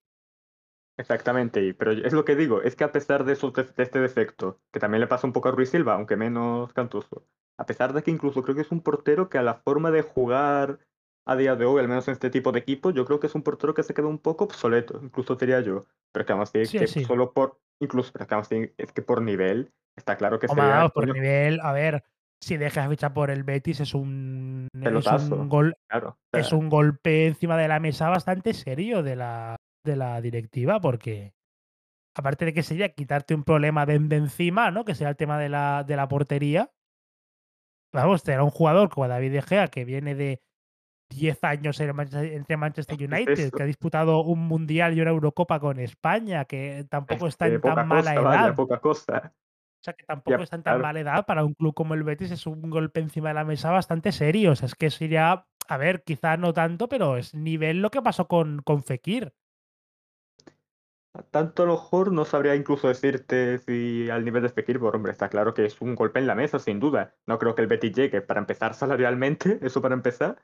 Exactamente, pero es lo que digo, es que a pesar de, eso, de este defecto, que también le pasa un poco a Ruiz Silva, aunque menos cantoso, a pesar de que incluso creo que es un portero que a la forma de jugar a día de hoy, al menos en este tipo de equipos, yo creo que es un portero que se queda un poco obsoleto, incluso diría yo, pero que además es que solo por, incluso, pero que es que por nivel Está claro que sería, por nivel, a ver, si dejas ficha por el Betis es un, es un gol, es un golpe encima de la mesa bastante serio de la, de la directiva, porque aparte de que sería quitarte un problema de, encima, ¿no? Que sea el tema de la, de la portería. Vamos, era un jugador como David De Gea, que viene de 10 años entre Manchester United, que ha disputado un Mundial y una Eurocopa con España, que tampoco está en tan mala edad. poca cosa. O sea que tampoco está en tan mala edad para un club como el Betis, es un golpe encima de la mesa bastante serio. O sea, es que sería, a ver, quizá no tanto, pero es nivel lo que pasó con, con Fekir. Tanto a lo mejor no sabría incluso decirte si al nivel de Fekir, por hombre, está claro que es un golpe en la mesa, sin duda. No creo que el Betis llegue para empezar salarialmente, eso para empezar.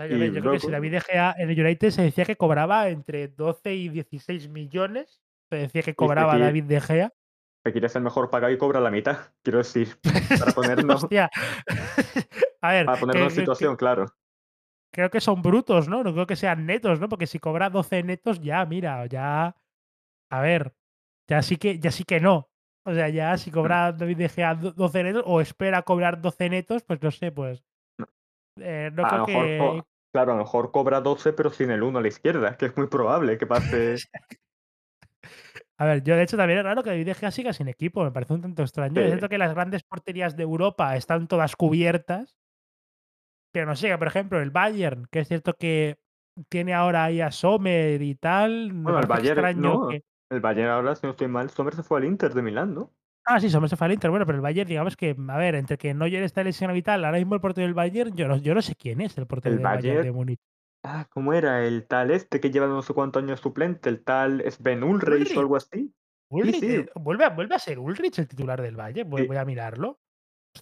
yo, creo que si David De Gea en el United se decía que cobraba entre 12 y 16 millones. Se decía que cobraba David De Gea que quieres ser mejor pagado y cobra la mitad. Quiero decir, para ponernos, a ver, para ponernos en situación, claro. Creo que son brutos, ¿no? No creo que sean netos, ¿no? Porque si cobra 12 netos, ya, mira, ya. A ver, ya sí que, ya sí que no. O sea, ya si cobra David De Gea 12 netos o espera cobrar 12 netos, pues no sé, pues. Eh, no A creo mejor, que claro, a lo mejor cobra 12 pero sin el uno a la izquierda, que es muy probable que pase. A ver, yo de hecho también es raro que David Gea siga sin equipo, me parece un tanto extraño. Es cierto que las grandes porterías de Europa están todas cubiertas, pero no sé, por ejemplo, el Bayern, que es cierto que tiene ahora ahí a Sommer y tal, Bueno, el Bayern, extraño no. que El Bayern ahora, si no estoy mal, Sommer se fue al Inter de Milán, ¿no? ah, sí, Sommer se fue al Inter, bueno, pero el Bayern, digamos que, a ver, entre que Neuer está lesionado y tal, ahora mismo el portero del Bayern, yo no yo no sé quién es el portero El del Bayern Bayern. de Múnich. Ah, ¿cómo era? El tal este que lleva no sé cuántos años suplente, el tal Sven Ulreich o Ulrich, algo así. Sí, Ulrich, sí, eh, ¿vuelve a vuelve a ser Ulrich el titular del Bayern? Voy sí, voy a mirarlo.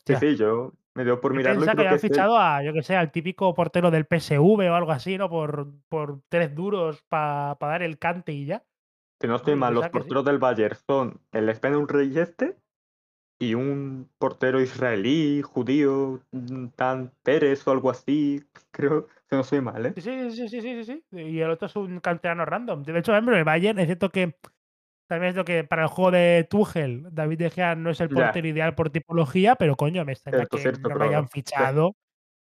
sí, Hostia. sí, yo me dio por mirarlo pensaba que que habían es él. fichado a, yo que sé, al típico portero del PSV o algo así, ¿no? Por, por tres duros para dar el cante y ya. Si no estoy yo mal, los que sí. porteros del Bayern son el Sven Ulreich este y un portero israelí, judío, un tan Pérez o algo así, creo, si no estoy mal, ¿eh? Sí, sí, sí, sí, sí, sí, sí. Y el otro es un canterano random. De hecho, el Bayern, es cierto que también es lo que para el juego de Tuchel, David De Gea no es el portero ideal por tipología, pero coño, me extraña que no lo hayan fichado.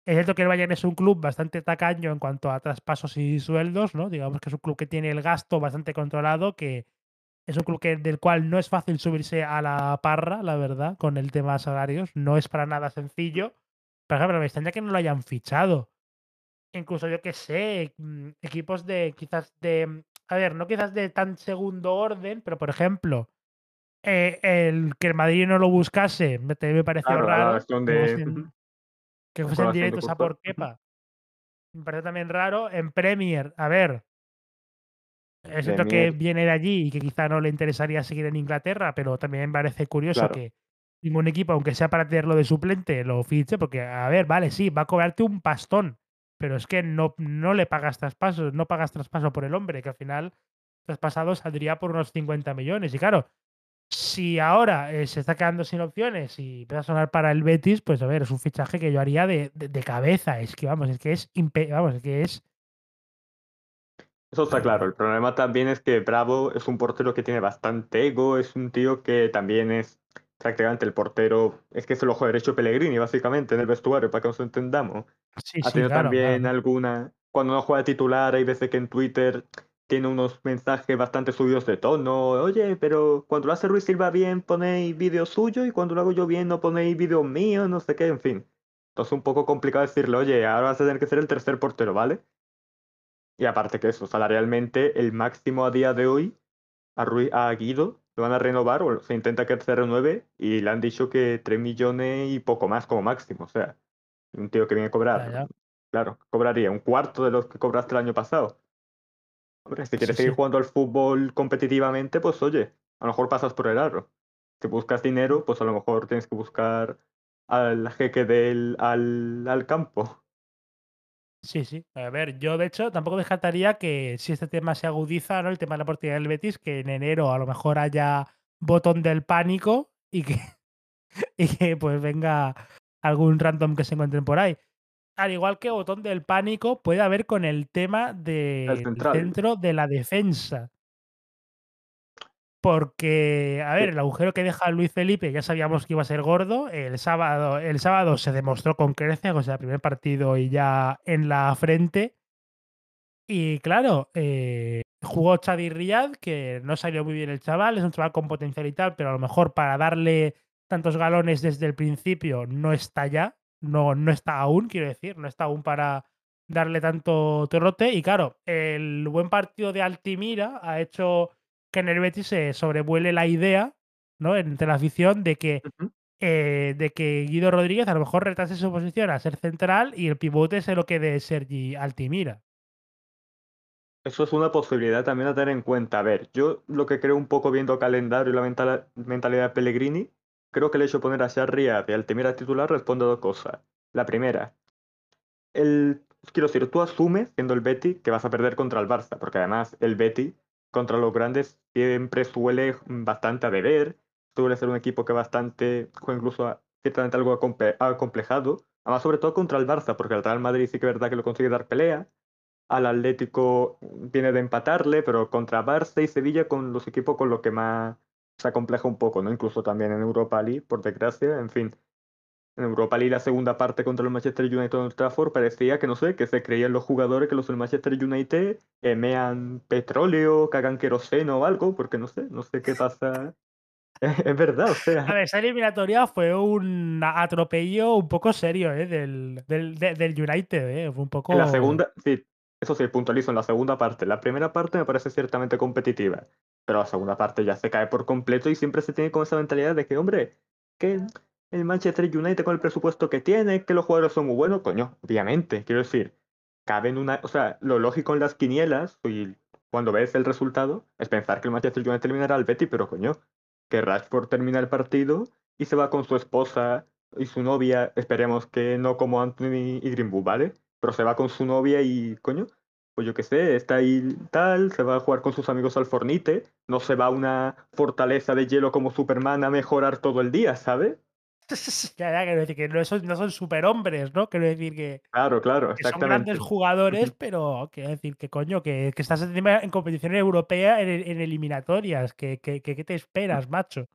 Es cierto que el Bayern es un club bastante tacaño en cuanto a traspasos y sueldos, ¿no? Digamos que es un club que tiene el gasto bastante controlado, que Es un club que, del cual no es fácil subirse a la parra, la verdad, con el tema salarios. No es para nada sencillo. Pero, ejemplo, me extraña que no lo hayan fichado. Incluso, yo qué sé, mm, equipos de quizás de. A ver, no quizás de tan segundo orden, pero por ejemplo, eh, el que el Madrid no lo buscase me, me pareció claro, raro. Que de fuesen, que de directos a por Kepa. Me parece también raro. En Premier, a ver, Es cierto que viene de allí y que quizá no le interesaría seguir en Inglaterra, pero también me parece curioso claro. que ningún equipo, aunque sea para tenerlo de suplente, lo fiche, porque, a ver, vale, sí, va a cobrarte un pastón, pero es que no, no le pagas traspasos, no pagas traspaso por el hombre, que al final traspasado saldría por unos 50 millones. Y claro, si ahora eh, se está quedando sin opciones y empieza a sonar para el Betis, pues a ver, es un fichaje que yo haría de, de- de cabeza. Es que vamos, es que es vamos, es que es. Eso está claro. El problema también es que Bravo es un portero que tiene bastante ego, es un tío que también es prácticamente el portero, es que es el ojo derecho de Pellegrini, básicamente, en el vestuario, para que nos entendamos. sí, Ha sí, tenido claro. también claro. alguna, cuando no juega titular, hay veces que en Twitter tiene unos mensajes bastante subidos de tono. Oye, pero cuando lo hace Ruiz Silva bien ponéis vídeo suyo y cuando lo hago yo bien no ponéis vídeo mío, no sé qué, en fin. Entonces un poco complicado decirle, oye, ahora vas a tener que ser el tercer portero, ¿vale? Y aparte que eso, salarialmente, el máximo a día de hoy a, Rui- a Guido lo van a renovar o se intenta que se renueve y le han dicho que 3 millones y poco más como máximo. O sea, un tío que viene a cobrar, ya. claro, cobraría un cuarto de los que cobraste el año pasado. Hombre, si Sí, quieres seguir sí. jugando al fútbol competitivamente, pues oye, a lo mejor pasas por el aro. Si buscas dinero, pues a lo mejor tienes que buscar al jeque del al, al campo. Sí, sí. A ver, yo de hecho tampoco descartaría que si este tema se agudiza, ¿no? El tema de la portería del Betis, que en enero a lo mejor haya botón del pánico y que, y que pues venga algún random que se encuentren por ahí. Al igual que botón del pánico puede haber con el tema El del central. centro de la defensa. Porque, a ver, el agujero que deja Luis Felipe ya sabíamos que iba a ser gordo. El sábado, el sábado se demostró con creces, o sea, primer partido y ya en la frente. Y claro, eh, jugó Xavi Riyad, que no salió muy bien el chaval, es un chaval con potencial y tal, pero a lo mejor para darle tantos galones desde el principio no está ya, no, no está aún, quiero decir, no está aún para darle tanto trote. Y claro, el buen partido de Altimira ha hecho que en el Betis se sobrevuele la idea, ¿no? Entre la afición de que, eh, de que Guido Rodríguez a lo mejor retase su posición a ser central y el pivote se lo quede Sergi Altimira. Eso es una posibilidad también a tener en cuenta. A ver, yo lo que creo un poco viendo calendario y la mentalidad de Pellegrini, creo que el hecho de poner a Sarria de Altimira titular responde a dos cosas. La primera, el, quiero decir, tú asumes, siendo el Betty, que vas a perder contra el Barça, porque además el Betty contra los grandes siempre suele mm, bastante a deber, suele ser un equipo que bastante, juega incluso ciertamente algo acomplejado, además sobre todo contra el Barça, porque el Real Madrid sí que es verdad que lo consigue dar pelea, al Atlético viene de empatarle, pero contra Barça y Sevilla con los equipos con los que más se acompleja un poco, ¿no? Incluso también en Europa League, por desgracia, en fin. En Europa League la segunda parte contra el Manchester United en Old Trafford parecía que, no sé, que se creían los jugadores que los del Manchester United emean petróleo, cagan queroseno o algo, porque no sé, no sé qué pasa. Es verdad, o A sea, ver, esa eliminatoria fue un atropello un poco serio, ¿eh? Del, del, de- del United, ¿eh? Fue un en la poco. segunda, sí, eso sí, puntualizo, en la segunda parte. La primera parte me parece ciertamente competitiva, pero la segunda parte ya se cae por completo y siempre se tiene con esa mentalidad de que, hombre, que el Manchester United con el presupuesto que tiene, que los jugadores son muy buenos, coño, obviamente, quiero decir, cabe en una, o sea, lo lógico en las quinielas y cuando ves el resultado es pensar que el Manchester United eliminará al Betis, pero coño, que Rashford termina el partido y se va con su esposa y su novia, esperemos que no como Anthony y Greenwood, ¿vale? Pero se va con su novia y, coño, pues yo qué sé, está ahí tal, se va a jugar con sus amigos al Fornite, no se va a una fortaleza de hielo como Superman a mejorar todo el día, ¿sabes? Ya, ya, quiero decir que no son, no son superhombres, ¿no? Quiero decir que, Claro, claro, que son grandes jugadores, pero quiero decir que, coño, que, que estás encima en competición europea en, en eliminatorias. Que, que, que- ¿Qué te esperas, macho?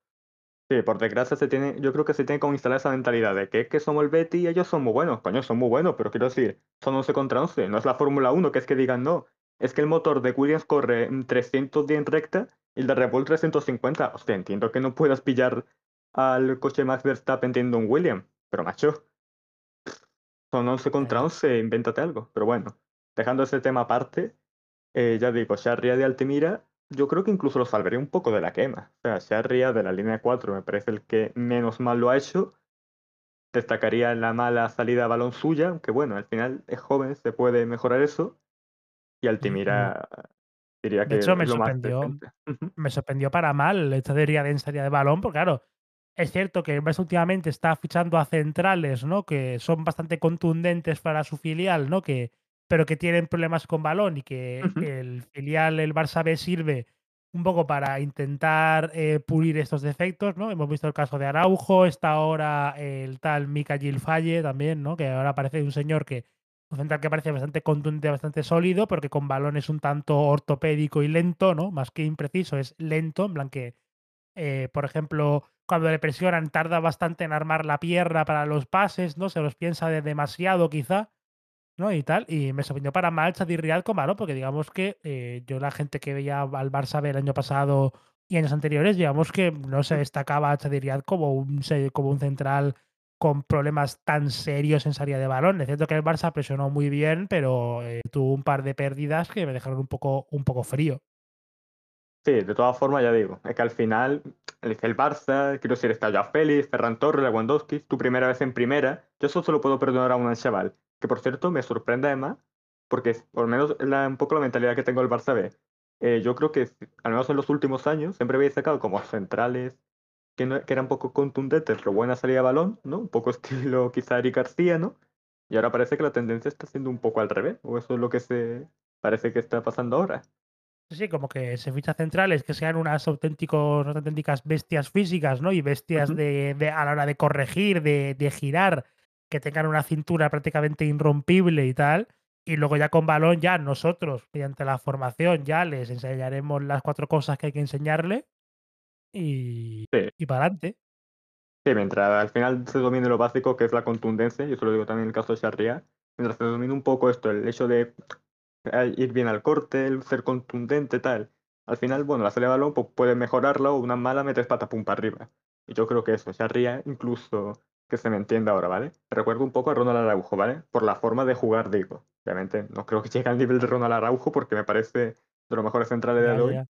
Sí, por desgracia se tiene, yo creo que se tiene como instalar esa mentalidad de que es que somos el Betis y ellos son muy buenos, coño, son muy buenos, pero quiero decir, son 11 contra 11, no es la Fórmula Uno que es que digan no, es que el motor de Williams corre en 310 en recta y el de Red Bull 350, hostia, entiendo que no puedas pillar al coche Max Verstappen teniendo un Williams, pero macho, son 11 Ya, contra ya. 11, invéntate algo, pero bueno, dejando ese tema aparte, eh, ya digo, Sharria de Altimira, yo creo que incluso lo salvaría un poco de la quema. O sea, Sharria de la línea 4 me parece el que menos mal lo ha hecho. Destacaría la mala salida a balón suya, aunque bueno, al final es joven, se puede mejorar eso. Y y Altimira diría de que hecho, me es lo más sorprendió. Ujú, me sorprendió para mal esta teoría de densidad de balón, porque claro, es cierto que el Barça últimamente está fichando a centrales, ¿no? Que son bastante contundentes para su filial, ¿no? Que, pero que tienen problemas con balón y que el filial, el Barça B, sirve un poco para intentar eh, pulir estos defectos, ¿no? Hemos visto el caso de Araujo, está ahora el tal Mika Gilfaye también, ¿no? Que ahora parece un señor que, un central que parece bastante contundente, bastante sólido, porque con balón es un tanto ortopédico y lento, ¿no? Más que impreciso, es lento, en plan que eh, por ejemplo, cuando le presionan tarda bastante en armar la pierna para los pases, ¿no? Se los piensa de demasiado quizá, ¿no? Y tal. Y me sorprendió para mal Chadi Riad con Balón, porque digamos que eh, yo la gente que veía al Barça el año pasado y años anteriores, digamos que no se destacaba a Chadi Riad como un, como un central con problemas tan serios en salida de balón. Es cierto que el Barça presionó muy bien, pero eh, tuvo un par de pérdidas que me dejaron un poco, un poco frío. Sí, de todas formas, ya digo, es que al final el, Barça, quiero decir, está ya Félix, Ferran Torres, Lewandowski, tu primera vez en primera, yo eso se lo puedo perdonar a un chaval, que por cierto me sorprende además, porque por lo menos la, un poco la mentalidad que tengo del Barça B. Eh, yo creo que, al menos en los últimos años, siempre habéis sacado como centrales que, no, que eran un poco contundentes, pero buena salida de balón, ¿no? Un poco estilo quizá Eric García, ¿no? Y ahora parece que la tendencia está siendo un poco al revés, o eso es lo que se parece que está pasando ahora. Sí, sí, como que se ficha centrales que sean unas auténticos, unas auténticas bestias físicas, ¿no? Y bestias de, de- a la hora de corregir, de, de girar, que tengan una cintura prácticamente irrompible y tal. Y luego ya con balón, ya nosotros, mediante la formación, ya les enseñaremos las cuatro cosas que hay que enseñarle y, Sí. y para adelante. Sí, mientras al final se domine lo básico, que es la contundencia, y eso lo digo también en el caso de Sharia, mientras se domine un poco esto, el hecho de ir bien al corte, ser contundente, tal, al final, bueno, la salida de balón pues, puedes mejorarla o una mala metes pata pum para arriba. Y yo creo que eso, Sharia, incluso que se me entienda ahora, ¿vale? Recuerdo un poco a Ronald Araujo, ¿vale? Por la forma de jugar, digo. Obviamente, no creo que llegue al nivel de Ronald Araujo porque me parece de los mejores centrales de hoy. Pero bueno,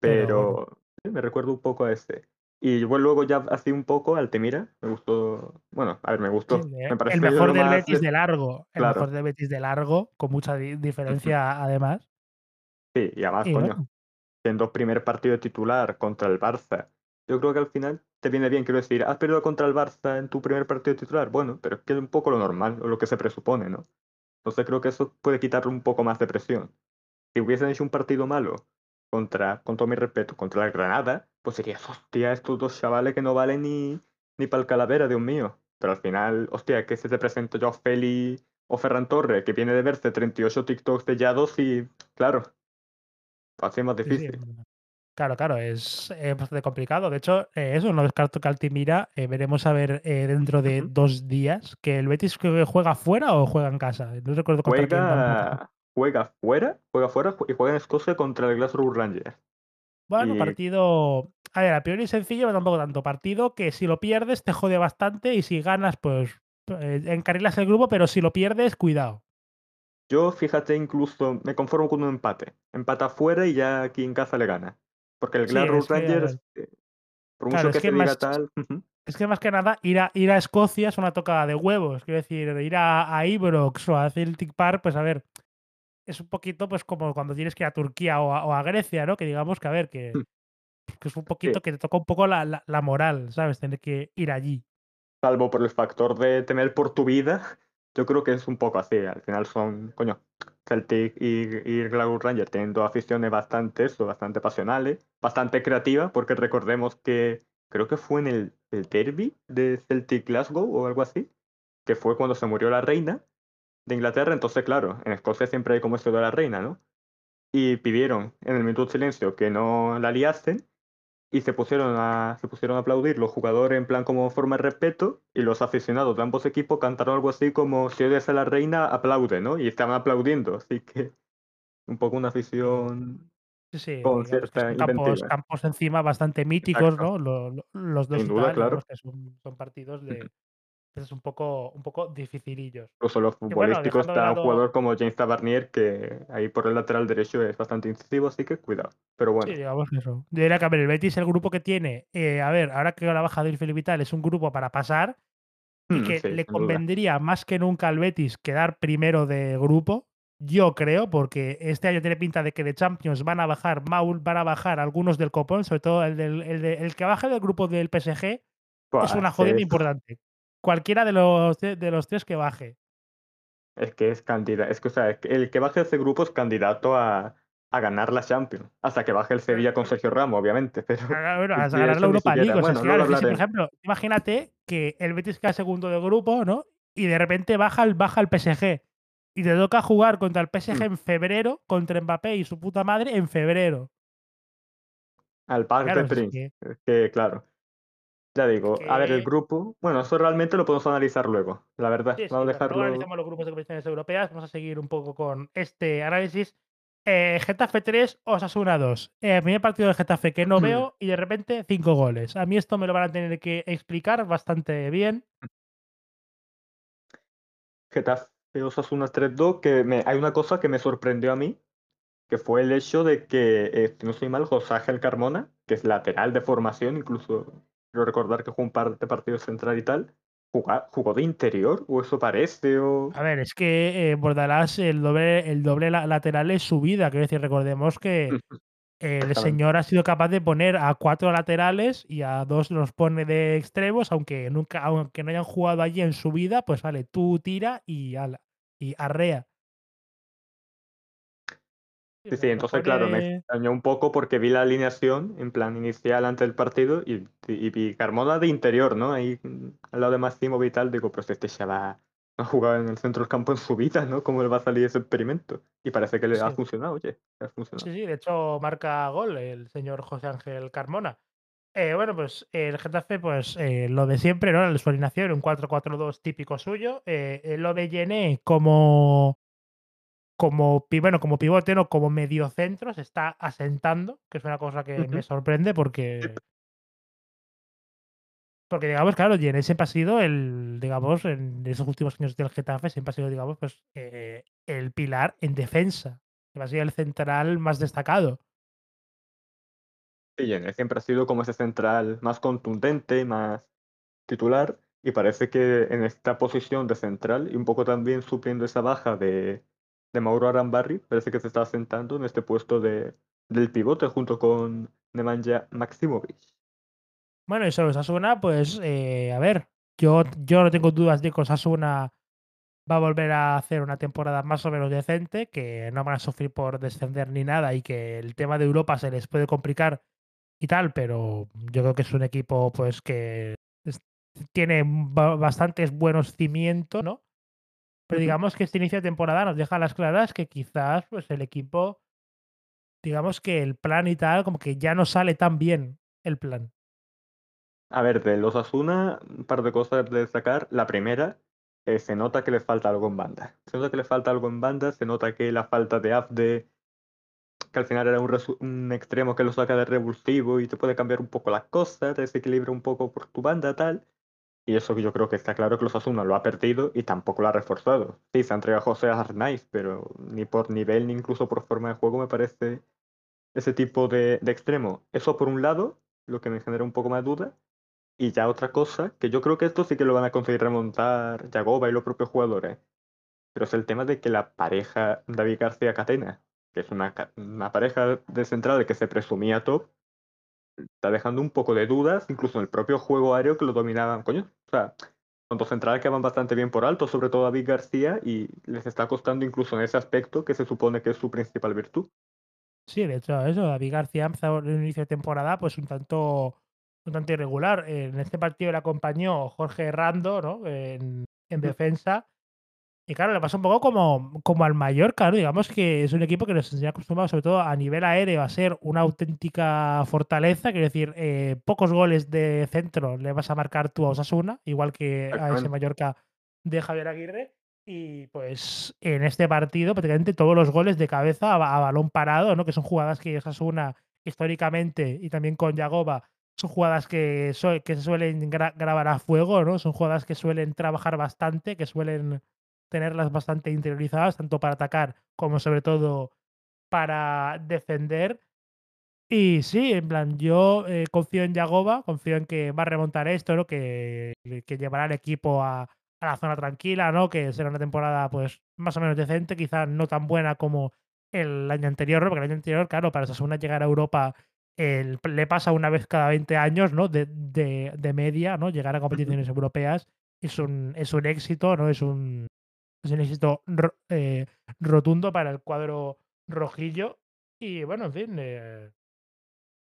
pero sí, me recuerdo un poco a ese. Y bueno, luego ya así un poco Altemira, me gustó, bueno, a ver, me sí, gustó, de- me el mejor del más, Betis de largo, el mejor claro, del Betis de largo, con mucha di- diferencia además. sí, y además, Y coño, bueno, siendo primer partido titular contra el Barça, yo creo que al final te viene bien, quiero decir, has perdido contra el Barça en tu primer partido titular, bueno, pero es que es un poco lo normal, o lo que se presupone, ¿no? Entonces creo que eso puede quitarle un poco más de presión. Si hubiesen hecho un partido malo contra, con todo mi respeto, contra la Granada, pues serías, hostia, estos dos chavales que no valen ni, ni para el calavera, Dios mío. Pero al final, hostia, que se te presente yo Feli o Ferran Torres, que viene de verse 38 TikToks de Yados y, claro, es más sí, sí. difícil. Claro, claro, es, bastante complicado. De hecho, eh, eso no descarto que Altimira, eh, veremos a ver, eh, dentro de. 2 días que el Betis juega fuera o juega en casa. No recuerdo contra. Juega juega fuera juega fuera y juega en Escocia contra el Glasgow Rangers. Bueno, Y partido, a ver, a priori sencillo, pero tampoco tanto. Partido que si lo pierdes te jode bastante y si ganas, pues, eh, encarrilas el grupo, pero si lo pierdes, cuidado. yo, fíjate, incluso me conformo con un empate. Empata fuera y ya aquí en casa le gana. Porque el Sí, Glasgow es ver, Rangers, eh, por claro, mucho es que que se más diga tal. Es que más que nada ir a ir a Escocia es una tocada de huevos. Quiero decir, ir a a Ibrox o a Celtic Park, pues a ver, es un poquito, pues, como cuando tienes que ir a Turquía o a o a Grecia, ¿no? Que digamos que, a ver, que que es un Sí. poquito que te toca un poco la la la moral, ¿sabes? Tener que ir allí. Salvo por el factor de temer por tu vida, yo creo que es un poco así. Al final son, coño, Celtic y, y Glasgow Rangers tienen dos aficiones bastante, eso, bastante pasionales, bastante creativas, porque recordemos que creo que fue en el, el derby de Celtic Glasgow o algo así, que fue cuando se murió la reina de Inglaterra. Entonces, claro, en Escocia siempre hay como eso de la reina, ¿no? Y pidieron en el minuto de silencio que no la liasen y se pusieron a, se pusieron a aplaudir los jugadores en plan como forma de respeto y los aficionados de ambos equipos cantaron algo así como si odias a la reina, aplaude, ¿no? Y estaban aplaudiendo, así que un poco una afición sí, sí, campos campos encima bastante míticos, Exacto, ¿no? Lo lo los 2 sin y duda, tal, claro. que son son partidos de es un poco un poco dificilillos. Incluso los bueno, futbolísticos de está un jugador como James Tavernier que ahí por el lateral derecho es bastante incisivo, así que cuidado. Pero Sí, bueno, digamos que eso. Yo diría que, a ver, el Betis, el grupo que tiene, eh, a ver, ahora que la baja de Phil Vital es un grupo para pasar y hmm, que sí, le duda. convendría más que nunca al Betis quedar primero de grupo, yo creo, porque este año tiene pinta de que de Champions van a bajar, Maul van a bajar algunos del copón, sobre todo el, del, el, de- el que baje del grupo del PSG es una jodida es, importante. Cualquiera de los, de, de los tres que baje. es que es candidato, es que o sea, es que el que baje de ese grupo es candidato a, a ganar la Champions, hasta que baje el Sevilla con Sergio Ramos, obviamente, pero A bueno, a de ganar la Europa League. O sea, por ejemplo, imagínate que el Betis queda segundo de grupo, ¿no? Y de repente baja el, baja el PSG. Y te toca jugar contra el PSG Mm, en febrero, contra Mbappé y su puta madre en febrero. Al Parc Claro, es que, es que claro, ya digo, a ver, el grupo, bueno, eso realmente lo podemos analizar luego, la verdad, Sí, vamos sí, a dejarlo. analizamos los grupos de competiciones europeas. Vamos a seguir un poco con este análisis. Eh, Getafe 3, Osasuna 2. Eh, primer partido del Getafe que no veo y de repente 5 goles. A mí esto me lo van a tener que explicar bastante bien. Getafe Osasuna 3-2, que me, hay una cosa que me sorprendió a mí, que fue el hecho de que, eh, si no soy mal, José Ángel Carmona, que es lateral de formación, incluso quiero recordar que jugó un par de partidos central y tal, jugó, jugó de interior, o eso parece, o... A ver, es que eh, Bordalás, el doble, el doble la- lateral es su vida. Quiero decir, recordemos que el señor ha sido capaz de poner a cuatro laterales y a dos los pone de extremos, aunque nunca, aunque no hayan jugado allí en su vida, pues vale, tú tira y ala, y arrea. Sí, Sí, sí, entonces, claro, me extrañó un poco porque vi la alineación en plan inicial antes del partido y, y vi Carmona de interior, ¿no? Ahí mm, al lado de Máximo Vital, digo, pues este chaval no ha jugado en el centro del campo en su vida, ¿no? ¿Cómo le va a salir ese experimento? Y parece que le ha sí, funcionado, oye, ha sí, funcionado. sí, de hecho marca gol el señor José Ángel Carmona. Eh, bueno, pues el Getafe, pues eh, lo de siempre, ¿no? Su alineación, un 4-4-2 típico suyo. Eh, eh, lo de Yené como como, bueno, como pivote, no, como mediocentro, se está asentando, que es una cosa que me sorprende porque, porque digamos, claro, Yené siempre ha sido el, digamos, en esos últimos años del Getafe, siempre ha sido, digamos, pues eh, el pilar en defensa, que ha sido el central más destacado. Sí, Jenner siempre ha sido como ese central más contundente, más titular, y parece que en esta posición de central, y un poco también supliendo esa baja de, de Mauro Arambarri, parece que se está asentando en este puesto de, del pivote junto con Nemanja Maximovic. Bueno, y sobre Osasuna, pues, eh, a ver, yo, yo no tengo dudas de que Osasuna va a volver a hacer una temporada más o menos decente, que no van a sufrir por descender ni nada y que el tema de Europa se les puede complicar y tal, pero yo creo que es un equipo pues que tiene ba- bastantes buenos cimientos, ¿no? Pero digamos que este inicio de temporada nos deja las claras que quizás pues el equipo digamos que el plan y tal, como que ya no sale tan bien el plan. A ver, de los Asuna, un par de cosas de destacar. La primera, eh, se nota que le falta algo en banda. Se nota que le falta algo en banda, se nota que la falta de Afde, que al final era un, un, extremo que lo saca de revulsivo y te puede cambiar un poco las cosas, te desequilibra un poco por tu banda, tal. Y eso yo creo que está claro que los Asuna lo ha perdido y tampoco lo ha reforzado. Sí, se ha entregado a José Arnaiz, pero ni por nivel ni incluso por forma de juego me parece ese tipo de, de extremo. Eso por un lado, lo que me genera un poco más duda. Y ya otra cosa, que yo creo que esto sí que lo van a conseguir remontar Yagoba y los propios jugadores. Pero es el tema de que la pareja David García Catena, que es una, una pareja de central que se presumía top, está dejando un poco de dudas, incluso en el propio juego aéreo que lo dominaban. Coño, o sea, son dos centrales que van bastante bien por alto, sobre todo David García, y les está costando incluso en ese aspecto que se supone que es su principal virtud. Sí, de hecho, eso, David García ha empezado el inicio de temporada pues un tanto un tanto irregular. En este partido le acompañó Jorge Rando, ¿no? En, en defensa. Y claro, le pasa un poco como, como al Mallorca, ¿no? Digamos que es un equipo que nos enseña acostumbrado, sobre todo a nivel aéreo, a ser una auténtica fortaleza. Quiero decir, eh, pocos goles de centro le vas a marcar tú a Osasuna, igual que a ese Mallorca de Javier Aguirre. Y pues en este partido, prácticamente todos los goles de cabeza a, a balón parado, ¿no? Que son jugadas que Osasuna históricamente y también con Yagoba son jugadas que, que se suelen grabar a fuego, ¿no? Son jugadas que suelen trabajar bastante, que suelen tenerlas bastante interiorizadas, tanto para atacar como sobre todo para defender. Y sí, en plan, yo eh, confío en Yagoba, confío en que va a remontar esto, ¿no? Que, que llevará al equipo a, a, la zona tranquila, ¿no? Que será una temporada, pues, más o menos decente, quizás no tan buena como el año anterior, ¿no? Porque el año anterior, claro, para segunda llegar a Europa le pasa una vez cada 20 años, ¿no? De, de, de media, ¿no? Llegar a competiciones europeas es un, es un éxito, ¿no? Es un, es un éxito eh, rotundo para el cuadro rojillo. Y bueno, en fin, eh,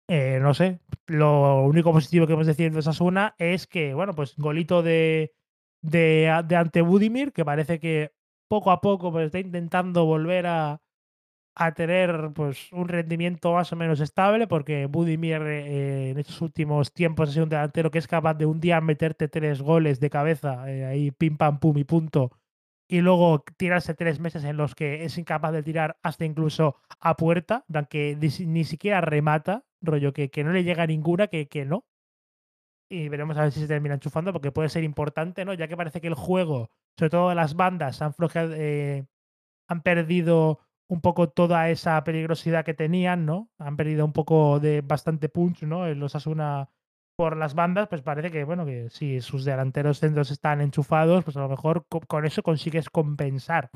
eh, no sé. Lo único positivo que hemos decir de Osasuna es que, bueno, pues golito de, de, ante Budimir, que parece que poco a poco pues, está intentando volver a, a tener pues un rendimiento más o menos estable, porque Budimir en estos últimos tiempos ha sido un delantero que es capaz de un día meterte tres goles de cabeza, ahí pim pam pum y punto, y luego tirarse tres meses en los que es incapaz de tirar hasta incluso a puerta, que ni, siquiera remata, rollo que, que no le llega ninguna, que, que no. Y veremos a ver si se termina enchufando, porque puede ser importante, ¿no? Ya que parece que el juego, sobre todo las bandas, han, eh, han perdido un poco toda esa peligrosidad que tenían, ¿no? Han perdido un poco de bastante punch, ¿no? En los Asuna por las bandas, pues parece que, bueno, que si sus delanteros centros están enchufados, pues a lo mejor con eso consigues compensar,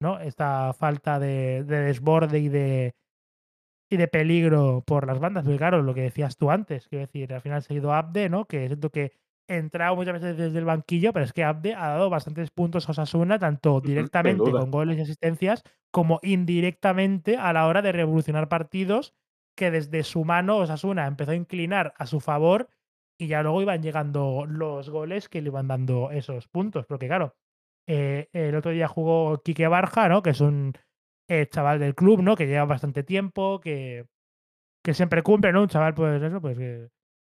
¿no? Esta falta de, desborde y de, y de peligro por las bandas. Porque claro, lo que decías tú antes, quiero decir, al final se ha ido Abde, ¿no? Que siento que entrado muchas veces desde el banquillo, pero es que Abde ha dado bastantes puntos a Osasuna, tanto directamente con goles y asistencias, como indirectamente a la hora de revolucionar partidos que desde su mano Osasuna empezó a inclinar a su favor y ya luego iban llegando los goles que le iban dando esos puntos. Porque claro, eh, el otro día jugó Quique Barja, ¿no? Que es un eh, chaval del club, ¿no? Que lleva bastante tiempo, que, que siempre cumple, ¿no? Un chaval, pues eso, pues que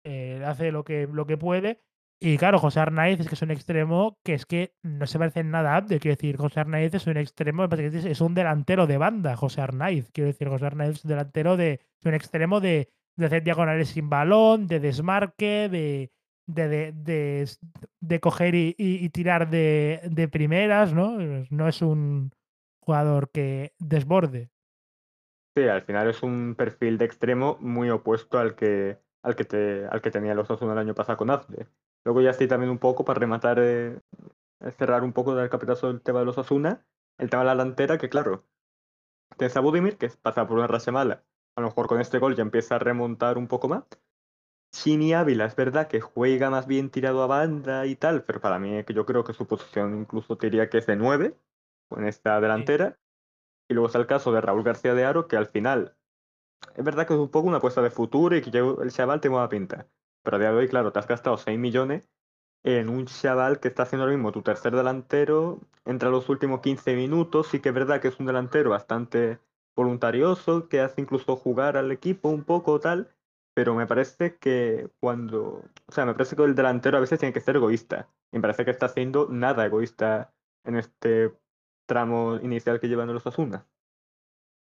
eh, hace lo que, lo que puede. Y claro, José Arnaiz es que es un extremo que es que no se parece en nada a Abde. Quiero decir, José Arnaiz es un extremo, es un delantero de banda, José Arnaiz. Quiero decir, José Arnaiz es un delantero de, un extremo de, de, hacer diagonales sin balón, de desmarque, de, de, de, de coger y, y, tirar de, primeras, ¿no? No es un jugador que desborde. Sí, al final es un perfil de extremo muy opuesto al que, al que, te, al que tenía los Osasuna el año pasado con Azde. Luego ya estoy también un poco para rematar, eh, cerrar un poco del capitazo del tema de los Asuna, el tema de la delantera, que claro, tienes a Budimir, que pasa por una racha mala, a lo mejor con este gol ya empieza a remontar un poco más. Chini Ávila, es verdad que juega más bien tirado a banda y tal, pero para mí que yo creo que su posición incluso diría que es de 9 con esta delantera. Y luego está el caso de Raúl García de Aro, que al final es verdad que es un poco una apuesta de futuro y que el chaval te a pinta. Pero a día de hoy, claro, te has gastado 6 millones en un chaval que está haciendo lo mismo tu tercer delantero entre los últimos 15 minutos. Sí que es verdad que es un delantero bastante voluntarioso, que hace incluso jugar al equipo un poco tal, pero me parece que cuando, o sea, me parece que el delantero a veces tiene que ser egoísta. Y me parece que está siendo nada egoísta en este tramo inicial que llevan los Asuna.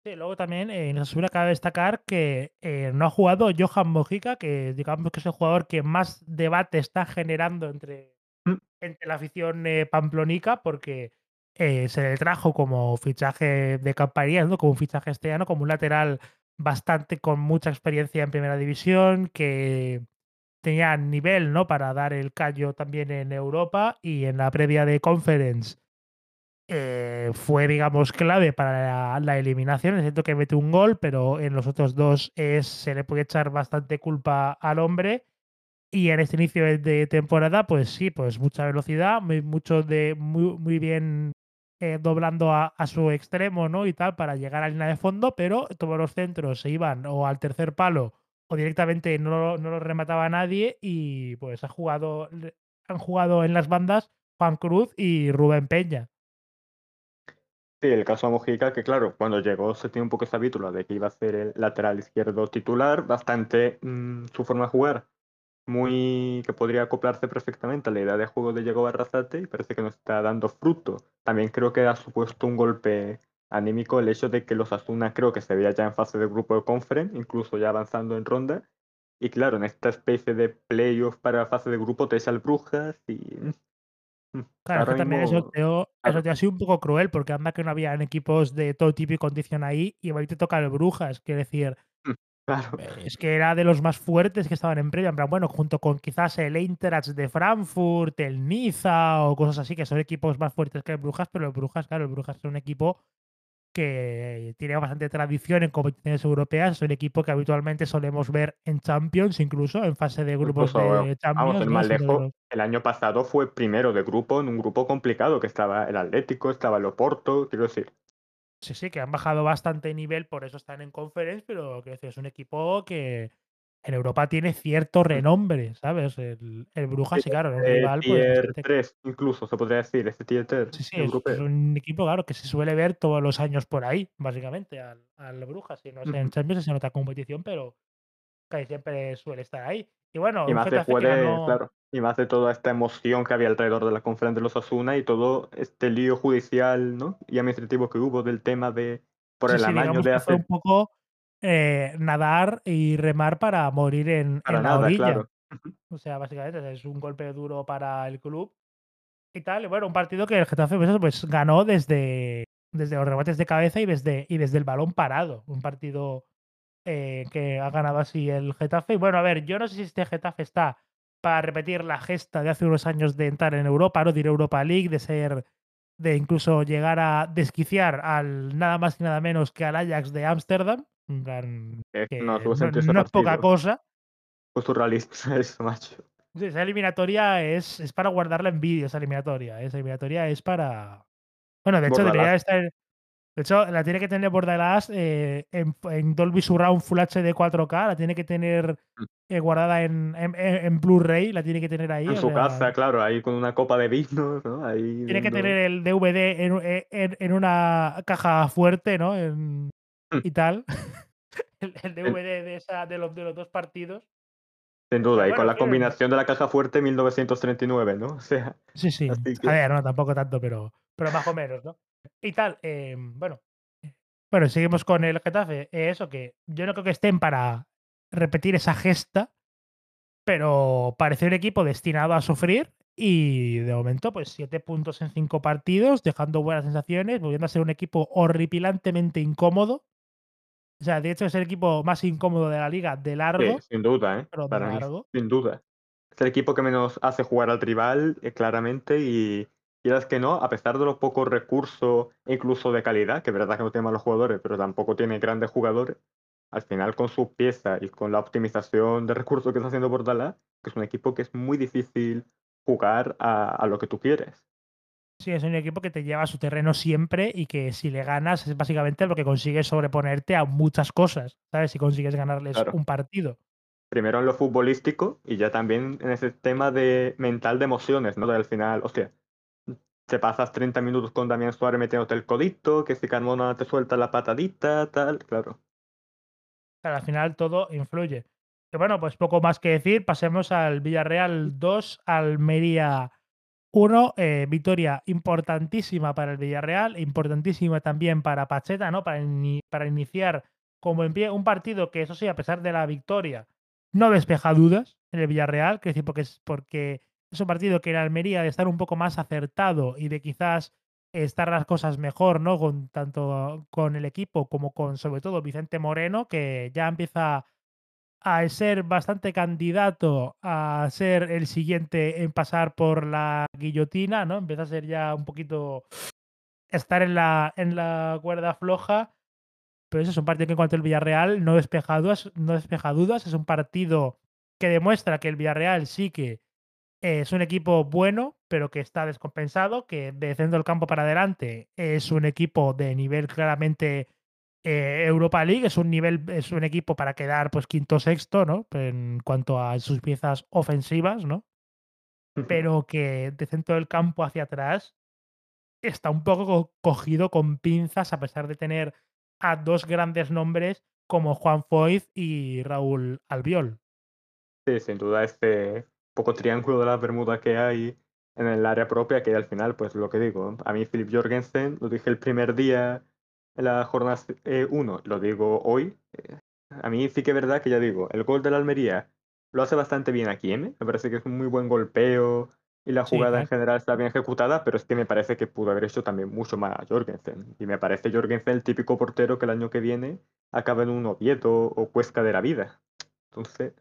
Sí, luego también eh, en Osasuna cabe destacar que eh, no ha jugado Johan Mojica, que digamos que es el jugador que más debate está generando entre, Mm, entre la afición eh, pamplonica, porque eh, se le trajo como fichaje de campaña, ¿no? como un fichaje este año, como un lateral bastante con mucha experiencia en primera división, que tenía nivel ¿no? para dar el callo también en Europa y en la previa de Conference eh, fue, digamos, clave para la, la eliminación. Es cierto que mete un gol, pero en los otros dos es, se le puede echar bastante culpa al hombre. Y en este inicio de temporada, pues sí, pues mucha velocidad, muy, mucho de muy, muy bien eh, doblando a, su extremo, ¿no? Y tal, para llegar a la línea de fondo, pero todos los centros se iban o al tercer palo o directamente no, lo- no los remataba nadie. Y pues ha jugado, han jugado en las bandas Juan Cruz y Rubén Peña. Sí, el caso de Mojica, que claro, cuando llegó se tiene un poco esa vítula de que iba a ser el lateral izquierdo titular, bastante mm, su forma de jugar, muy que podría acoplarse perfectamente a la idea de juego de Diego Barrazate y parece que no está dando fruto. También creo que ha supuesto un golpe anímico el hecho de que los Asuna creo que se veía ya en fase de grupo de conference, incluso ya avanzando en ronda. Y claro, en esta especie de playoff para fase de grupo te el Brujas y mm, Claro, es ahora que también eso te eso claro, te ha sido un poco cruel, porque anda que no habían equipos de todo tipo y condición ahí, y hoy te toca el Brujas. Quiero decir, mm, claro, eh, es que era de los más fuertes que estaban en previa. En plan, bueno, junto con quizás el Eintracht de Frankfurt, el Niza o cosas así, que son equipos más fuertes que el Brujas, pero el Brujas, claro, el Brujas es un equipo que tiene bastante tradición en competiciones europeas. Es un equipo que habitualmente solemos ver en Champions, incluso en fase de grupos incluso, de vamos, Champions, el ¿no? más lejos, el año pasado fue primero de grupo en un grupo complicado, que estaba el Atlético, estaba el Oporto, quiero decir, Sí, sí, que han bajado bastante nivel, por eso están en Conference, pero que es un equipo que en Europa tiene cierto mm, renombre, ¿sabes? El, el sí, Brujas, y claro, un este rival pues tier bastante. 3 incluso se podría decir, este tier 3 Sí, sí, es, es un equipo, claro, que se suele ver todos los años por ahí, básicamente, al, al Brujas. Si no es en. Champions, es en otra competición, pero casi siempre suele estar ahí. Y bueno, Y más después de, ganó. claro, y más de toda esta emoción que había alrededor de la conferencia de los Asuna y todo este lío judicial, ¿no? y administrativo que hubo del tema de por Sí, el sí, amaño de que fue un poco eh, nadar y remar para morir en, para en la nada, orilla. claro. O sea, básicamente es un golpe duro para el club y tal. Y bueno, un partido que el Getafe pues, pues, ganó desde, desde los remates de cabeza y desde, y desde el balón parado. Un partido eh, que ha ganado así el Getafe. Y bueno, a ver, yo no sé si este Getafe está para repetir la gesta de hace unos años de entrar en Europa, no de ir a Europa League, de ser, de incluso llegar a desquiciar al nada más y nada menos que al Ajax de Ámsterdam. Plan, Eh, no que no, ese no es poca cosa. Fue surrealista eso, macho. Esa eliminatoria es, es para guardarla en vídeo, esa eliminatoria. ¿eh? Esa eliminatoria es para. Bueno, de hecho, debería estar. De hecho, la tiene que tener Bordalás eh, en, en Dolby Surround Full HD 4K. La tiene que tener Mm. eh, guardada en, en, en- en Blu-ray. La tiene que tener ahí. En su sea, casa, claro, ahí con una copa de vino, ¿no? Ahí tiene que tener el DVD en, eh, en- una caja fuerte, ¿no? Mm. y tal. El, DVD de, esa, de, los, de los dos partidos. sin Pero duda, y con la combinación de la caja fuerte 1939, ¿no? O sea, Sí, sí. A ver, no, tampoco tanto, pero, pero más o menos, ¿no? Y tal, em, bueno. Bueno, seguimos con el Getafe. Eh, eso que yo no creo que estén para repetir esa gesta, pero parece un equipo destinado a sufrir y de momento, pues siete puntos en cinco partidos, dejando buenas sensaciones, volviendo a ser un equipo horripilantemente incómodo. O sea, de hecho es el equipo más incómodo de la liga de sí, largo, sin duda, ¿eh? pero de Para mí, largo. sin duda. Es el equipo que menos hace jugar al rival, eh, claramente, y quieras que no, a pesar de los pocos recursos, e incluso de calidad, que es verdad que no tiene malos jugadores, pero tampoco tiene grandes jugadores, al final con sus piezas y con la optimización de recursos que está haciendo Bordalás, que es un equipo que es muy difícil jugar a, a lo que tú quieres. Sí, es un equipo que te lleva a su terreno siempre y que si le ganas es básicamente porque consigues sobreponerte a muchas cosas, ¿sabes? Si consigues ganarles Claro. un partido. Primero en lo futbolístico y ya también en ese tema de mental de emociones, ¿no? Al final, hostia, te pasas 30 minutos con Damián Suárez metiéndote el codito, que si Carmona te suelta la patadita, tal, claro. Al final todo influye. Bueno, pues poco más que decir. Pasemos al Villarreal 2, Almería 1. Eh, victoria importantísima para el Villarreal, importantísima también para Pacheta, ¿no? Para, para iniciar como en pie un partido que, eso sí, a pesar de la victoria, no despeja dudas en el Villarreal, que decir, porque porque es un partido que en Almería de estar un poco más acertado y de quizás estar las cosas mejor, ¿no? Con tanto con el equipo como con sobre todo Vicente Moreno, que ya empieza a ser bastante candidato a ser el siguiente en pasar por la guillotina, ¿no? Empieza a ser ya un poquito estar en la, en la cuerda floja. Pero eso es un partido que en cuanto al Villarreal no despeja no despeja dudas. Es un partido que demuestra que el Villarreal sí que es un equipo bueno, pero que está descompensado, que de centro del campo para adelante es un equipo de nivel claramente eh, Europa League, es un nivel, es un equipo para quedar pues quinto sexto, ¿no? En cuanto a sus piezas ofensivas, ¿no? Pero que de centro del campo hacia atrás está un poco cogido con pinzas a pesar de tener a dos grandes nombres como Juan Foyz y Raúl Albiol. Sí, sin duda este poco triángulo de las Bermudas que hay en el área propia, que al final, pues lo que digo, a mí Philip Jorgensen, lo dije el primer día en la jornada 1, lo digo hoy, eh, a mí sí que es verdad que ya digo, el gol de la Almería lo hace bastante bien aquí, ¿eh? me parece que es un muy buen golpeo y la jugada en general está bien ejecutada, pero es que me parece que pudo haber hecho también mucho más Jorgensen. Y me parece Jorgensen el típico portero que el año que viene acaba en un Oviedo o Cuesca de la vida. Entonces,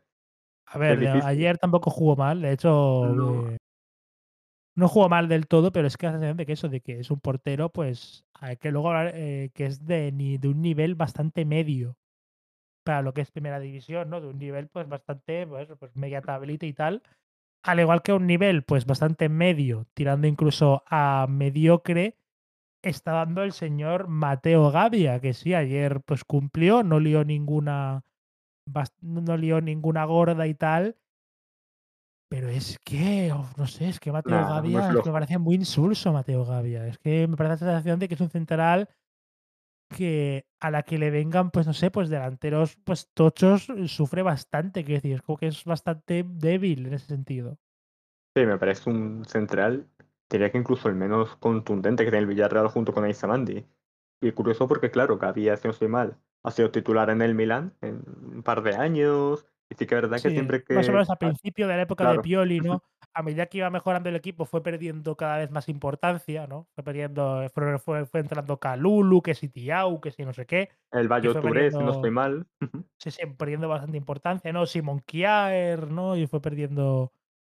a ver, ayer tampoco jugó mal, de hecho. Eh, no. jugó mal del todo, pero es que hace de que eso, de que es un portero, pues hay que luego hablar eh, que es de, de un nivel bastante medio para lo que es primera división, ¿no? De un nivel pues bastante, pues, pues media tablita y tal. Al igual que un nivel pues bastante medio, tirando incluso a mediocre, está dando el señor Mateo Gavia, que sí, ayer pues cumplió, no lió ninguna no lió ninguna gorda y tal. Pero es que, no sé, es que Mateo Gavia me parece muy insulso Mateo Gavia. Es que me parece la sensación de que es un central que a la que le vengan, pues no sé, pues delanteros pues tochos, sufre bastante, quiero decir, es como que es bastante débil en ese sentido. Sí, me parece un central, diría que incluso el menos contundente que tiene el Villarreal junto con Aisamandi. Y curioso porque, claro, Gavia, si no estoy mal, ha sido titular en el Milan en un par de años. Y sí que es verdad que siempre que. Más o menos al principio de la época de Pioli, ¿no? A medida que iba mejorando el equipo, fue perdiendo cada vez más importancia, ¿no? Fue perdiendo, fue, fue, entrando Calulu, que si Tiau, que si no sé qué. El Bayo Touré, si no estoy mal. sí, sí, perdiendo bastante importancia, ¿no? Simon Kiaer, ¿no? Y fue perdiendo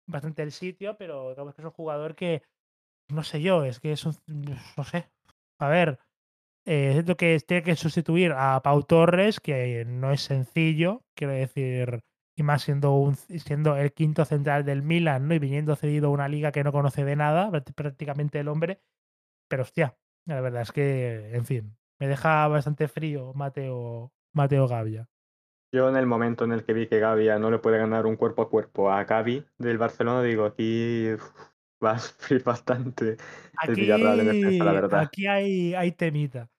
bastante el sitio, pero digamos que es un jugador que, no sé yo, es que es un, no sé. A ver, eh, es que tiene que sustituir a Pau Torres, que no es sencillo, quiero decir, y más siendo, un, siendo el quinto central del Milan ¿no? y viniendo cedido a una liga que no conoce de nada, prácticamente el hombre. Pero hostia, la verdad es que, en fin, me deja bastante frío Mateo, Mateo Gavia. Yo en el momento en el que vi que Gavia no le puede ganar un cuerpo a cuerpo a Gavi del Barcelona, digo, aquí va a sufrir bastante el Villarreal en defensa, la verdad. Aquí hay, hay temita.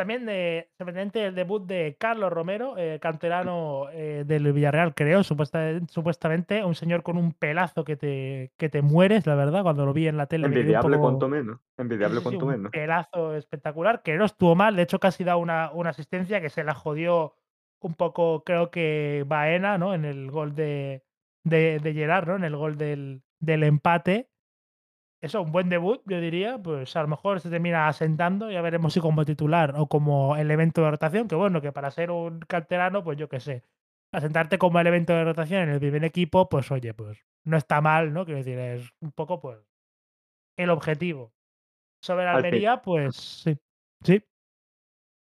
También de, sorprendente el debut de Carlos Romero, eh, canterano eh, del Villarreal, creo, supuestamente, un señor con un pelazo que te, que te mueres, la verdad, cuando lo vi en la tele. Envidiable cuanto menos, envidiable cuanto menos. Pelazo espectacular, que no estuvo mal, de hecho casi da una, una asistencia que se la jodió un poco, creo que Baena, ¿no? En el gol de, de, de Gerard, ¿no? En el gol del, del empate eso, un buen debut, yo diría, pues a lo mejor se termina asentando, ya veremos si como titular o como elemento de rotación, que bueno, que para ser un canterano, pues yo qué sé, asentarte como elemento de rotación en el primer equipo, pues oye, pues no está mal, ¿no? Quiero decir, es un poco, pues, el objetivo. Sobre la Almería, pues sí. Sí.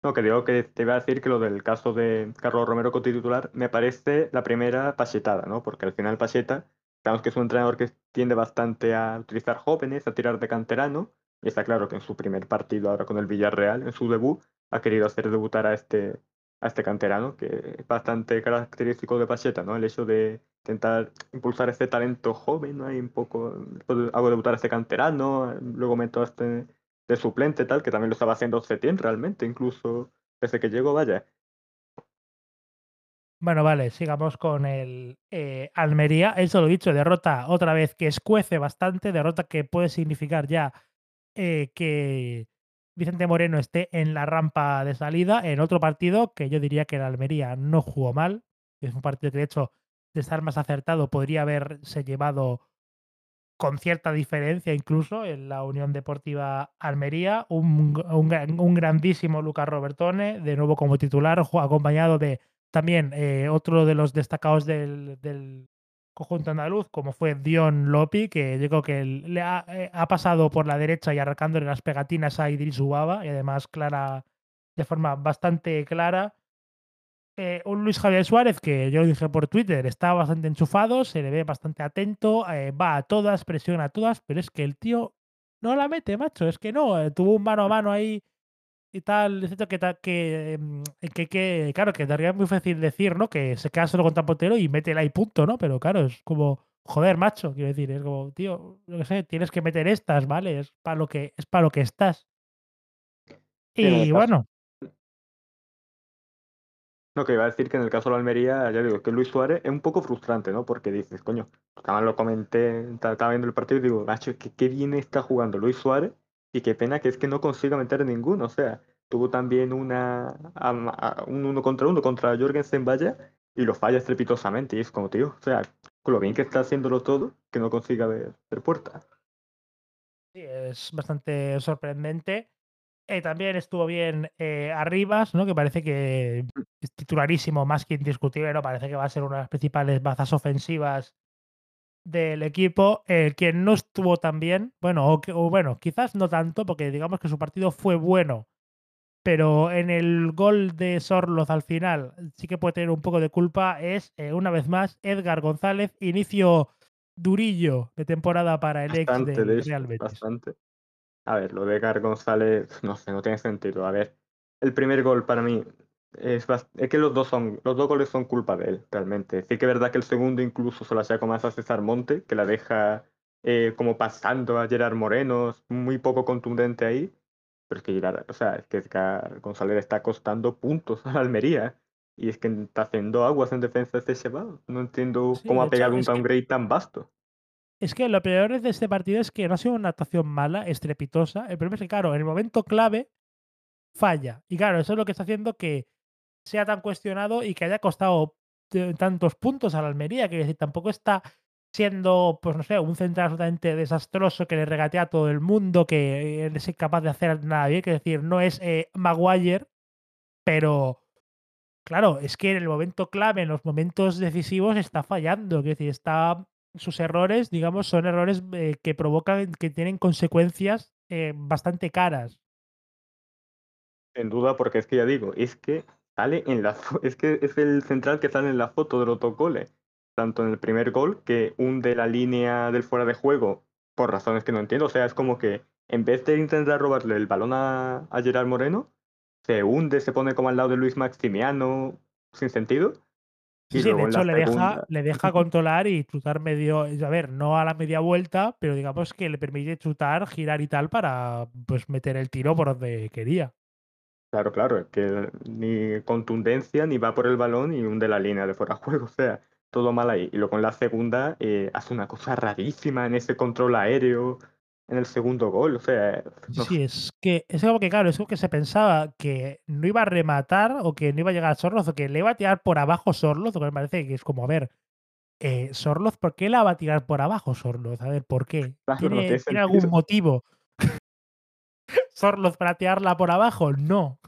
No, que digo que te iba a decir que lo del caso de Carlos Romero como titular me parece la primera pasetada, ¿no? Porque al final Paseta Sabemos que es un entrenador que tiende bastante a utilizar jóvenes, a tirar de canterano, y está claro que en su primer partido ahora con el Villarreal, en su debut, ha querido hacer debutar a este, a este canterano, que es bastante característico de Pacheta, ¿no? El hecho de intentar impulsar este talento joven, ¿no? Hay un poco, hago debutar a este canterano, luego meto a este de suplente tal, que también lo estaba haciendo Setien realmente, incluso desde que llegó, vaya. Bueno, vale, sigamos con el eh, Almería. Eso lo dicho, derrota otra vez que escuece bastante, derrota que puede significar ya eh, que Vicente Moreno esté en la rampa de salida en otro partido que yo diría que el Almería no jugó mal. Es un partido que, de hecho, de estar más acertado, podría haberse llevado con cierta diferencia incluso en la Unión Deportiva Almería. Un, un, un grandísimo Lucas Robertone, de nuevo como titular, acompañado de también eh, otro de los destacados del, conjunto andaluz, como fue Dion Lopi, que yo creo que le ha, eh, ha, pasado por la derecha y arrancándole las pegatinas a Idris Ubaba, y además clara, de forma bastante clara. Eh, un Luis Javier Suárez que yo lo dije por Twitter, está bastante enchufado, se le ve bastante atento, eh, va a todas, presiona a todas, pero es que el tío no la mete, macho, es que no, tuvo un mano a mano ahí y tal, etcétera, que, que, mm, que, que, claro, que daría muy fácil decir, ¿no? Que se queda solo contra Potero y métela y punto, ¿no? Pero claro, es como, joder, macho, quiero decir, es como, tío, que sé, tienes que meter estas, ¿vale? Es para lo que, es para lo que estás. Y bueno. No, que iba a decir que en el caso de la Almería, ya digo, que Luis Suárez es un poco frustrante, ¿no? Porque dices, coño, además lo comenté, estaba viendo el partido y digo, macho, que qué bien está jugando Luis Suárez y qué pena que es que no consiga meter ninguno. O sea, tuvo también una, un uno contra uno contra Jorgensen Vaya y lo falla estrepitosamente. Y es como, tío, o sea, con lo bien que está haciéndolo todo, que no consiga ver, ver puerta. Sí, es bastante sorprendente. Eh, también estuvo bien eh, Arribas, ¿no? que parece que es titularísimo, más que indiscutible, ¿no? parece que va a ser una de las principales bazas ofensivas del equipo. El quien no estuvo tan bien, bueno, o, o, bueno, quizás no tanto, porque digamos que su partido fue bueno, pero en el gol de Sorloz al final sí que puede tener un poco de culpa, es eh, una vez más Edgar González, inicio durillo de temporada para el bastante, ex de Real Betis. Bastante. A ver, lo de Edgar González, no sé, no tiene sentido. A ver, el primer gol para mí es, es que los dos son, los dos goles son culpa de él, realmente. Sí que es verdad que el segundo incluso se la saca más a César Monte, que la deja eh, como pasando a Gerard Moreno, muy poco contundente ahí. Pero es que Gerard, o sea, es que González está costando puntos a la Almería. Y es que está haciendo aguas en defensa de chaval. No entiendo Sí, cómo ha pegado un es que- downgrade tan vasto. Es que lo peor de este partido es que no ha sido una actuación mala, estrepitosa. El problema es que, claro, en el momento clave falla. Y claro, eso es lo que está haciendo que sea tan cuestionado y que haya costado t- tantos puntos a la Almería. Quiero decir, tampoco está siendo, pues no sé, un central absolutamente desastroso que le regatea a todo el mundo, que es incapaz de hacer nada bien. Quiero decir, no es eh, Maguire, pero claro, es que en el momento clave, en los momentos decisivos, está fallando. Quiero decir, está sus errores, digamos, son errores eh, que provocan, que tienen consecuencias eh, bastante caras. Sin duda, porque es que ya digo, es que sale en la es que es el central que sale en la foto del autogole, tanto en el primer gol que hunde la línea del fuera de juego por razones que no entiendo, o sea, es como que en vez de intentar robarle el balón a, a Gerard Moreno, se hunde, se pone como al lado de Luis Maximiano, sin sentido, Sí, sí, de hecho le deja, le deja controlar y chutar medio, a ver, no a la media vuelta, pero digamos que le permite chutar, girar y tal para pues meter el tiro por donde quería. Claro, claro, es que ni contundencia, ni va por el balón, y hunde la línea de fuera de juego, o sea, todo mal ahí. Y luego en la segunda eh, hace una cosa rarísima en ese control aéreo, en el segundo gol, o sea, Sí, no, sí, es que es algo que, claro, es algo que se pensaba que no iba a rematar o que no iba a llegar a Sorloz o que le iba a tirar por abajo Sorloz, o que me parece que es como, a ver, eh, Sorloz, ¿por qué la va a tirar por abajo Sorloz? A ver, ¿por qué? claro, ¿Tiene, tiene ¿tiene algún motivo Sorloz para tirarla por abajo? No,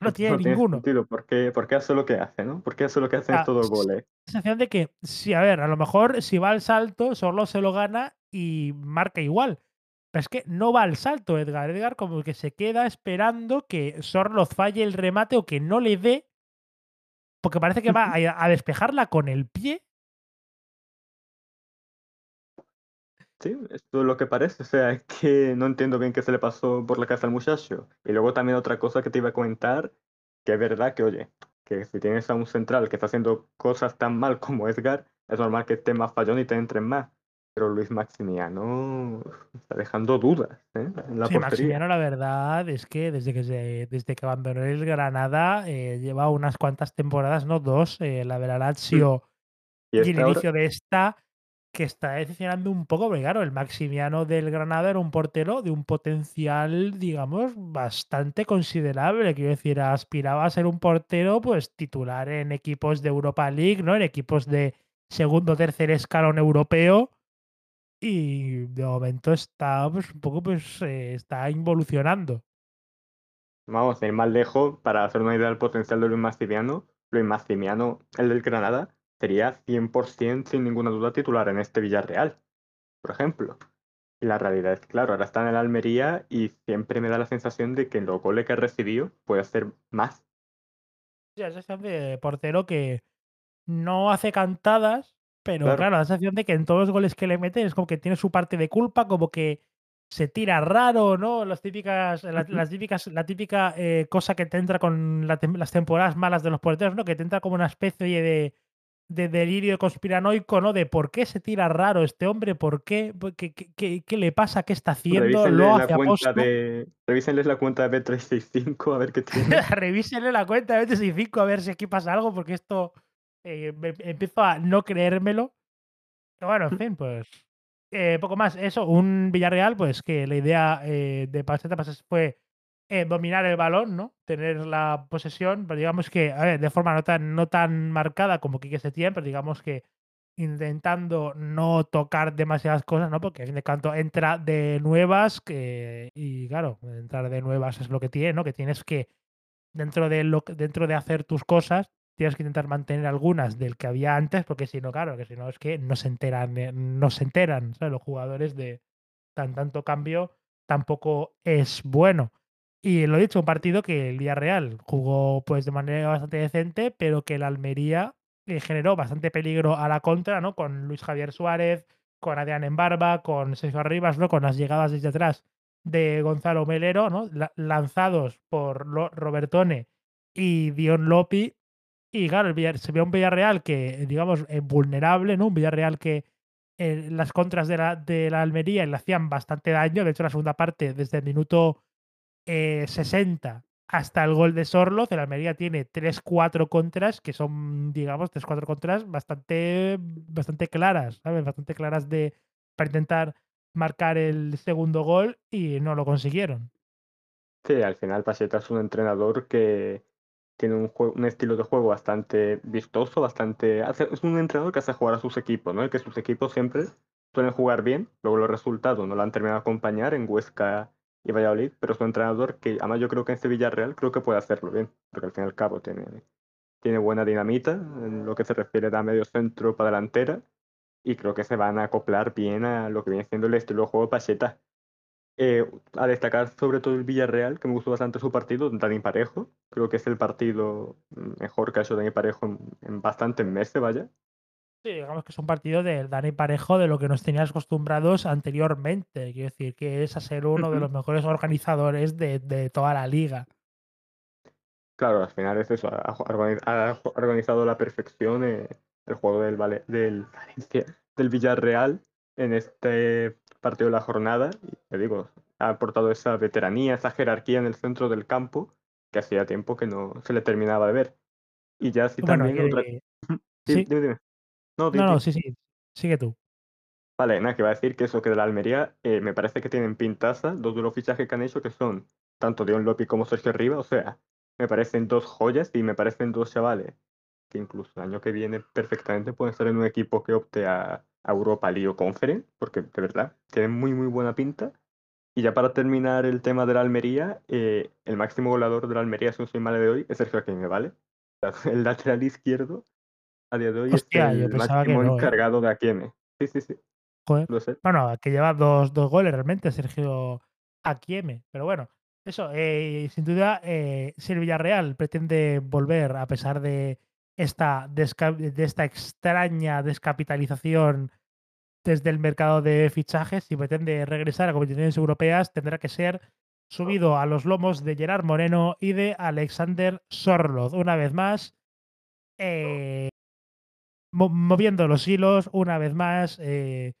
no tiene No tiene ninguno. ¿Por qué, por qué hace lo que hace, no? ¿Por qué hace lo que hace en estos dos s- goles? sensación de que, sí, a ver, a lo mejor si va al salto, Sorloz se lo gana y marca igual. Pero es que no va al salto Edgar. Edgar como que se queda esperando que Sorloz falle el remate o que no le dé, porque parece que va a, a despejarla con el pie. Sí, esto es lo que parece. O sea, es que no entiendo bien qué se le pasó por la cabeza al muchacho. Y luego también otra cosa que te iba a comentar, que es verdad que, oye, que si tienes a un central que está haciendo cosas tan mal como Edgar, es normal que esté más fallón y te entren más. Pero Luis Maximiano está dejando dudas ¿eh? en la Sí. Maximiano, la verdad es que desde que se desde que abandonó el Granada, eh, lleva unas cuantas temporadas, no 2, eh, la de la. Lazio Y y el inicio de esta, que está decepcionando un poco, porque claro, el Maximiano del Granada era un portero de un potencial, digamos, bastante considerable. Quiero decir, aspiraba a ser un portero, pues, titular en equipos de Europa League, ¿no? En equipos de segundo tercer escalón europeo. Y de momento está, pues, un poco, pues, eh, está involucionando. Vamos a ir más lejos para hacer una idea del potencial de Luis Maximiano. Luis Maximiano, el del Granada, sería 100% sin ninguna duda titular en este Villarreal, por ejemplo. Y la realidad es que, claro, ahora está en el Almería y siempre me da la sensación de que en los goles que ha recibido puede hacer más. Sí, la sensación de portero que no hace cantadas, pero Claro. claro, la sensación de que en todos los goles que le mete es como que tiene su parte de culpa, como que se tira raro, ¿no? Las típicas, la- las típicas, la típica eh, cosa que te entra con la las temporadas malas de los porteros, ¿no? Que te entra como una especie de, de delirio conspiranoico, ¿no? De por qué se tira raro este hombre, por qué, ¿Por qué, qué, qué- qué le pasa, qué está haciendo, lo hace a de. Revísenles la cuenta de B365 a ver qué tiene. Revísenle la cuenta de 25 a ver si aquí pasa algo, porque esto eh, me- empiezo a no creérmelo. Pero bueno, en fin, pues eh, poco más. Eso, un Villarreal, pues que la idea eh, de Pacheta pues, fue eh, dominar el balón, ¿no? Tener la posesión, pero digamos que, a ver, de forma no tan, no tan marcada como Quique Setién, pero digamos que intentando no tocar demasiadas cosas, ¿no? Porque a fin de cuentas entra de nuevas que, y claro, entrar de nuevas es lo que tiene, ¿no? Que tienes que, dentro de, lo, dentro de hacer tus cosas, tienes que intentar mantener algunas del que había antes, porque si no, claro, que si no es que no se enteran, eh, no se enteran, ¿sabes? Los jugadores de tan tanto cambio tampoco es bueno. Y lo he dicho, un partido que el Villarreal jugó pues de manera bastante decente, pero que el Almería eh, generó bastante peligro a la contra, ¿no? Con Luis Javier Suárez, con Adrián Embarba, con Sergio Arribas, ¿no? Con las llegadas desde atrás de Gonzalo Melero, ¿no? La- lanzados por Robertone y Dion Lopi. Y claro, el se ve un Villarreal que, digamos, eh, vulnerable, ¿no? Un Villarreal que eh, las contras de la, de la Almería le hacían bastante daño. De hecho, la segunda parte, desde el minuto eh, 60 hasta el gol de Sorloz, el Almería tiene 3-4 contras que son, digamos, 3-4 contras bastante, bastante claras, ¿sabes? Bastante claras de, para intentar marcar el segundo gol y no lo consiguieron. Sí, al final Pacheta es un entrenador que tiene un, jue- un estilo de juego bastante vistoso, bastante... es un entrenador que hace jugar a sus equipos, ¿no? Que sus equipos siempre suelen jugar bien, luego los resultados no lo han terminado de acompañar en Huesca y Valladolid, pero es un entrenador que, además yo creo que en este Villarreal creo que puede hacerlo bien, porque al fin y al cabo tiene, tiene buena dinamita en lo que se refiere a medio centro para delantera, y creo que se van a acoplar bien a lo que viene siendo el estilo de juego de Pacheta. Eh, a destacar sobre todo el Villarreal, que me gustó bastante su partido, Dani Parejo. Creo que es el partido mejor que ha hecho Dani Parejo en, en bastantes meses, vaya. Sí, digamos que es un partido del Dani Parejo de lo que nos tenías acostumbrados anteriormente. Quiero decir, que es a ser uno de los mejores organizadores de, de toda la liga. Claro, al final es eso, ha, organi- ha organizado a la perfección eh, el juego del, Vale- del, del Villarreal en este partido de la jornada. Y te digo, ha aportado esa veteranía, esa jerarquía en el centro del campo que hacía tiempo que no se le terminaba de ver. Y ya Bueno, también otra... eh, sí. dime, dime. No, No, no, sí, sí. Sigue tú. Vale, nada, que va a decir que eso que de la Almería eh, me parece que tienen pintaza los fichajes que han hecho que son tanto Dion Lopi como Sergio Riva, o sea, me parecen dos joyas y me parecen dos chavales que incluso el año que viene perfectamente pueden estar en un equipo que opte a, a Europa League o Conference, porque de verdad tienen muy muy buena pinta. Y ya para terminar el tema de la Almería, eh, el máximo goleador de la Almería, si no soy mal de hoy, es Sergio Aquino, ¿vale? El lateral izquierdo a día de hoy Hostia, es yo el pensaba que máximo no, ¿eh? encargado de Aquino. Sí, sí, sí, Joder. lo sé. Bueno, que lleva dos, dos goles realmente, Sergio Akieme. Pero bueno, eso, eh, sin duda, eh, si el Villarreal pretende volver a pesar de esta, de esta extraña descapitalización desde el mercado de fichajes, si pretende regresar a competiciones europeas, tendrá que ser subido a los lomos de Gerard Moreno y de Alexander Sorloz. Una vez más, eh, moviendo los hilos una vez más, eh,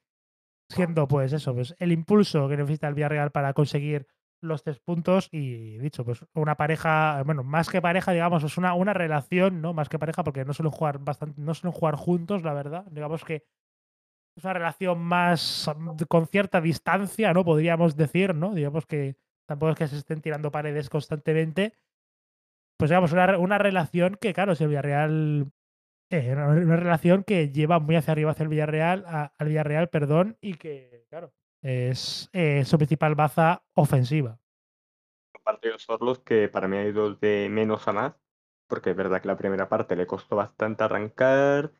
siendo pues eso, pues el impulso que necesita el Villarreal para conseguir los tres puntos y dicho, pues una pareja, bueno, más que pareja, digamos, es una, una relación, ¿no? Más que pareja, porque no suelen jugar bastante, no suelen jugar juntos, la verdad. Digamos que es una relación más con cierta distancia, ¿no? Podríamos decir, ¿no? Digamos que tampoco es que se estén tirando paredes constantemente. Pues digamos, una, una relación que, claro, si el Villarreal eh, una, relación que lleva muy hacia arriba hacia el Villarreal, al Villarreal, perdón, y que, claro, es eh, su principal baza ofensiva. Partidos son los que para mí ha ido de menos a más, porque es verdad que la primera parte le costó bastante arrancar,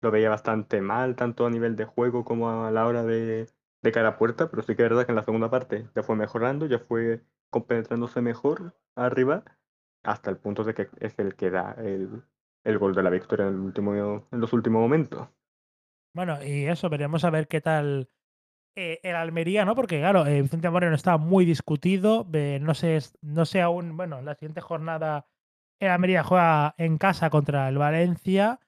lo veía bastante mal, tanto a nivel de juego como a la hora de, de cara a puerta, pero sí que es verdad que en la segunda parte ya fue mejorando, ya fue compenetrándose mejor arriba, hasta el punto de que es el que da el, el gol de la victoria en, el último, en los últimos momentos. Bueno, y eso, veremos a ver qué tal eh, el Almería, ¿no? Porque, claro, eh, Vicente Moreno está muy discutido. no, sé, no sé aún, bueno, la siguiente jornada el Almería juega en casa contra el Valencia.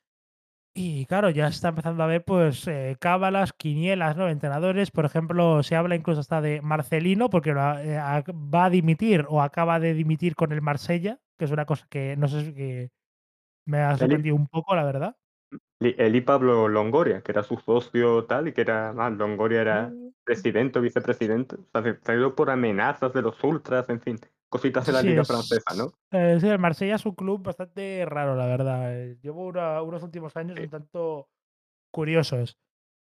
Y claro, ya está empezando a ver, pues, eh, cábalas, quinielas, ¿no? Entrenadores, por ejemplo, se habla incluso hasta de Marcelino, porque va a dimitir o acaba de dimitir con el Marsella, que es una cosa que no sé si me ha sorprendido un poco, la verdad. El y Pablo Longoria, que era su socio tal, y que era, más Longoria era mm. presidente o vicepresidente. O sea, ido por amenazas de los ultras, en fin, cositas de la liga francesa, ¿no? Eh, sí, el Marsella es un club bastante raro, la verdad. Eh, llevo unos últimos años un tanto curiosos.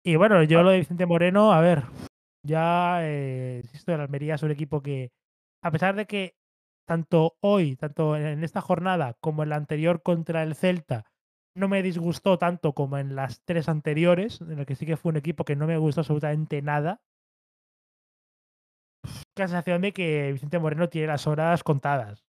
Y bueno, yo lo de Vicente Moreno, a ver, ya, eh, insisto, el Almería es un equipo que, a pesar de que tanto hoy, tanto en esta jornada como en la anterior contra el Celta, no me disgustó tanto como en las tres anteriores, en el que sí que fue un equipo que no me gustó absolutamente nada. La sensación de que Vicente Moreno tiene las horas contadas.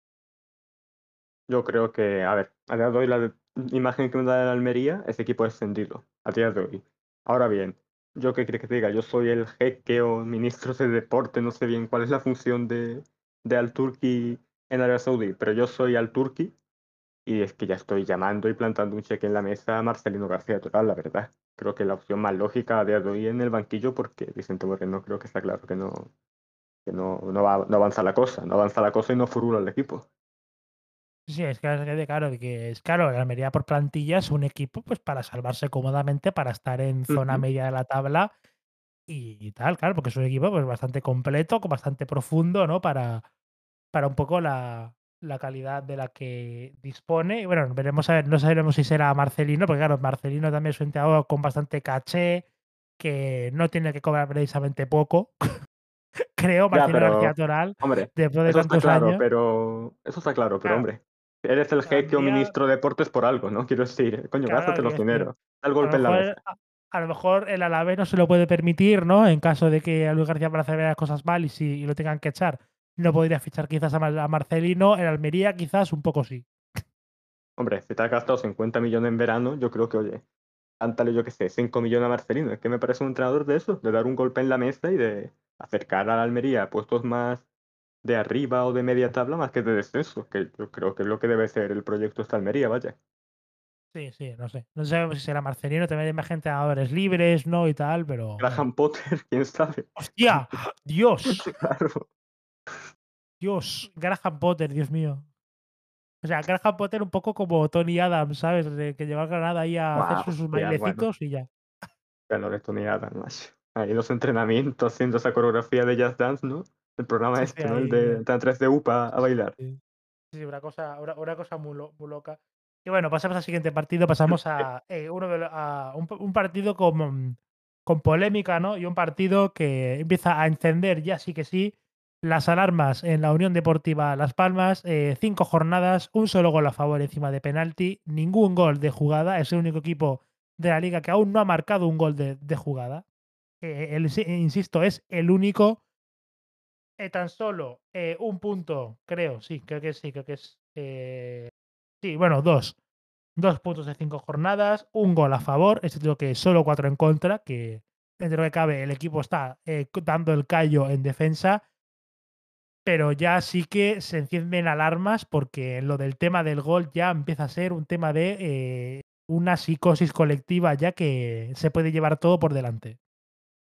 Yo creo que, a ver, a día de hoy la imagen que me da de Almería, ese equipo es descendido, a día de hoy. Ahora bien, yo qué crees que te diga, yo soy el jeque o ministro de deporte, no sé bien cuál es la función de, de Al Turki en Arabia Saudí, pero yo soy Al Turki y es que ya estoy llamando y plantando un cheque en la mesa a Marcelino García Toral, la verdad. Creo que la opción más lógica a día de hoy en el banquillo, porque Vicente Moreno creo que está claro que no, que no, no, va, no avanza la cosa, no avanza la cosa y no furula el equipo. Sí, es que es claro, que es claro, la Almería por plantilla es un equipo pues para salvarse cómodamente, para estar en zona media de la tabla y, tal, claro, porque es un equipo pues bastante completo, bastante profundo, ¿no? Para, para un poco la, la calidad de la que dispone. Y bueno, veremos a ver, no sabemos si será Marcelino, porque claro, Marcelino también es un entrenador con bastante caché, que no tiene que cobrar precisamente poco. Creo, Marcelino García Toral. Hombre, después de eso está claro, pero. Eso está claro, pero hombre. Eres el jeque o ministro de deportes por algo, ¿no? Quiero decir, coño, gástate los dineros. Al golpe en la mesa. A, lo mejor el Alavés no se lo puede permitir, ¿no? En caso de que a Luis García para hacer las cosas mal y, si, y lo tengan que echar no podría fichar quizás a, Marcelino. En Almería quizás un poco sí. Hombre, si te has gastado 50 millones en verano, yo creo que, oye, cántale yo que sé, 5 millones a Marcelino. Es que me parece un entrenador de eso, de dar un golpe en la mesa y de acercar a la Almería a puestos más de arriba o de media tabla más que de descenso, que yo creo que es lo que debe ser el proyecto esta Almería, vaya. Sí, sí, no sé. No sé si será Marcelino, también hay más gente entrenadores libres, ¿no? Y tal, pero. Graham Potter, quién sabe. ¡Hostia! ¡Dios! claro. Dios, Graham Potter, Dios mío. O sea, Graham Potter un poco como Tony Adams, ¿sabes? De que lleva a Granada ahí a hacer sus bailecitos y ya. Ya no de Tony Adams, Ahí los entrenamientos haciendo esa coreografía de Jazz Dance, ¿no? El programa este, ¿no? El de 3 de UPA a bailar. Sí, una cosa, una, cosa muy, loca. Y bueno, pasamos al siguiente partido, pasamos a, eh, de, un, partido con, con polémica, ¿no? Y un partido que empieza a encender ya sí que sí las alarmas en la Unión Deportiva Las Palmas, eh, cinco jornadas, un solo gol a favor encima de penalti, ningún gol de jugada, es el único equipo de la liga que aún no ha marcado un gol de, jugada. Eh, insisto, es el único. Tan solo un punto, creo, sí, creo que sí, creo que es. Sí, bueno, dos. Dos puntos de cinco jornadas, un gol a favor, es decir, que solo cuatro en contra, que dentro de lo que cabe el equipo está dando el callo en defensa pero ya sí que se encienden alarmas porque lo del tema del gol ya empieza a ser un tema de, eh, una psicosis colectiva ya que se puede llevar todo por delante.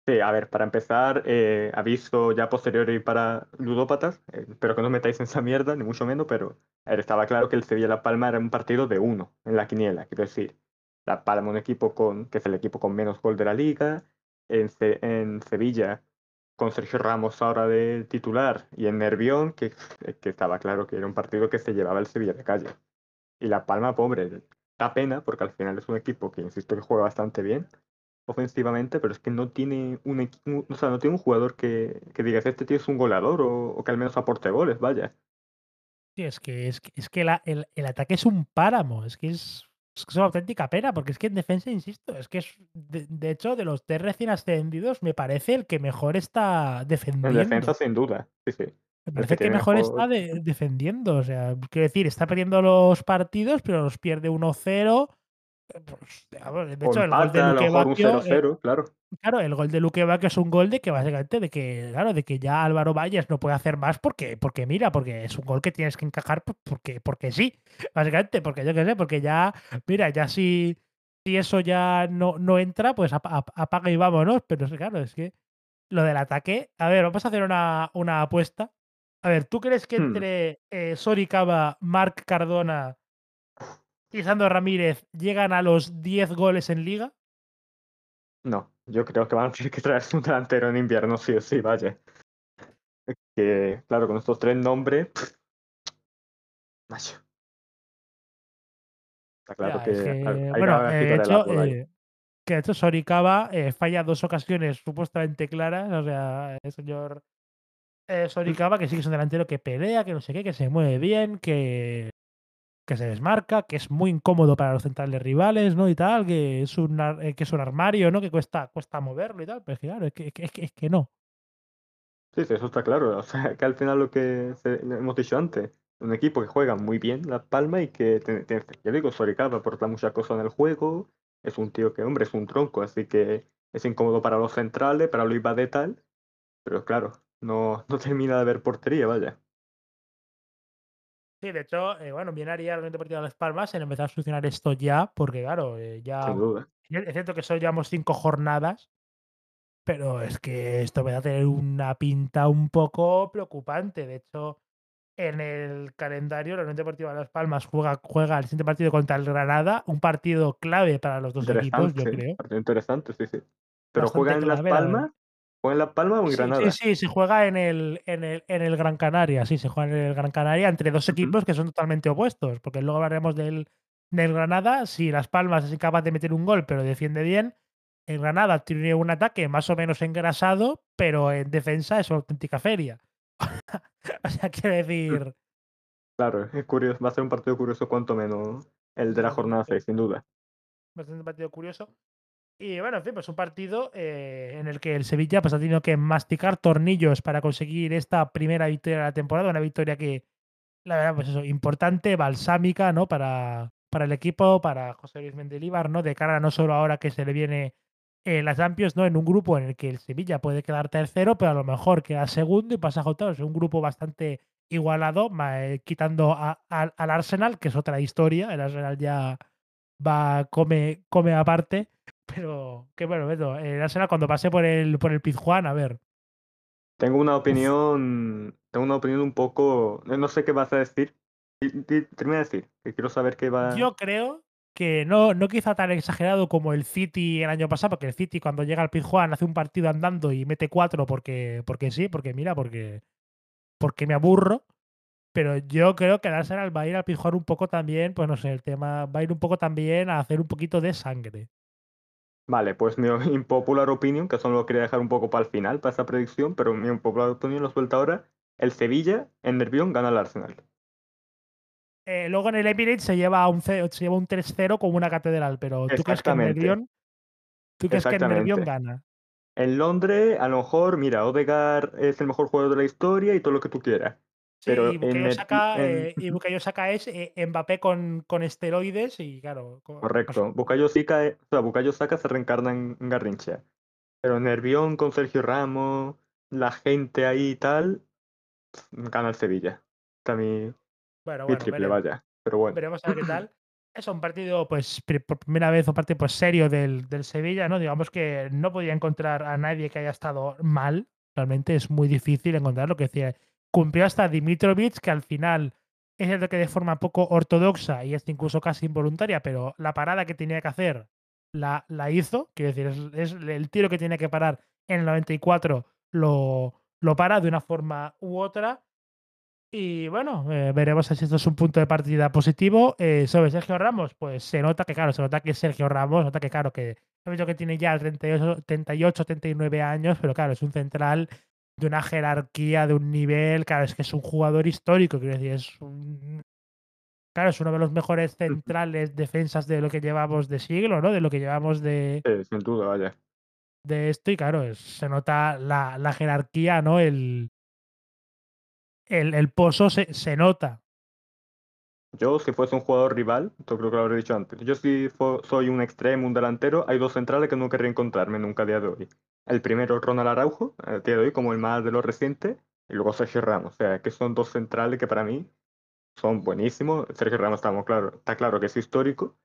Sí, a ver, para empezar, eh, aviso ya posterior y para ludópatas, eh, espero que no os metáis en esa mierda, ni mucho menos, pero estaba claro que el Sevilla-La Palma era un partido de uno en la quiniela, quiero decir, La Palma un equipo con, que es el equipo con menos gol de la liga, en, Ce- en Sevilla con Sergio Ramos ahora de titular y en Nervión, que, que estaba claro que era un partido que se llevaba el Sevilla de calle. Y La Palma, pobre, da pena porque al final es un equipo que, insisto, que juega bastante bien ofensivamente, pero es que no tiene un, o sea, no tiene un jugador que, que digas, este tío es un goleador o, o que al menos aporte goles, vaya. Sí, es que, es que, es que la- el, el ataque es un páramo, es que es, es una auténtica pena, porque es que en defensa, insisto, es que es, de, de hecho, de los tres recién ascendidos, me parece el que mejor está En defendiendo. defensa, sin duda, sí, sí. Me parece que mejor mejor... está de- defendiendo. O sea, quiero decir, está perdiendo los partidos, pero los pierde 1-0. De hecho, el gol de Luque Bacchio, eh, 0-0, claro. claro, el gol de Luque Bacchio es un gol de que básicamente de que, claro, de que ya Álvaro Valles no puede hacer más porque, porque mira, porque es un gol que tienes que encajar por- porque, porque sí, básicamente, porque yo qué sé, porque ya, mira, ya si, si eso ya no, no entra, pues ap- ap- apaga y vámonos. Pero claro, es que lo del ataque. A ver, vamos a hacer una, una apuesta. A ver, ¿tú crees que Hmm, entre eh, Sori Cava, Marc Cardona y Sandro Ramírez llegan a los 10 goles en liga? No, yo creo que van a tener que traerse un delantero en invierno, sí o sí, vaya. Que, claro, con estos tres nombres... macho. Está claro Ya, que es hay que, hay que bueno, eh, de el hecho, eh, que de hecho Soricaba eh, falla dos ocasiones supuestamente claras. O sea, el señor eh, Soricaba, que sí que es un delantero que pelea, que no sé qué, que se mueve bien, que, que se desmarca, que es muy incómodo para los centrales rivales, ¿no? Y tal, que es un, eh, que es un armario, ¿no? Que cuesta, cuesta moverlo y tal. Pero es que, claro, es que, es que, es que, no. Sí, sí, eso está claro. O sea, que al final lo que hemos dicho antes, un equipo que juega muy bien La Palma y que, tiene- tiene- ya digo, Soricaba aporta muchas cosas en el juego, es un tío que, hombre, es un tronco, así que es incómodo para los centrales, para Luis de tal, pero claro, no, no termina de haber portería, vaya, Sí, de hecho, eh, bueno, bien haría el Unión Deportiva Las Palmas en empezar a solucionar esto ya, porque claro, eh, sin ya. duda. Es cierto que solo llevamos cinco jornadas, pero es que esto va a tener una pinta un poco preocupante. De hecho, en el calendario, la Unión Deportiva Las Palmas juega, juega el siguiente partido contra el Granada, un partido clave para los dos equipos, yo creo. partido interesante, sí, sí. Pero Bastante juega en Las. Palmas, juega en Las Palmas o en Sí, sí, Granada. sí, se juega en el, en el, en el Gran Canaria, sí, se juega en el Gran Canaria entre dos equipos que son totalmente opuestos, porque luego hablaremos del, del Granada, si Las Palmas es incapaz de meter un gol, pero defiende bien, el Granada tiene un ataque más o menos engrasado, pero en defensa es una auténtica feria. o sea, quiero decir, Claro, es curioso, va a ser un partido curioso cuanto menos el de la jornada 6, sin duda. bastante partido curioso. Y bueno, en fin, pues un partido eh, en el que el Sevilla pues, ha tenido que masticar tornillos para conseguir esta primera victoria de la temporada, una victoria que la verdad, pues eso, importante, balsámica, ¿no? Para, para el equipo, para José Luis Mendilibar, ¿no? De cara no solo ahora que se le viene eh, la Champions, ¿no? En un grupo en el que el Sevilla puede quedar tercero, pero a lo mejor queda segundo y pasa a. Es un grupo bastante igualado, eh, quitando a- al Arsenal, que es otra historia. El Arsenal ya va, come, come aparte. Pero que bueno, Beto, el Arsenal cuando pase por el, por el Pizjuán, a ver. Tengo una opinión, tengo una opinión un poco, no sé qué vas a decir. Termina de decir, que quiero saber qué va. Yo creo que no, no quizá tan exagerado como el City el año pasado, porque el City cuando llega al Pizjuán hace un partido andando y mete cuatro porque, porque sí, porque mira, porque, porque me aburro. Pero yo creo que el Arsenal va a ir al Pizjuán un poco también, pues no sé, el tema va a ir un poco también a hacer un poquito de sangre. Vale, pues mi impopular opinion, que solo lo quería dejar un poco para el final, para esa predicción, pero mi impopular opinion lo suelta ahora. El Sevilla, en Nervión, gana al Arsenal. Eh, luego en el Emirates se lleva un, se lleva un 3-0 como una catedral, pero ¿tú crees que en Nervión, tú crees que en Nervión gana? En Londres, a lo mejor, mira, Odegaard es el mejor jugador de la historia y todo lo que tú quieras. Sí, Pero y en, Bukayo Nervi- Saka, en eh, y Bukayo Saka es eh, Mbappé con, con esteroides y claro, co- pues, Correcto. Bukayo Saka, eh, o sea, Bukayo Saka se reencarna en Garrincha. Pero Nervión con Sergio Ramos, la gente ahí y tal, gana el Sevilla. Está mi, bueno, mi bueno, triple, veremos. vaya. Pero bueno. Veremos a ver qué tal. Es un partido, pues, por primera vez, un partido, pues, serio del del Sevilla, ¿no? Digamos que no podía encontrar a nadie que haya estado mal. Realmente es muy difícil encontrar lo que decía. Cumplió hasta Dimitrovic, que al final es cierto que de forma poco ortodoxa y es incluso casi involuntaria, pero la parada que tenía que hacer la, la hizo. Quiero decir, es, el tiro que tiene que parar en el 94 lo, lo para de una forma u otra. Y bueno, eh, veremos si esto es un punto de partida positivo. Eh, sobre Sergio Ramos, pues se nota que, claro, se nota que Sergio Ramos, nota que, claro, que que tiene ya 38, 38, 39 años, pero claro, es un central de una jerarquía, de un nivel, claro, es que es un jugador histórico, quiero decir, es un... Claro, es uno de los mejores centrales defensas de lo que llevamos de siglo, ¿no? De lo que llevamos de, Sí, sin duda, vaya. de esto y claro, es- se nota la, la jerarquía, ¿no? El, el, el pozo se, se nota. Yo, si fuese un jugador rival, yo creo que lo habré dicho antes. Yo, si soy un extremo, un delantero, hay dos centrales que no querría encontrarme nunca a día de hoy. El primero, Ronald Araujo, a día de hoy, como el más de lo reciente, y luego Sergio Ramos. O sea, que son dos centrales que para mí son buenísimos. Sergio Ramos, estamos claro, está claro que es histórico.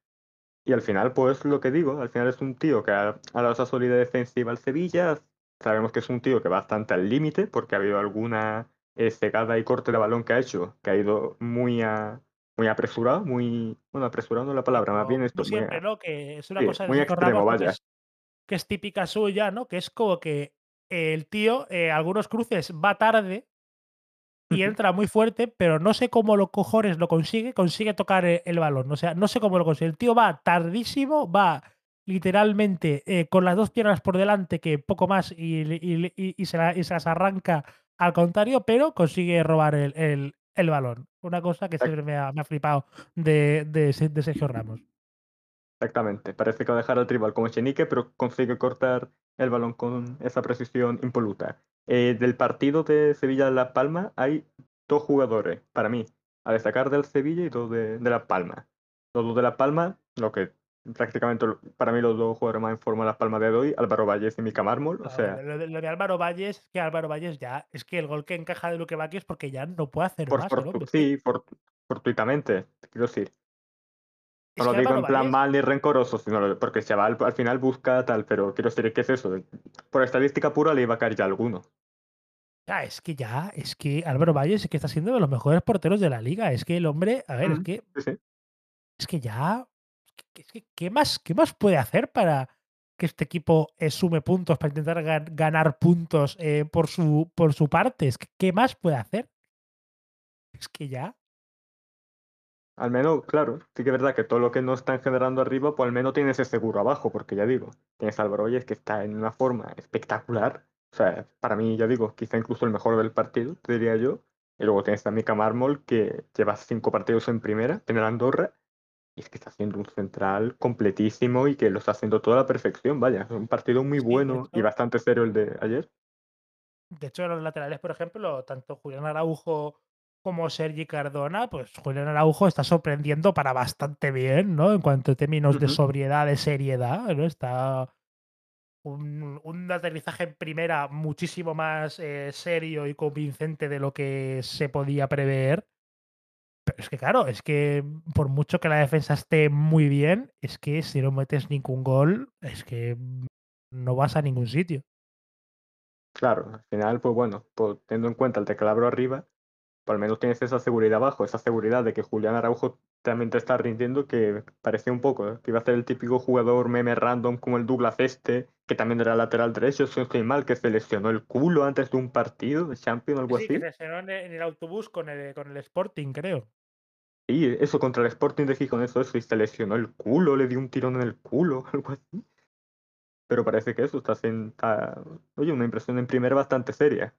Y al final, pues lo que digo, al final es un tío que ha, ha dado esa solidez defensiva al Sevilla. Sabemos que es un tío que va bastante al límite, porque ha habido alguna eh, cegada y corte de balón que ha hecho, que ha ido muy, a, muy apresurado, muy, bueno, apresurado no es la palabra, más bien esto, siempre, a- ¿no? Que es una sí, cosa de muy extremo, vaya. es, que es típica suya, ¿no? Que es como que el tío, eh, algunos cruces va tarde y entra muy fuerte, pero no sé cómo lo cojones lo consigue, consigue tocar e- el balón. O sea, no sé cómo lo consigue. El tío va tardísimo, va literalmente eh, con las dos piernas por delante, que poco más, y, le- y le- y- y se, la- y se las arranca al contrario, pero consigue robar el, el- el balón. Una cosa que siempre me ha, me ha flipado de, de, Se- de Sergio Ramos. Exactamente, parece que va a dejar al rival como Chenique, pero consigue cortar el balón con esa precisión impoluta. Eh, del partido de Sevilla-Las Palmas hay dos jugadores, para mí, a destacar del Sevilla y dos de, de Las Palmas. Los dos de Las Palmas, lo que prácticamente para mí los dos jugadores más en forma de Las Palmas de hoy, Álvaro Valles y Mica Mármol, o sea, lo de- lo de Álvaro Valles, es que Álvaro Valles ya, es que el gol que encaja de Luque es porque ya no puede hacer por más que, sí, for- fortuitamente, quiero decir. No lo digo en plan mal ni rencoroso, sino porque el chaval al final busca tal, pero quiero decir, ¿qué es eso? Por estadística pura le iba a caer ya alguno. ya, es que ya, es que Álvaro Valles es que está siendo de los mejores porteros de la liga. Es que el hombre, a ver, es Mm, que, Sí, sí. es que ya, es que, ¿qué más, qué más puede hacer para que este equipo eh, sume puntos, para intentar gan- ganar puntos eh, por, su, por su parte? Es que, ¿qué más puede hacer? Es que ya. Al menos, claro, sí que es verdad que todo lo que no están generando arriba, pues al menos tiene ese seguro abajo, porque ya digo, tienes a Álvaro Hoyes que está en una forma espectacular. O sea, para mí, ya digo, quizá incluso el mejor del partido, diría yo. Y luego tienes a Mika Mármol, que lleva cinco partidos en primera, en el Andorra, y es que está haciendo un central completísimo y que lo está haciendo toda a la perfección, vaya. Es un partido muy Sí, bueno y bastante serio el de ayer. De hecho, los laterales, por ejemplo, tanto Julián Araujo como Sergi Cardona, pues Julián Araujo está sorprendiendo para bastante bien, ¿no? En cuanto a términos de sobriedad, de seriedad, ¿no? Está un, un aterrizaje en primera muchísimo más eh, serio y convincente de lo que se podía prever. Pero es que, claro, es que por mucho que la defensa esté muy bien, es que si no metes ningún gol, es que no vas a ningún sitio. Claro, al final, pues bueno, pues teniendo en cuenta el teclado arriba, Por al menos tienes esa seguridad abajo, esa seguridad de que Julián Araujo también te está rindiendo, que parecía un poco, ¿eh? que iba a ser el típico jugador meme random como el Douglas este, que también era lateral derecho, si no estoy mal, que se lesionó el culo antes de un partido de Champions o algo Sí, que se así. estrenó en el en el autobús con el, con el Sporting, creo. Y eso contra el Sporting de Gijón, eso, eso, y se lesionó el culo, le dio un tirón en el culo, algo así. Pero parece que eso está haciendo, está- oye, una impresión en primera bastante seria.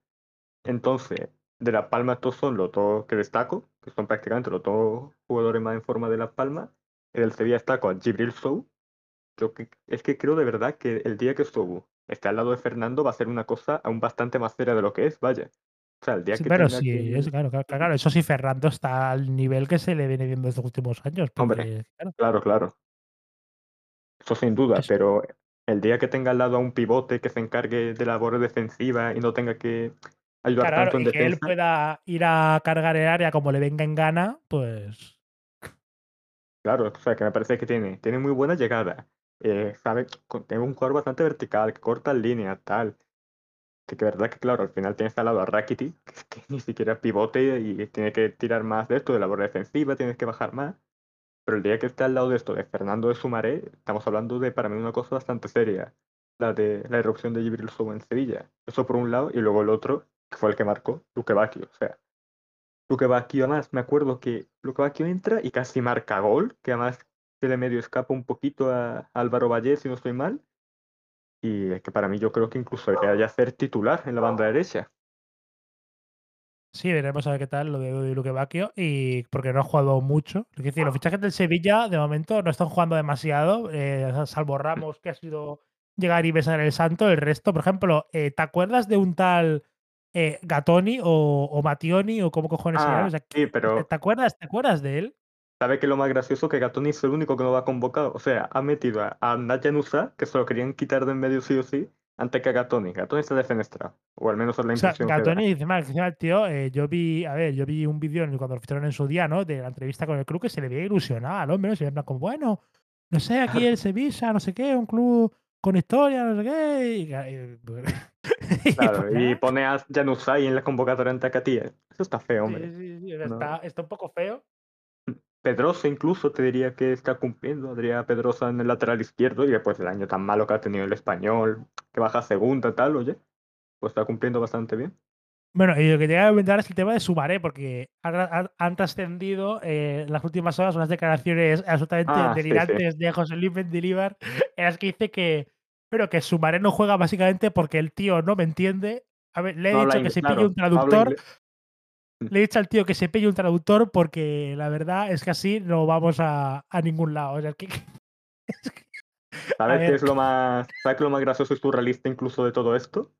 Entonces, de Las Palmas estos son los dos que destaco, que son prácticamente los dos jugadores más en forma de Las Palmas. En el Sevilla destaco a Gibril Sou. Yo que, es que creo de verdad que el día que Sou esté al lado de Fernando va a ser una cosa aún bastante más seria de lo que es, vaya. O sea, el día Sí, que pero sí, que... es claro, claro, claro, eso sí, Ferrando está al nivel que se le viene viendo estos últimos años, Hombre, porque, claro, claro, claro, eso sin duda, es pero el día que tenga al lado a un pivote que se encargue de labores defensivas y no tenga que ayudar claro, tanto en y que él pueda ir a cargar el área como le venga en gana, pues Claro, o sea, que me parece que tiene, tiene muy buena llegada. Eh, sabe, tiene un jugador bastante vertical, que corta línea, tal. Que, que verdad que, claro, al final tienes al lado a Rakitic, que, que ni siquiera pivote y tiene que tirar más de esto, de labor defensiva, tienes que bajar más. Pero el día que esté al lado de esto, de Fernando de Sumaré, estamos hablando de, para mí, una cosa bastante seria. La de la erupción de Gibril Sow en Sevilla. Eso por un lado, y luego el otro, que fue el que marcó, Luque Bacchio. O sea, Luque Bacchio, además, me acuerdo que Luque Bacchio entra y casi marca gol, que además se le medio escapa un poquito a Álvaro Vallés, si no estoy mal. Y es que para mí yo creo que incluso debería ser titular en la banda derecha. Sí, veremos a ver qué tal lo de Luque Bacchio y porque no ha jugado mucho. Es decir, los fichajes del Sevilla de momento no están jugando demasiado, eh, salvo Ramos que ha sido llegar y besar el santo. El resto, por ejemplo, eh, ¿te acuerdas de un tal eh, Gatoni o, o Mationi o cómo cojones se llama? Ah, O sea, sí, ¿te, pero te acuerdas? ¿Te acuerdas de él? ¿sabe que lo más gracioso? Que Gatoni es el único que no va convocado. O sea, ha metido a, a Nadia Nusa, que se lo querían quitar de en medio sí o sí, antes que a Gatoni. Gatoni está defenestrado. O al menos es la O sea, impresión que da. Gatoni dice, mal, encima el tío, eh, yo vi, a ver, yo vi un vídeo cuando lo ficharon en su día, ¿no? De la entrevista con el club que se le veía ilusionado al hombre, ¿no? Se veía en plan como, bueno, no sé, aquí el Sevilla, no sé qué, un club con historia, no sé qué. Y, y, pues, y Claro, pues, y pone a Januzaj en la convocatoria ante Catíes. Eso está feo, Sí, hombre. sí, sí, sea, No. está, está un poco feo. Pedrosa incluso te diría que está cumpliendo. Adrián Pedrosa en el lateral izquierdo y después del año tan malo que ha tenido el español, que baja segunda, tal, oye, pues está cumpliendo bastante bien. Bueno, y lo que te voy a comentar es el tema de Sumaré, porque han, han- trascendido eh, las últimas horas unas declaraciones absolutamente Ah, sí, sí. delirantes de José Luis Mendilibar, en las que dice que, pero que Sumaré no juega básicamente porque el tío no me entiende. A ver, le he No dicho que se claro, pille un traductor, inglés. le he dicho al tío que se pille un traductor porque la verdad es que así no vamos a, a ningún lado. O sea, que, es que- a ¿Sabes qué es lo más, ¿sabes lo más gracioso y surrealista incluso de todo esto?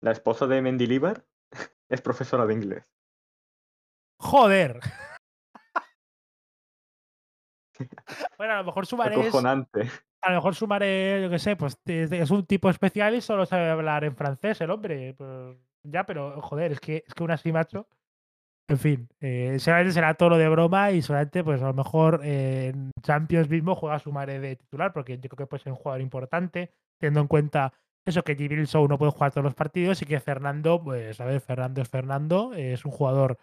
La esposa de Mendilibar es profesora de inglés. joder. Bueno, a lo mejor Sumaré es. A lo mejor sumaré, yo qué sé, pues es un tipo especial y solo sabe hablar en francés el hombre. Pues ya, pero joder, es que, es que así, macho. En fin, eh, seguramente será todo lo de broma y solamente, pues a lo mejor eh, en Champions mismo juega Sumaré de titular, porque yo creo que puede ser un jugador importante, teniendo en cuenta eso que Gibril Show no puede jugar todos los partidos y que Fernando, pues a ver, Fernando es Fernando, es un jugador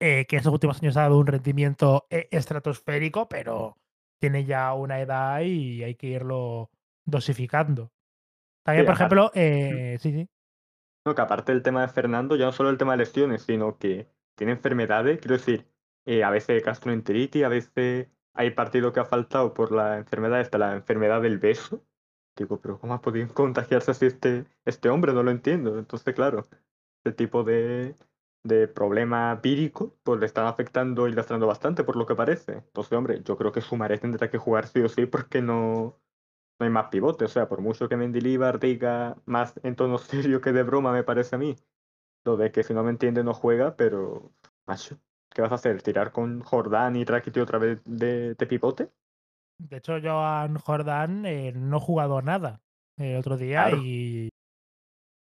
eh, que en estos últimos años ha dado un rendimiento eh, estratosférico, pero tiene ya una edad y hay que irlo dosificando. También, Sí, por aparte, ejemplo, eh, sí, sí. no, que aparte del tema de Fernando, ya no solo el tema de lesiones, sino que tiene enfermedades, quiero decir, eh, a veces gastroenteritis, a veces hay partido que ha faltado por la enfermedad esta, la enfermedad del beso. Digo, pero ¿cómo ha podido contagiarse así este, este hombre? No lo entiendo. Entonces, claro, este tipo de, de problema vírico, pues le están afectando y lastrando bastante, por lo que parece. Entonces, hombre, yo creo que Sumaré tendrá que jugar sí o sí porque no, no hay más pivote. O sea, por mucho que Mendilibar diga más en tono serio que de broma, me parece a mí, lo de que si no me entiende no juega, pero, macho, ¿qué vas a hacer? ¿Tirar con Jordán y Rakiti otra vez de, de pivote? De hecho, Joan Jordan eh, no ha jugado nada el otro día Claro. y.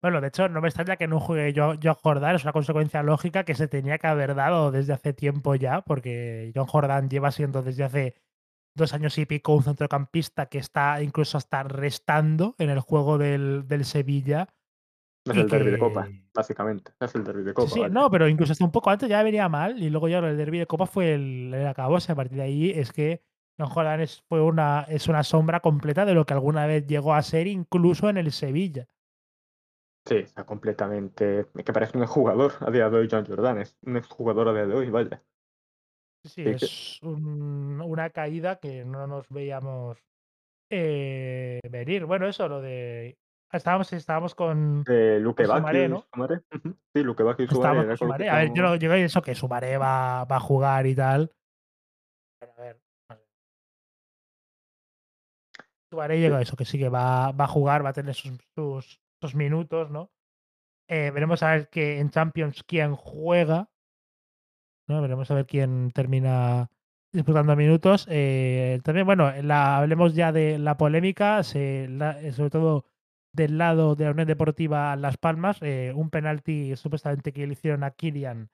Bueno, de hecho, no me extraña que no juegue Joan Jordan, es una consecuencia lógica que se tenía que haber dado desde hace tiempo ya, porque John Jordan lleva siendo desde hace dos años y pico un centrocampista que está incluso hasta restando en el juego del, del Sevilla. Es el derbi de Copa, que. básicamente. Es el derbi de Sí, Copa, sí, vaya. no, pero incluso hasta un poco antes ya venía mal y luego ya el derbi de Copa fue el, el acabose. A partir de ahí es que John Jordan es, fue una, es una sombra completa de lo que alguna vez llegó a ser incluso en el Sevilla. Sí, está completamente. Que parece un jugador a día de hoy, John Jordan. Es un exjugador a día de hoy, vaya. Sí, sí, Sí, que- es un- una caída que no nos veíamos eh, venir. Bueno, eso, lo de. Estábamos, estábamos con, Eh, Luque con Sumaré, ¿no? Sumaré. Sí, Luque Bacchio y Sumaré con que. A ver, yo, lo- yo eso que Sumaré va, va a jugar y tal. Pero a ver. no. Sumaré llega a eso, que sí que va, va a jugar, va a tener sus, sus, sus minutos, ¿no? Eh, veremos a ver que en Champions quién juega. ¿no? Veremos a ver quién termina disputando minutos. Eh, también, bueno, la, hablemos ya de la polémica, se, la- eh, sobre todo del lado de la Unión Deportiva Las Palmas, un penalti supuestamente que le hicieron a Kilian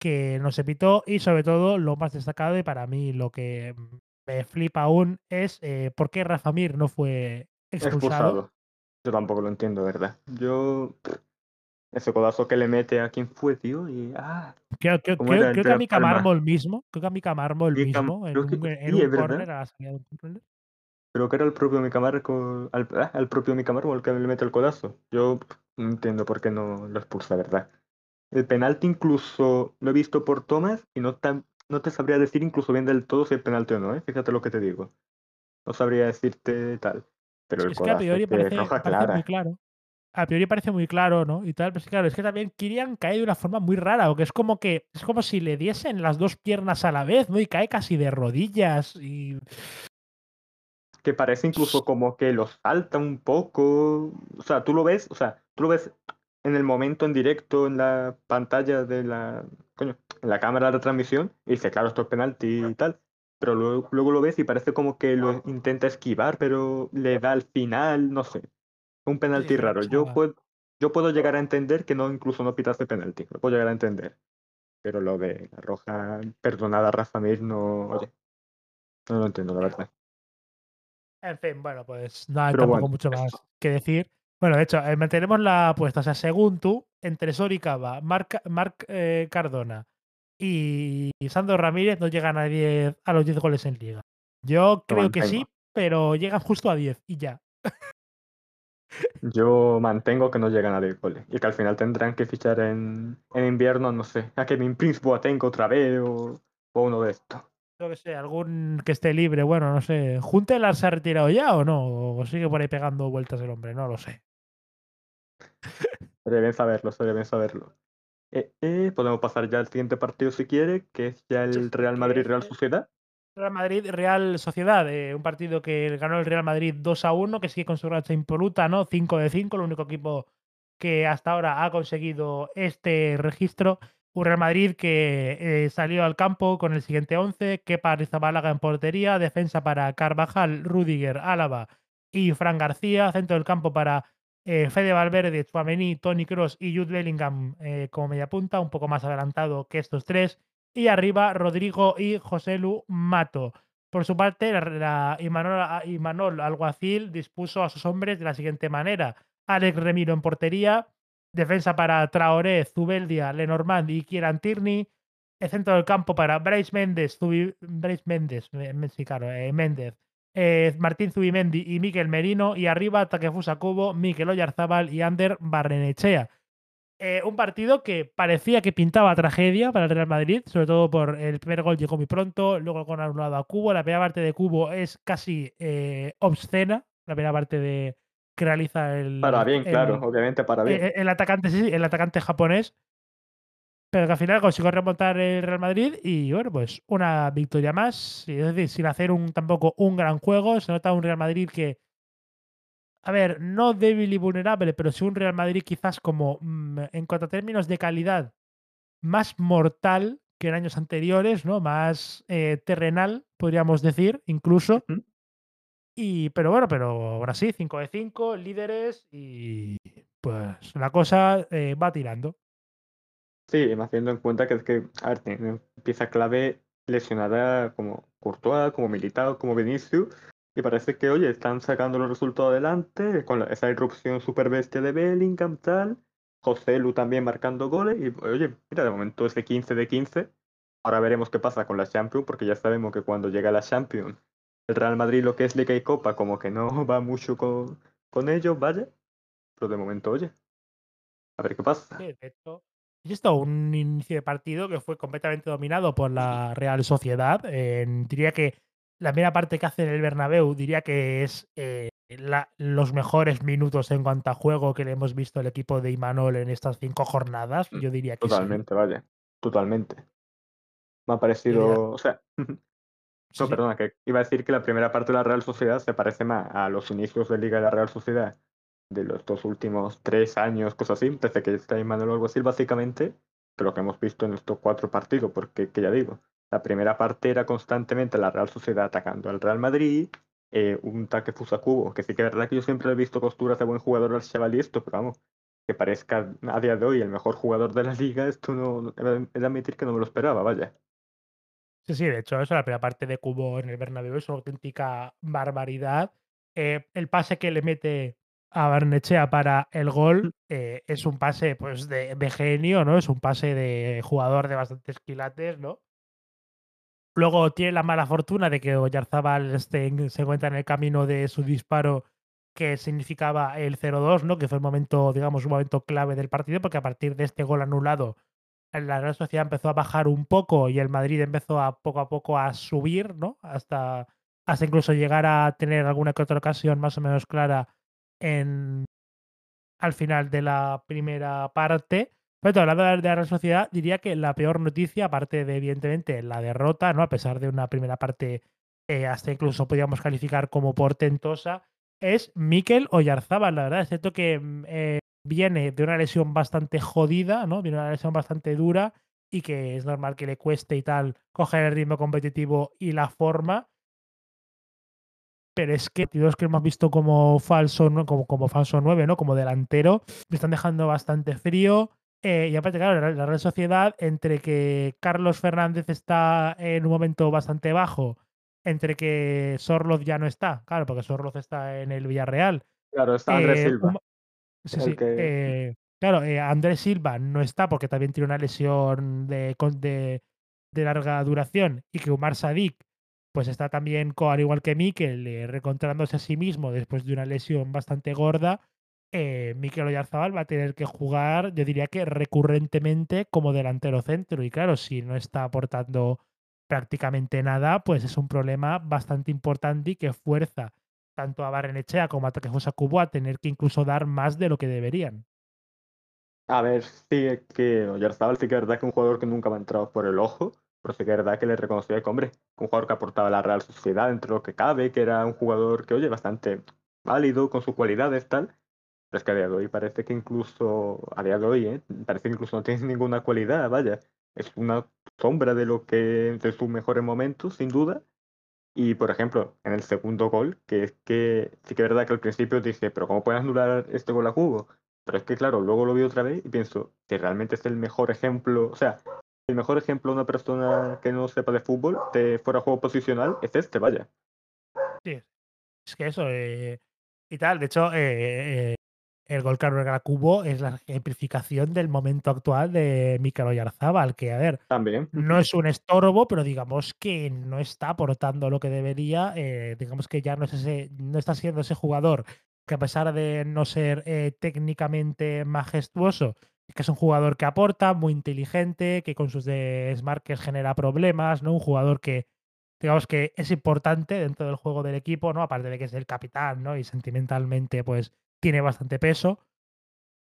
que no se pitó y sobre todo lo más destacado y para mí lo que me flipa aún es por qué Rafa Mir no fue. Expulsado. Yo tampoco lo entiendo, ¿verdad? Yo. Ese codazo que le mete a quien fue, tío, y. Ah, Creo, creo, que a Mika. Marmol mismo, creo que a Mika Marmol Mika- mismo, en creo que un, en sí, un es verdad. córner, a la salida de un córner. Creo que era el propio Micamarco, al, ah, al propio el que le mete el codazo. Yo no entiendo por qué no lo expulsa, ¿verdad? El penalti incluso lo he visto por tomas y no, tan, no te sabría decir incluso bien del todo si es penalti o no, ¿eh? Fíjate lo que te digo. No sabría decirte tal. Pero el Es que a priori parece, roja parece muy claro. A priori parece muy claro, ¿no? Y tal, pero es que claro, es que también Kirian cae de una forma muy rara, porque es como que es como si le diesen las dos piernas a la vez, ¿no? Y cae casi de rodillas y Que parece incluso como que lo salta un poco. O sea, tú lo ves, o sea, tú lo ves en el momento en directo en la pantalla de la, coño, en la cámara de transmisión y dice, claro, esto es penalti y tal. Pero luego, luego lo ves y parece como que lo intenta esquivar, pero le da al final, no sé. Un penalti una raro. Yo puedo, yo puedo llegar a entender que no incluso no pitaste penalti. Lo puedo llegar a entender. Pero lo de la roja perdonada Rafa Mir no, oye, no lo entiendo, la verdad. En fin, bueno, pues no hay Pero tampoco bueno, mucho más que decir. Bueno, de hecho, eh, mantenemos la apuesta. O sea, según tú, entre Soricaba, Marc, Marc eh, Cardona y Sandro Ramírez no llegan a, 10, a los 10 goles en liga. Yo creo que sí, pero llegan justo a 10 y ya. Yo mantengo que no llegan a 10 goles y que al final tendrán que fichar en, en invierno, no sé, a Kevin Prince Boateng otra vez o, o uno de estos. Yo que sé, algún que esté libre, bueno, no sé. ¿Juntelar se ha retirado ya o no? ¿O sigue por ahí pegando vueltas el hombre? No lo sé. Sería bien saberlo, sería bien saberlo. Eh, eh, podemos pasar ya al siguiente partido si quiere, que es ya el Real Madrid-Real Sociedad. Real Madrid, Real Sociedad, eh, un partido que ganó el Real Madrid 2 a 1, que sigue con su racha impoluta, ¿no? 5 de 5, el único equipo que hasta ahora ha conseguido este registro. Un Real Madrid que eh, salió al campo con el siguiente 11, Kepa Arrizabalaga en portería, defensa para Carvajal, Rudiger, Álava y Fran García, centro del campo para eh, Fede Valverde, Chouameni, Tony Cross y Jude Bellingham eh, como media punta, un poco más adelantado que estos tres. Y arriba Rodrigo y José Lu Mato. Por su parte, la Imanol, Alguacil dispuso a sus hombres de la siguiente manera. Alex Remiro en portería, defensa para Traoré, Zubeldia, Lenormand y Kieran Tierney. El centro del campo para Bryce Méndez, Zubi- Bryce Méndez, Méndez, eh, Martín Zubimendi y Miquel Merino. Y arriba Takefusa Kubo, Miquel Oyarzábal y Ander Barrenechea. Eh, un partido que parecía que pintaba tragedia para el Real Madrid, sobre todo por el primer gol llegó muy pronto, luego gol anulado a Cubo. La primera parte de Cubo es casi eh, obscena, la primera parte de que realiza el, Para bien, el- claro, obviamente para bien. el atacante, sí, el atacante japonés. Pero que al final consiguió remontar el Real Madrid y bueno, pues una victoria más. Es decir, sin hacer un tampoco un gran juego. Se nota un Real Madrid que, a ver, no débil y vulnerable, pero sí un Real Madrid quizás como mm, en cuanto a términos de calidad, más mortal que en años anteriores, ¿no? Más eh, terrenal, podríamos decir, incluso. Y, pero bueno, pero ahora sí, 5 de 5, líderes y pues la cosa eh, va tirando. Sí, más teniendo en cuenta que es que, a ver, tiene pieza clave lesionada como Courtois, como Militao, como Vinicius, y parece que, oye, están sacando los resultados adelante con la- esa irrupción super bestia de Bellingham, tal, José Lu también marcando goles, y oye, mira, de momento ese 15 de 15, ahora veremos qué pasa con la Champions, porque ya sabemos que cuando llega la Champions, el Real Madrid lo que es Liga y Copa, como que no va mucho con, con ellos, vaya, pero de momento, oye, a ver qué pasa. Es esto un inicio de partido que fue completamente dominado por la Real Sociedad. Eh, diría que la primera parte que hace en el Bernabéu diría que es eh, la- los mejores minutos en cuanto a juego que le hemos visto al equipo de Imanol en estas cinco jornadas. Yo diría que sí. Totalmente, vaya, totalmente. Me ha parecido, o sea, sí, no, sí. perdona, que iba a decir que la primera parte de la Real Sociedad se parece más a los inicios de Liga de la Real Sociedad de los dos últimos tres años, cosas así, desde que está Manuel Alguacil, básicamente, que lo que hemos visto en estos cuatro partidos, porque, que ya digo, la primera parte era constantemente la Real Sociedad atacando al Real Madrid, eh, un taque Fusacubo, que sí que es verdad que yo siempre he visto costuras de buen jugador al chaval y esto, pero vamos, que parezca a día de hoy el mejor jugador de la liga, esto no de admitir que no me lo esperaba, vaya. Sí, sí, de hecho, eso, la primera parte de Cubo en el Bernabéu es una auténtica barbaridad. Eh, el pase que le mete a Barnechea para el Mm. gol eh, es un pase pues de, de genio, ¿no? Es un pase de jugador de bastantes quilates, ¿no? Luego tiene la mala fortuna de que Oyarzábal este, se encuentra en el camino de su disparo que significaba el 0-2, ¿no? Que fue el momento, digamos, un momento clave del partido, porque a partir de este gol anulado, la Real Sociedad empezó a bajar un poco y el Madrid empezó a poco a poco a subir, ¿no? Hasta, hasta incluso llegar a tener alguna que otra ocasión más o menos clara en, al final de la primera parte. Pero hablando de la Real Sociedad, diría que la peor noticia, aparte de evidentemente la derrota, ¿no? A pesar de una primera parte eh, hasta incluso podríamos calificar como portentosa, es Mikel Oyarzábal, la verdad. Es cierto que mm, eh, viene de una lesión bastante jodida, ¿no? Viene de una lesión bastante dura y que es normal que le cueste y tal coger el ritmo competitivo y la forma pero es que partidos que hemos visto como falso, ¿no? como, como falso 9, ¿no? Como delantero, me están dejando bastante frío. Eh, y aparte, claro, la, la Real Sociedad, entre que Carlos Fernández está en un momento bastante bajo, entre que Sorloz ya no está, claro, porque Sorloz está en el Villarreal. Claro, está Andrés eh, Silva, un- sí, sí. que eh, claro, Andrés Silva no está porque también tiene una lesión de, de larga duración y que Umar Sadik pues está también, al igual que Mikel, eh, reencontrándose a sí mismo después de una lesión bastante gorda. Eh, Mikel va a tener que jugar, yo diría que recurrentemente como delantero centro. Y claro, si no está aportando prácticamente nada, pues es un problema bastante importante y que fuerza tanto a Barrenechea como a Takefusa Kubo a tener que incluso dar más de lo que deberían. A ver, sí que Oyarzabal sí que es verdad que es un jugador que nunca me ha entrado por el ojo, pero sí que es verdad que le reconocía que, hombre, un jugador que aportaba a la Real Sociedad dentro de lo que cabe, que era un jugador que, oye, bastante válido con sus cualidades, tal. Pero es que a día de hoy parece que incluso, a día de hoy, ¿eh? parece que incluso no tiene ninguna cualidad, vaya. Es una sombra de lo que, de sus mejores momentos, sin duda. Y, por ejemplo, en el segundo gol, que es que sí que es verdad que al principio dije, pero ¿cómo puedes anular este gol a Cubo? Pero es que, claro, luego lo vi otra vez y pienso que realmente es el mejor ejemplo, o sea, el mejor ejemplo de una persona que no sepa de fútbol, de fuera juego posicional, es este, vaya. Sí, es que eso, eh, y tal. De hecho, eh, eh, el gol que anula Kubo es la ejemplificación del momento actual de Mikel Oyarzábal, que, a ver, También. no es un estorbo, pero digamos que no está aportando lo que debería. digamos que ya no, es ese, no está siendo ese jugador que a pesar de no ser técnicamente majestuoso, que es un jugador que aporta, muy inteligente, que con sus desmarques genera problemas, ¿no? Un jugador que, digamos que es importante dentro del juego del equipo, ¿no? Aparte de que es el capitán, ¿no? Y sentimentalmente, pues, tiene bastante peso.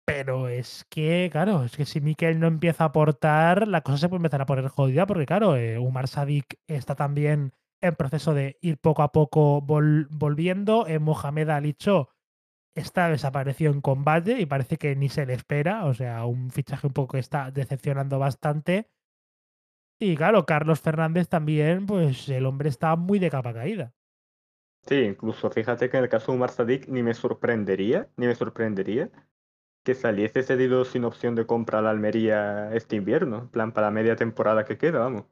Pero es que, claro, es que si Mikel no empieza a aportar, la cosa se puede empezar a poner jodida, porque claro, eh, Umar Sadik está también en proceso de ir poco a poco vol- volviendo. Eh, Mohamed Ali Cho está desaparecido en combate y parece que ni se le espera. O sea, un fichaje un poco que está decepcionando bastante. Y claro, Carlos Fernández también, pues el hombre está muy de capa caída. Sí, incluso fíjate que en el caso de Umar ni me sorprendería, ni me sorprendería que saliese cedido sin opción de compra a la Almería este invierno, plan para la media temporada que queda, vamos.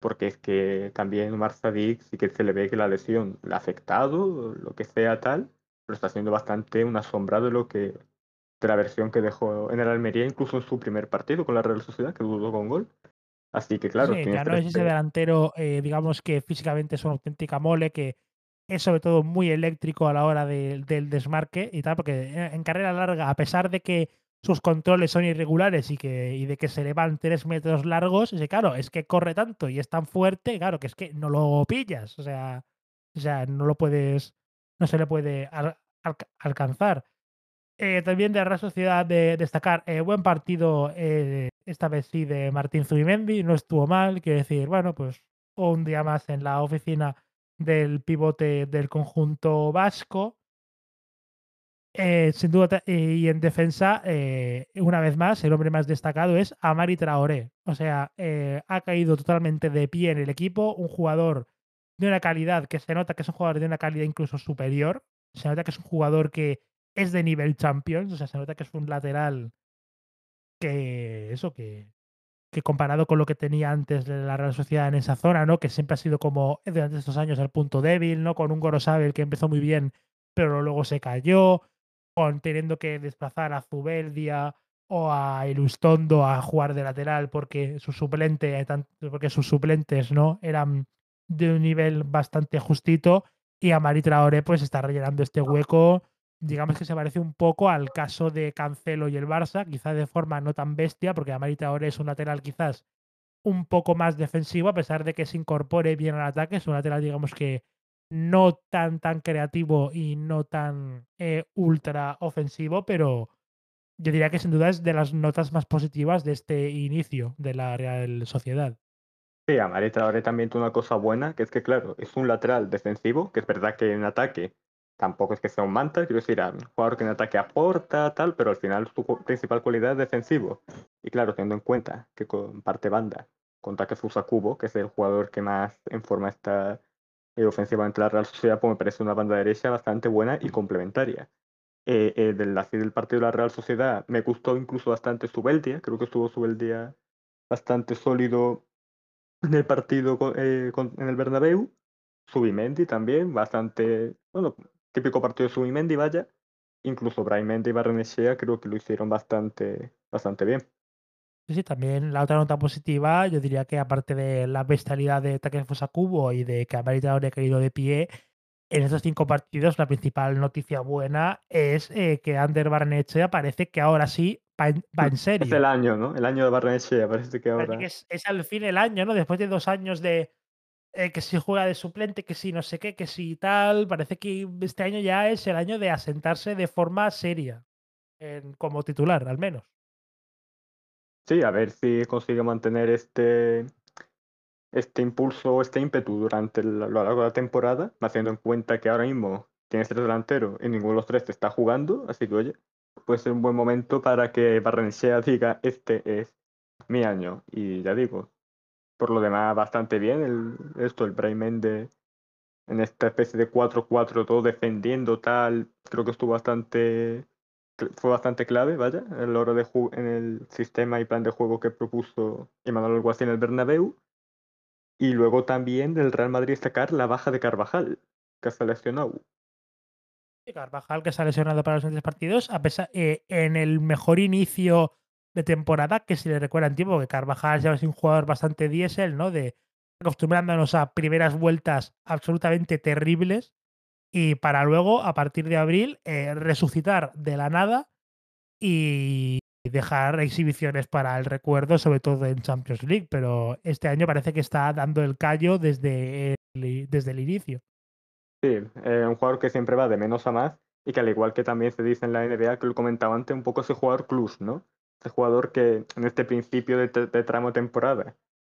Porque es que también Umar sí que se le ve que la lesión le ha afectado, lo que sea tal, pero está siendo bastante un asombrado de lo que de la versión que dejó en el Almería, incluso en su primer partido con la Real Sociedad, que dudó con gol. Así que claro, Sí, ya no es ese delantero, eh, digamos que físicamente es una auténtica mole, que es sobre todo muy eléctrico a la hora de- del desmarque y tal, porque en, en carrera larga, a pesar de que sus controles son irregulares y, que, y de que se le van tres metros largos, es que, claro, es que corre tanto y es tan fuerte, claro, que es que no lo pillas, o sea, o sea no lo puedes, no se le puede al- alca- alcanzar. Eh, también de Real Sociedad de destacar, eh, buen partido, eh, esta vez sí, de Martín Zubimendi, no estuvo mal, quiero decir, bueno, pues un día más en la oficina del pivote del conjunto vasco. Sin duda, y en defensa, una vez más, el hombre más destacado es Amari Traoré. O sea, ha caído totalmente de pie en el equipo, un jugador de una calidad que se nota que es un jugador de una calidad incluso superior. Se nota que es un jugador que es de nivel Champions, o sea, se nota que es un lateral que eso, que, que comparado con lo que tenía antes la Real Sociedad en esa zona, ¿no? Que siempre ha sido como durante estos años el punto débil, ¿no? Con un Gorosabel que empezó muy bien, pero luego se cayó, con teniendo que desplazar a Zubeldia o a Ilustondo a jugar de lateral porque su suplente, porque sus suplentes, ¿no? Eran de un nivel bastante justito y a Mari Traoré pues está rellenando este hueco digamos que se parece un poco al caso de Cancelo y el Barça, quizás de forma no tan bestia, porque Amarita ahora es un lateral quizás un poco más defensivo, a pesar de que se incorpore bien al ataque, es un lateral digamos que no tan tan creativo y no tan eh, ultra ofensivo, pero yo diría que sin duda es de las notas más positivas de este inicio de la Real Sociedad. Sí, Amarita ahora también tiene una cosa buena, que es que claro, es un lateral defensivo, que es verdad que en ataque tampoco es que sea un manta, quiero decir, un jugador que en ataque aporta, tal, pero al final su principal cualidad es defensivo. Y claro, teniendo en cuenta que comparte banda con Takefusa Kubo, que es el jugador que más en forma está eh, ofensivamente la Real Sociedad, pues me parece una banda derecha bastante buena y complementaria. Eh, eh, del, así del partido de la Real Sociedad me gustó incluso bastante Subeldia, creo que estuvo Subeldia bastante sólido en el partido eh, en el Bernabéu. Subimendi también, bastante, bueno, típico partido de Subimendi, vaya. Incluso Braimendi y Barrenechea creo que lo hicieron bastante, bastante bien. Sí, sí, también la otra nota positiva, yo diría que aparte de la bestialidad de Takefusa Kubo y de que Amerita habría caído de pie, en estos cinco partidos la principal noticia buena es eh, que Ander Barrenechea parece que ahora sí va en, serio. Es el año, ¿no? El año de Barrenechea, parece que ahora... es, es, al fin el año, ¿no? Después de dos años de eh, que si juega de suplente, que si no sé qué, que si tal. Parece que este año ya es el año de asentarse de forma seria, como titular, al menos. Sí, a ver si consigue mantener este, este impulso, este ímpetu durante lo largo de la temporada, haciendo en cuenta que ahora mismo tienes tres delanteros y ninguno de los tres te está jugando, así que oye, puede ser un buen momento para que Barrenechea diga este es mi año. Y ya digo, por lo demás bastante bien el, esto, el Brayman de en esta especie de 4-4 defendiendo tal, creo que estuvo bastante fue bastante clave, vaya, a la de en el sistema y plan de juego que propuso Emanuel Alguacil en el Bernabéu. Y luego también del Real Madrid destacar la baja de Carvajal, que se lesionado. Carvajal, que se ha lesionado para los siguientes partidos, a pesar, eh, en el mejor inicio de temporada que si le recuerda en tiempo, que Carvajal ya es un jugador bastante diésel, ¿no? De acostumbrándonos a primeras vueltas absolutamente terribles y para luego, a partir de abril, eh, resucitar de la nada y dejar exhibiciones para el recuerdo, sobre todo en Champions League, pero este año parece que está dando el callo desde el, desde el inicio. Sí, eh, un jugador que siempre va de menos a más y que al igual que también se dice en la NBA, que lo comentaba antes, un poco ese jugador club, ¿no? Este jugador que en este principio de, tramo de temporada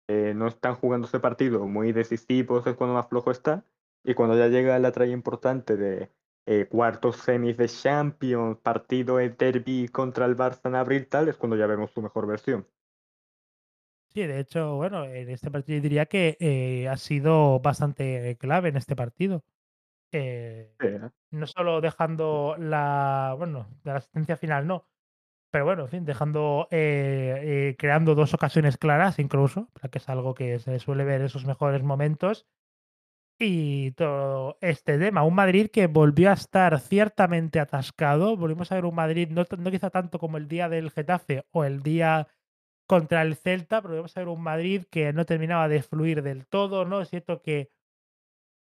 eh, no están jugando ese partido muy decisivo, es cuando más flojo está, y cuando ya llega la traya importante de eh, cuartos semis de Champions, partido de derby contra el Barça en abril, tal, es cuando ya vemos su mejor versión. Sí, de hecho, bueno, en este partido diría que eh, ha sido bastante clave en este partido. No solo dejando la, bueno, de la asistencia final, no, pero bueno, en fin, dejando, eh, eh, creando dos ocasiones claras incluso, que es algo que se suele ver en esos mejores momentos. Y todo este tema, un Madrid que volvió a estar ciertamente atascado. Volvimos a ver un Madrid, no, no quizá tanto como el día del Getafe o el día contra el Celta, pero volvimos a ver un Madrid que no terminaba de fluir del todo, ¿no? Es cierto que,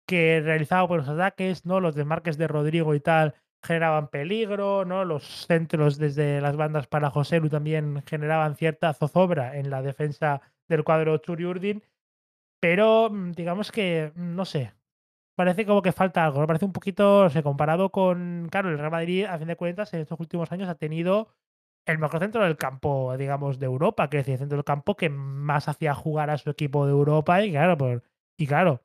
que realizaba buenos ataques, ¿no? Los desmarques de Rodrigo y tal generaban peligro, ¿no? Los centros desde las bandas para José Lu también generaban cierta zozobra en la defensa del cuadro Churi pero mm, digamos que, mm, no sé, parece como que falta algo, parece un poquito, se comparado con, claro, el Real Madrid, a fin de cuentas, en estos últimos años ha tenido el mejor centro del campo, digamos, de Europa, que es el centro del campo que más hacía jugar a su equipo de Europa y claro, por, y claro,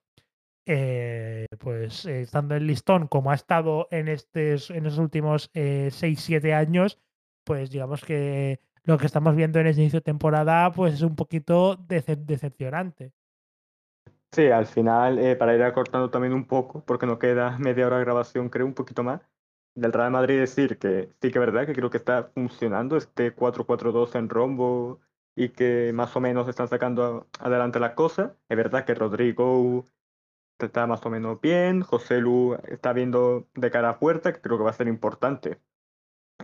eh, pues eh, estando en listón como ha estado en, estos, en los últimos 6-7 eh, años, pues digamos que lo que estamos viendo en este inicio de temporada pues es un poquito decepcionante. Sí, al final, para ir acortando también un poco, porque no queda media hora de grabación, creo un poquito más, del Real Madrid decir que sí que es verdad que creo que está funcionando este 4-4-2 en rombo y que más o menos están sacando adelante las cosas. Es verdad que Rodrigo está más o menos bien, José Lu está viendo de cara a puerta, que creo que va a ser importante.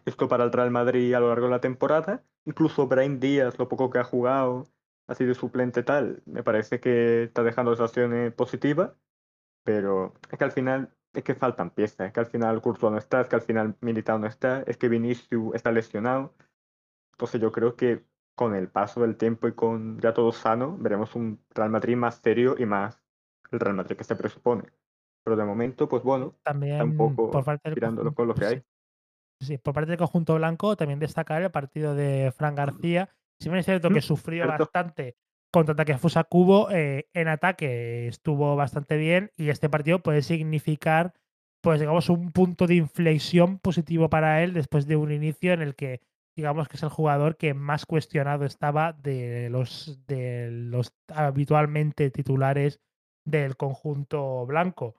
Esto para el Real Madrid a lo largo de la temporada. Incluso Brian Díaz, lo poco que ha jugado, ha sido suplente tal, me parece que está dejando acciones positivas, pero es que al final es que faltan piezas, es que al final Curso no está, es que al final Militao no está, es que Vinicius está lesionado. Entonces yo creo que con el paso del tiempo y con ya todo sano, veremos un Real Madrid más serio y más el Real Madrid que se presupone. Pero de momento, pues bueno, también un poco por parte tirándolo con lo que hay. Sí, por parte del conjunto blanco, también destacar el partido de Fran García. Si bien es cierto que sufrió bastante contra ataque Fusa Cubo, eh, en ataque estuvo bastante bien y este partido puede significar, pues digamos, un punto de inflexión positivo para él después de un inicio en el que, digamos, que es el jugador que más cuestionado estaba de los, de los habitualmente titulares del conjunto blanco.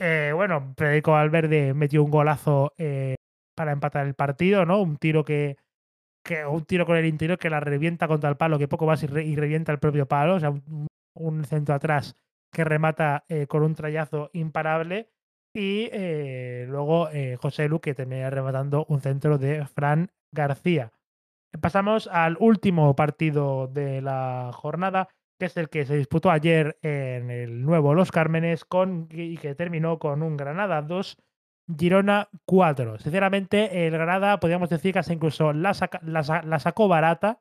Eh, bueno, Federico Valverde metió un golazo eh, para empatar el partido, ¿no? Un tiro que, un tiro con el interior que la revienta contra el palo, que poco más y, revienta el propio palo, o sea, un, centro atrás que remata eh, con un trayazo imparable. Y eh, luego eh, José Lu que termina rematando un centro de Fran García. Pasamos al último partido de la jornada, que es el que se disputó ayer en el nuevo Los Cármenes con, y que terminó con un Granada 2, Girona 4. Sinceramente, el Granada podríamos decir que hasta incluso la, sacó barata,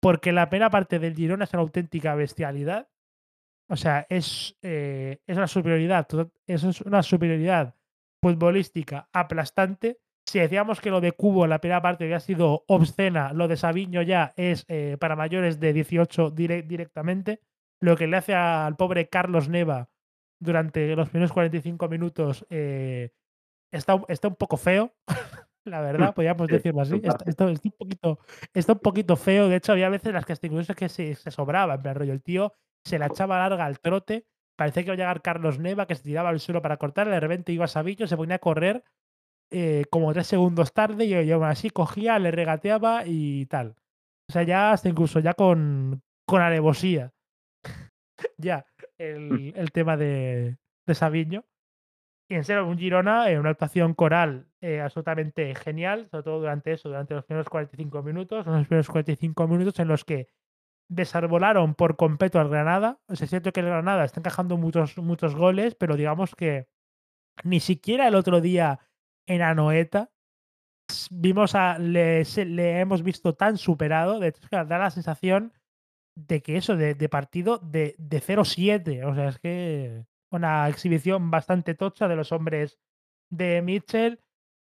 porque la pena parte del Girona es una auténtica bestialidad. O sea, es, eh, es una superioridad, eso es una superioridad futbolística aplastante. Si decíamos que lo de Cubo en la primera parte había sido obscena, lo de Sabiño ya es eh, para mayores de 18 directamente. Lo que le hace al pobre Carlos Neva durante los primeros 45 minutos eh, está, está un poco feo, la verdad, podríamos decirlo así. Está, un poquito, está un poquito feo. De hecho, había veces en las que incluso que se, se sobraba, en plan rollo. El tío se la echaba larga al trote. Parecía que iba a llegar Carlos Neva, que se tiraba al suelo para cortar. De repente iba Sabillo, se ponía a correr eh, como tres segundos tarde. Y yo, así cogía, le regateaba y tal. O sea, ya hasta incluso ya con, con alevosía. Ya. Mm. el, tema de, de Sabiño. Y en serio, un Girona, en una actuación coral eh, absolutamente genial, sobre todo durante eso, durante los primeros 45 minutos, los primeros 45 minutos en los que desarbolaron por completo al Granada. O sea, es cierto que el Granada está encajando muchos, muchos goles, pero digamos que ni siquiera el otro día en Anoeta vimos a, le, le hemos visto tan superado. De hecho, da la sensación de que eso, de, partido de, de 0-7. O sea, es que una exhibición bastante tocha de los hombres de Mitchell.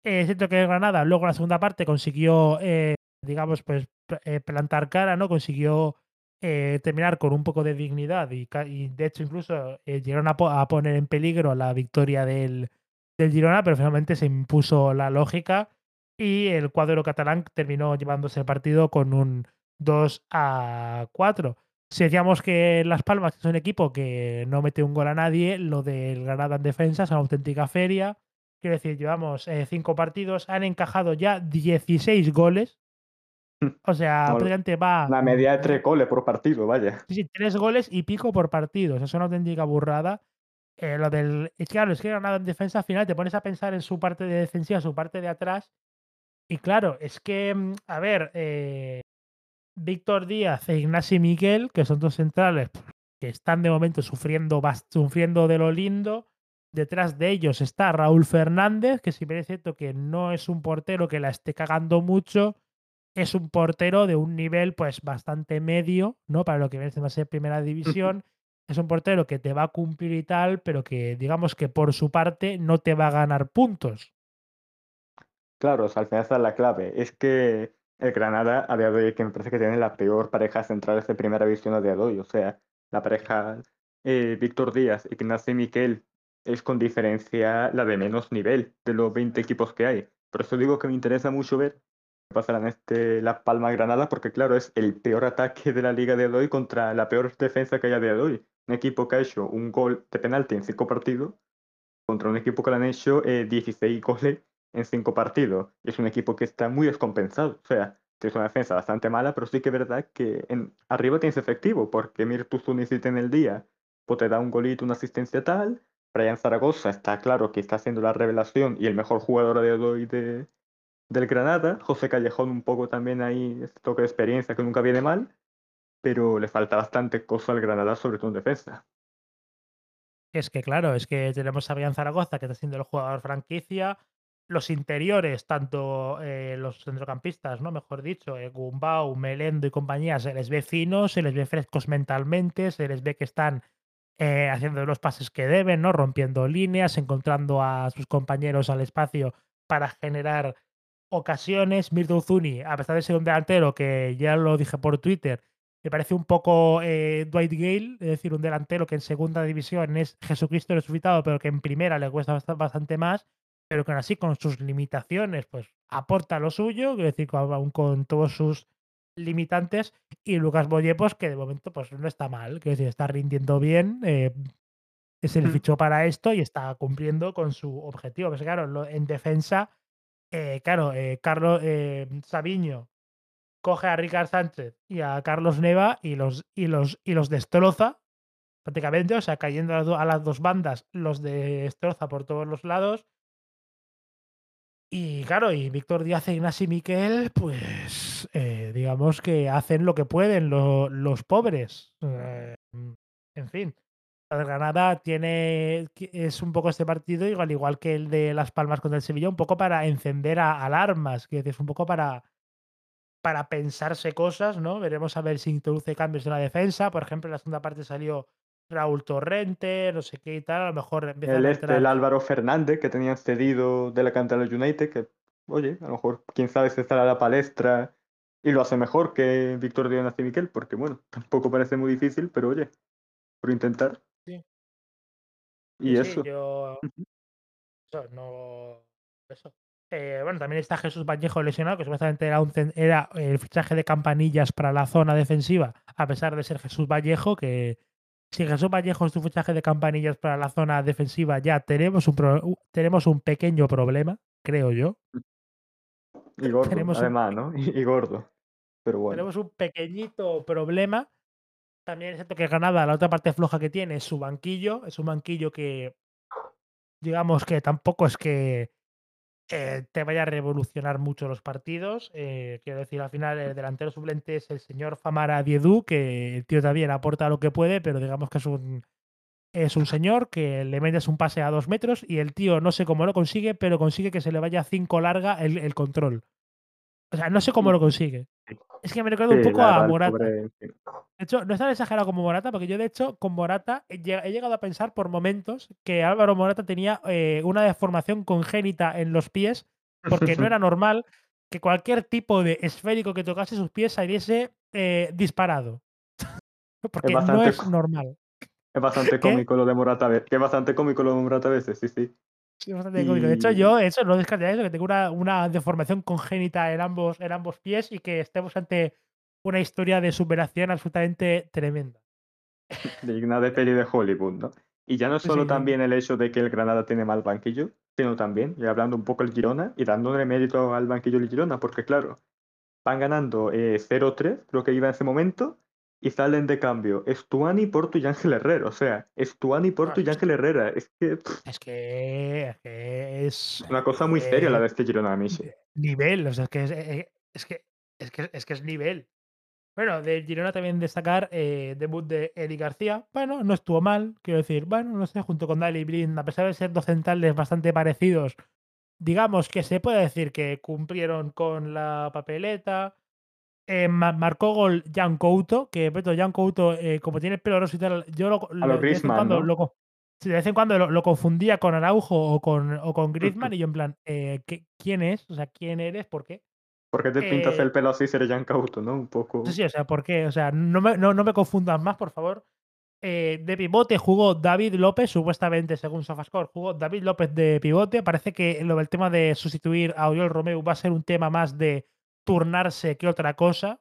Eh, siento que Granada luego en la segunda parte consiguió, eh, digamos, pues eh, plantar cara, ¿no? Consiguió eh, terminar con un poco de dignidad y, de hecho incluso llegaron a, poner en peligro la victoria del, del Girona, pero finalmente se impuso la lógica y el cuadro catalán terminó llevándose el partido con un 2 a 4. Si decíamos que Las Palmas es un equipo que no mete un gol a nadie, lo del Granada en defensa es una auténtica feria. Quiero decir, llevamos eh, cinco partidos, han encajado ya 16 goles. O sea, prácticamente va. La media de tres goles por partido, vaya. Sí, sí, tres goles y pico por partido. O sea, es una auténtica burrada. Eh, lo del. Es claro, es que Granada en defensa al final te pones a pensar en su parte de defensiva, su parte de atrás. Y claro, es que, mm, a ver, eh, Víctor Díaz e Ignacio Miguel, que son dos centrales que están de momento sufriendo, sufriendo de lo lindo. Detrás de ellos está Raúl Fernández, que si bien es cierto que no es un portero que la esté cagando mucho, es un portero de un nivel pues bastante medio, ¿no? Para lo que viene a ser primera división. Es un portero que te va a cumplir y tal, pero que digamos que por su parte no te va a ganar puntos. Claro, al final esa es la clave. Es que el Granada a día de hoy que me parece que tiene la peor pareja central de primera división a día de hoy. O sea, la pareja eh, Víctor Díaz, Ignacio Miquel es con diferencia la de menos nivel de los 20 equipos que hay. Por eso digo que me interesa mucho ver qué pasará en este Las Palmas Granada, porque claro, es el peor ataque de la liga de hoy contra la peor defensa que hay a día de hoy. Un equipo que ha hecho un gol de penalti en cinco partidos contra un equipo que le han hecho 16 eh, goles en 5 partidos. Y es un equipo que está muy descompensado. O sea, es una defensa bastante mala, pero sí que es verdad que arriba tienes efectivo, porque Mirtu Zunicita en el día pues te da un golito, una asistencia tal. Brian Zaragoza está claro que está haciendo la revelación y el mejor jugador de hoy de, del Granada. José Callejón un poco también ahí, este toque de experiencia que nunca viene mal, pero le falta bastante cosa al Granada, sobre todo en defensa. Es que claro, es que tenemos a Brian Zaragoza, que está siendo el jugador franquicia. Los interiores, tanto eh, los centrocampistas, ¿no? Mejor dicho, eh, Gumbau, Melendo y compañía, se les ve finos, se les ve frescos mentalmente, se les ve que están eh, haciendo los pases que deben, ¿no? Rompiendo líneas, encontrando a sus compañeros al espacio para generar ocasiones. Mirto Uzuni, a pesar de ser un delantero que ya lo dije por Twitter, me parece un poco eh, Dwight Gale, es decir, un delantero que en segunda división es Jesucristo resucitado, pero que en primera le cuesta bastante más, pero que aún así con sus limitaciones, pues aporta lo suyo, quiero decir, aún con todos sus limitantes, y Lucas Boyepos, que de momento pues no está mal, quiero decir, está rindiendo bien, eh, se le fichó para esto y está cumpliendo con su objetivo. Pues claro, en defensa, eh, claro, eh, Carlos Sabiño coge a Ricard Sánchez y a Carlos Neva y los, y los, y los destroza prácticamente, o sea, cayendo a, las dos bandas, los destroza por todos los lados. Y claro, y Víctor Díaz e Ignacio Miquel, pues eh, digamos que hacen lo que pueden los pobres. Eh, en fin, la Granada tiene es un poco este partido, igual, igual que el de Las Palmas contra el Sevilla, un poco para encender alarmas, que es un poco para, para pensarse cosas, ¿no? Veremos a ver si introduce cambios en la defensa. Por ejemplo, en la segunda parte salió Raúl Torrente, no sé qué y tal. A lo mejor empieza el, a este, el Álvaro Fernández, que tenían cedido de la cantera del United, que, oye, a lo mejor, quién sabe si estará a la palestra y lo hace mejor que Víctor Díaz y Miquel, porque, bueno, tampoco parece muy difícil, pero oye, por intentar. Sí. Y eso. yo... Eso, no... Eso. Eh, bueno, también está Jesús Vallejo lesionado, que supuestamente era, un, era el fichaje de campanillas para la zona defensiva, a pesar de ser Jesús Vallejo, que si Jesús Vallejo es tu fichaje de campanillas para la zona defensiva, ya tenemos un, tenemos un pequeño problema, creo yo. Y gordo, tenemos además, ¿no? Y, gordo. Pero bueno. Tenemos un pequeñito problema. También es cierto que Granada, la otra parte floja que tiene es su banquillo. Es un banquillo que, digamos que tampoco es que eh, te vaya a revolucionar mucho los partidos. Eh, quiero decir, al final el delantero suplente es el señor Famara Diedu, que el tío también aporta lo que puede, pero digamos que es un, es un señor que le metes un pase a dos metros y el tío no sé cómo lo consigue, pero consigue que se le vaya a cinco larga el, control. O sea, no sé cómo lo consigue. Es que me recuerda un poco a Morata. De hecho, no es tan exagerado como Morata, porque yo, de hecho, con Morata he, llegado a pensar por momentos que Álvaro Morata tenía eh, una deformación congénita en los pies, porque no era normal que cualquier tipo de esférico que tocase sus pies saliese eh, disparado. porque no es normal. Es bastante cómico lo de Morata, que es bastante cómico lo de Morata a veces, sí, sí. Sí, bastante cómico. De hecho, yo eso no descartaría eso, que tengo una, una, deformación congénita en ambos, en ambos pies y que estemos ante una historia de superación absolutamente tremenda. Digna de peli de Hollywood, ¿no? Y ya no solo también el hecho de que el Granada tiene mal banquillo, sino también, y hablando un poco el Girona y dándole mérito al banquillo del Girona, porque claro, van ganando 0-3, eh, lo que iba en ese momento, y salen de cambio Estuani, Porto y Ángel Herrera. O sea, Estuani, Porto y Ángel Herrera. Es que. Es que, es Una cosa muy seria la de este Girona mí, Nivel, o sea, es que es, eh, es, que, es, que, es que es nivel. Bueno, de Girona también destacar eh, debut de Eddie García. Bueno, no estuvo mal, quiero decir. Bueno, no sé, junto con Dali Blind, a pesar de ser dos centrales bastante parecidos, digamos que se puede decir que cumplieron con la papeleta. Eh, marcó gol Jan Couto, que Beto Jan Couto, eh, como tiene pelo rosa y tal, yo lo, cuando, lo, de vez en cuando lo, confundía con Araujo o con, o con Griezmann y yo en plan, ¿quién es? O sea, ¿quién eres? ¿Por qué? ¿Por qué te pintas el eh, pelo así, Jan Cauto, no? Un poco. Sí, sí, o sea, ¿por qué? O sea, no me, no, me confundan más, por favor. Eh, de pivote jugó David López, supuestamente, según Sofascore, jugó David López de pivote. Parece que lo del tema de sustituir a Oriol Romeu va a ser un tema más de turnarse que otra cosa.